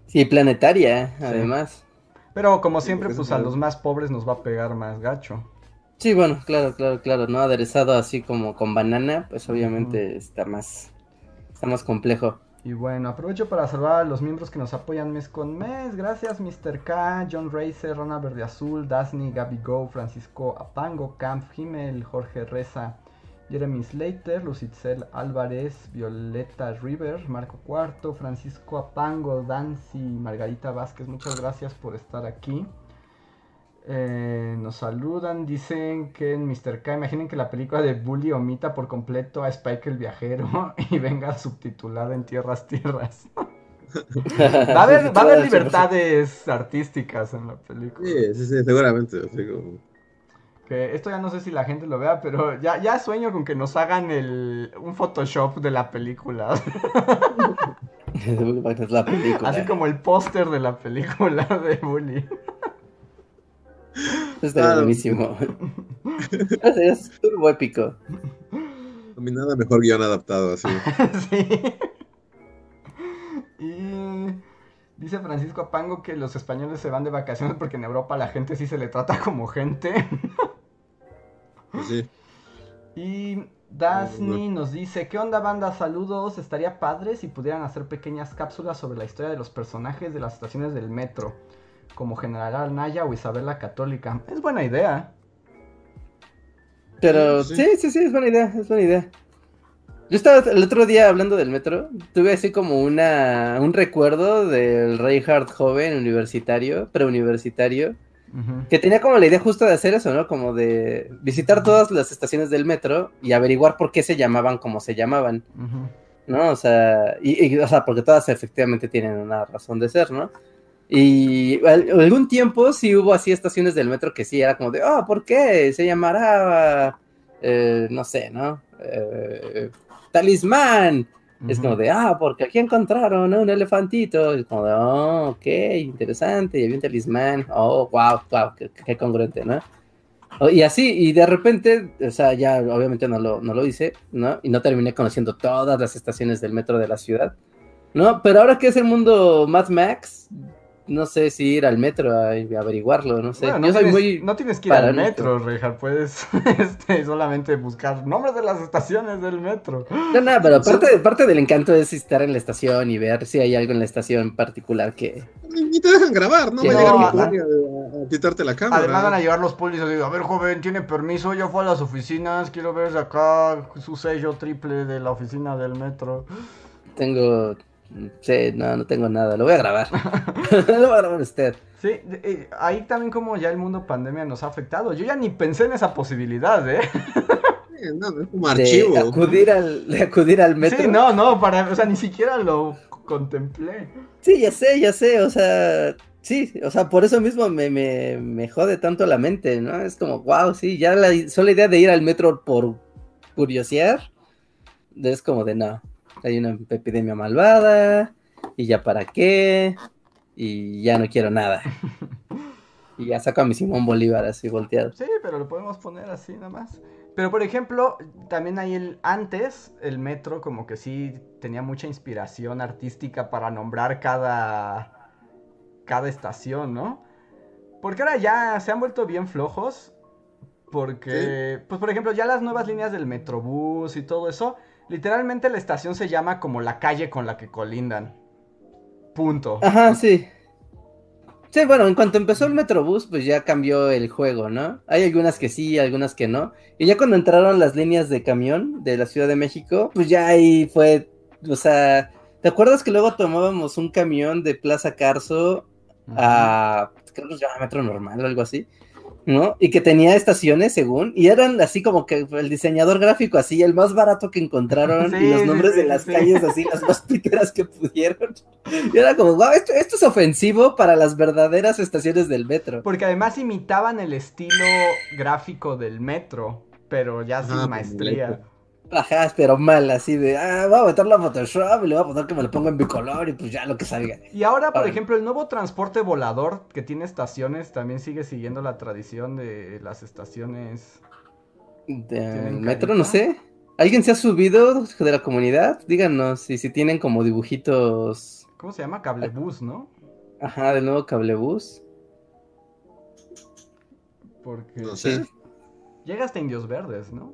Sí, planetaria, además. Pero como siempre, pues a los más pobres nos va a pegar más gacho. Sí, bueno, claro, claro, claro, ¿no? Aderezado así como con banana, pues obviamente está más, está más complejo. Y bueno, aprovecho para saludar a los miembros que nos apoyan mes con mes. Gracias, Mr. K, John Racer, Rana Verde Azul, Dasni, Gaby Go, Francisco Apango, Camp Himmel, Jorge Reza, Jeremy Slater, Lucitzel Álvarez, Violeta River, Marco Cuarto, Francisco Apango, Dancy, Margarita Vázquez. Muchas gracias por estar aquí. Eh, nos saludan, dicen que en Mr. K, imaginen que la película de Bully omita por completo a Spike el viajero <laughs> y venga subtitulada en tierras tierras. <laughs> Va a haber, va a haber libertades artísticas en la película. Sí, sí, sí, seguramente. así como- Que esto ya no sé si la gente lo vea, pero ya, ya sueño con que nos hagan el, un Photoshop de la película. es <laughs> la película. Así como el póster de la película de Bully. Está Ah, buenísimo. es, turbo épico. Nominada a mejor guion adaptado, así. <laughs> sí. Y dice Francisco Apango que los españoles se van de vacaciones porque en Europa la gente sí se le trata como gente. Pues sí. Y Dasni nos dice, ¿qué onda banda? Saludos, estaría padre si pudieran hacer pequeñas cápsulas sobre la historia de los personajes de las estaciones del metro, como General Arnaya o Isabel la Católica. Es buena idea. Pero Sí. sí, sí, sí, es buena idea, es buena idea. Yo estaba el otro día hablando del metro, tuve así como una un recuerdo del Reinhardt joven universitario, preuniversitario, que tenía como la idea justo de hacer eso, ¿no? Como de visitar todas las estaciones del metro y averiguar por qué se llamaban como se llamaban. ¿no? O sea, y, y, o sea, porque todas efectivamente tienen una razón de ser, ¿no? Y al- algún tiempo sí hubo así estaciones del metro que sí era como de, oh, ¿por qué? Se llamará, eh, no sé, ¿no? Eh, talismán. Es como de, ah, porque aquí encontraron a un elefantito. Es como de, oh, ok, interesante. Y había un talismán. Oh, wow, wow, qué, qué congruente, ¿no? O- Y así, y de repente, o sea, ya obviamente no lo, no lo hice, ¿no? Y no terminé conociendo todas las estaciones del metro de la ciudad, ¿no? Pero ahora que es el mundo Mad Max, no sé si ir al metro a, a averiguarlo, no sé. Bueno, no, Yo soy muy... no tienes que ir al metro, Rejar. Puedes <laughs> este, solamente buscar nombres de las estaciones del metro. No, no, pero parte, parte del encanto es estar en la estación y ver si hay algo en la estación en particular que... Ni ni te dejan grabar, ¿no? Sí, Va a no, llegar poli a, a quitarte la cámara. Además van a llegar los polis y digo, a ver joven, tiene permiso, ya fue a las oficinas, quiero ver de acá su sello triple de la oficina del metro. Tengo... Sí, no, no tengo nada, lo voy a grabar. <laughs> <laughs> lo voy a grabar usted. Sí, de- eh, ahí también como ya el mundo pandemia nos ha afectado. Yo ya ni pensé en esa posibilidad, ¿eh? <laughs> No, es como De archivo. acudir al, de acudir al metro. Sí, no, no, para, o sea, ni siquiera lo contemplé. Sí, ya sé, ya sé, o sea, sí, o sea, por eso mismo me, me, me jode tanto la mente, ¿no? Es como, wow, sí, ya la sola idea de ir al metro por curiosear, es como de no, hay una epidemia malvada, y ya para qué, y ya no quiero nada. <laughs> Y ya saco a mi Simón Bolívar así volteado. Sí, pero lo podemos poner así nada más. Pero por ejemplo, también hay el antes, el metro como que sí tenía mucha inspiración artística para nombrar cada cada estación, ¿no? Porque ahora ya se han vuelto bien flojos porque pues por ejemplo, ya las nuevas líneas del Metrobús y todo eso, literalmente la estación se llama como la calle con la que colindan. Punto. Ajá, sí. Sí, bueno, en cuanto empezó el Metrobús, pues ya cambió el juego, ¿no? Hay algunas que sí, algunas que no. Y ya cuando entraron las líneas de camión de la Ciudad de México, pues ya ahí fue, o sea, ¿te acuerdas que luego tomábamos un camión de Plaza Carso a, creo que se llama Metro Normal o algo así, ¿no? Y que tenía estaciones según, y eran así como que el diseñador gráfico así, el más barato que encontraron, <laughs> Sí, y los nombres sí, de las sí. calles así, las más piteras que pudieron. <laughs> Y era como, wow, esto, esto es ofensivo para las verdaderas estaciones del metro. Porque además imitaban el estilo gráfico del metro, pero ya sin maestría. completo. Ajá, pero mal, así de, ah, voy a meterlo a Photoshop y le voy a poner que me lo ponga en bicolor y pues ya lo que salga. Y ahora, por ejemplo, el nuevo transporte volador que tiene estaciones también sigue siguiendo la tradición de las estaciones. Del ¿Tienen metro, no sé. ¿Alguien se ha subido de la comunidad? Díganos si, si tienen como dibujitos, ¿Cómo se llama? Cablebús, ¿no? ajá, del nuevo cablebús. Porque No Sí. sé. llega hasta Indios Verdes, ¿no?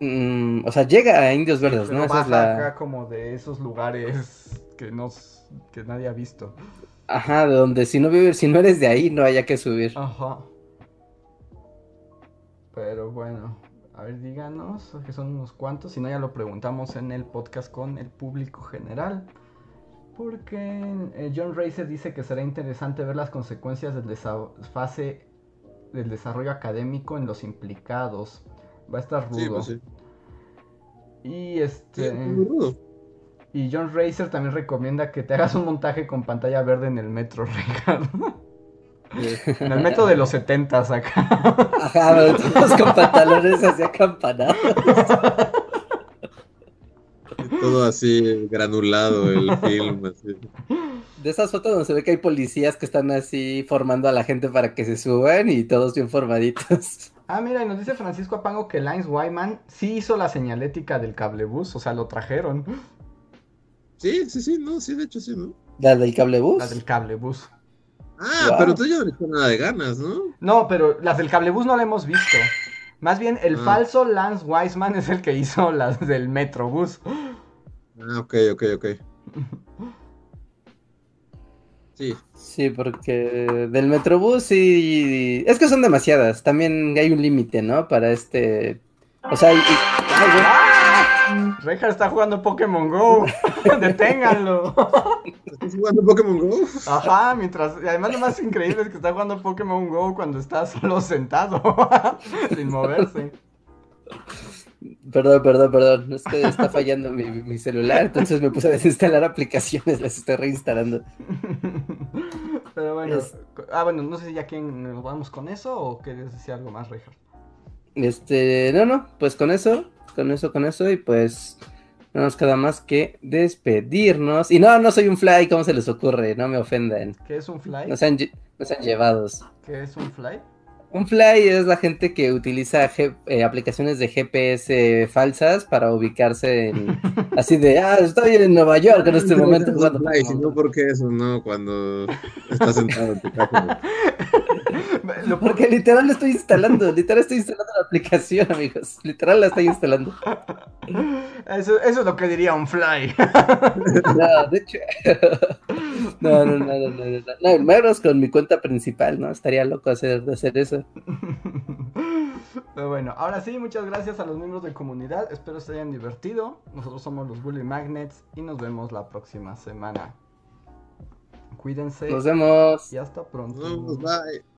Mm, o sea, llega a Indios Verdes, ¿no? Esa es la... acá como de esos lugares que no s- que nadie ha visto. Ajá, de donde si no vives, si no eres de ahí, no haya que subir. Ajá. Pero bueno, a ver, díganos, que son unos cuantos, si no ya lo preguntamos en el podcast con el público general. Porque eh, John Racer dice que será interesante ver las consecuencias del desfase del desarrollo académico en los implicados. Va a estar rudo. Sí, pues sí. Y Sí, este muy rudo. y John Racer también recomienda que te hagas un montaje con pantalla verde en el metro, <laughs> Ricardo. En el metro de los 70 acá. Ajá, pero todos con pantalones así acampanados. Todo así granulado el film. Así. De esas fotos donde se ve que hay policías que están así formando a la gente para que se suban y todos bien formaditos. Ah, mira, y nos dice Francisco Apango que Lines Wyman sí hizo la señalética del cablebús, o sea, lo trajeron. Sí, sí, sí, no, sí, de hecho sí, ¿no? ¿La del cablebús? Las del cablebús. Ah, Wow. pero tú ya no le nada de ganas, ¿no? No, pero las del cablebús no la hemos visto. Más bien, el Ah. falso Lance Wiseman es el que hizo las del Metrobús. Ah, ok, ok, ok. <laughs> Sí, Sí, porque del Metrobús sí... Es que son demasiadas. También hay un límite, ¿no? Para este... O sea, y- y-. ¡Ah! Rejar está jugando Pokémon Go. <laughs> Deténganlo. ¿estás jugando Pokémon Go? Ajá, mientras. Y además, lo más increíble es que está jugando Pokémon Go cuando está solo sentado, <laughs> sin moverse. Perdón, perdón, perdón. Es que está fallando mi, mi celular, entonces me puse a desinstalar aplicaciones, las estoy reinstalando. Pero bueno. Es- Ah, bueno, no sé si ya quién nos vamos con eso o quieres decir algo más, Rejar. Este, no, no, pues con eso, con eso, con eso, y pues no nos queda más que despedirnos. Y no, no soy un fly, ¿cómo se les ocurre? No me ofendan. ¿Qué es un fly? No sean, no sean llevados. ¿Qué es un fly? Un fly es la gente que utiliza G- eh, aplicaciones de GPS falsas para ubicarse en, <laughs> así de, ah, estoy en Nueva York en este momento jugando. Ay, si no, ¿por qué eso no? Cuando estás sentado en tu casa. <laughs> Porque literal lo estoy instalando, literal estoy instalando la aplicación, amigos. Literal la estoy instalando. <laughs> Eso, eso es lo que diría un fly. No, de hecho. No, no, no, no, no, no, no, menos con mi cuenta principal, ¿no? Estaría loco hacer, de hacer eso. <laughs> Pero bueno, ahora sí, muchas gracias a los miembros de comunidad. Espero se hayan divertido. Nosotros somos los Bully Magnets y nos vemos la próxima semana. Cuídense Nos vemos. y hasta pronto. Bye.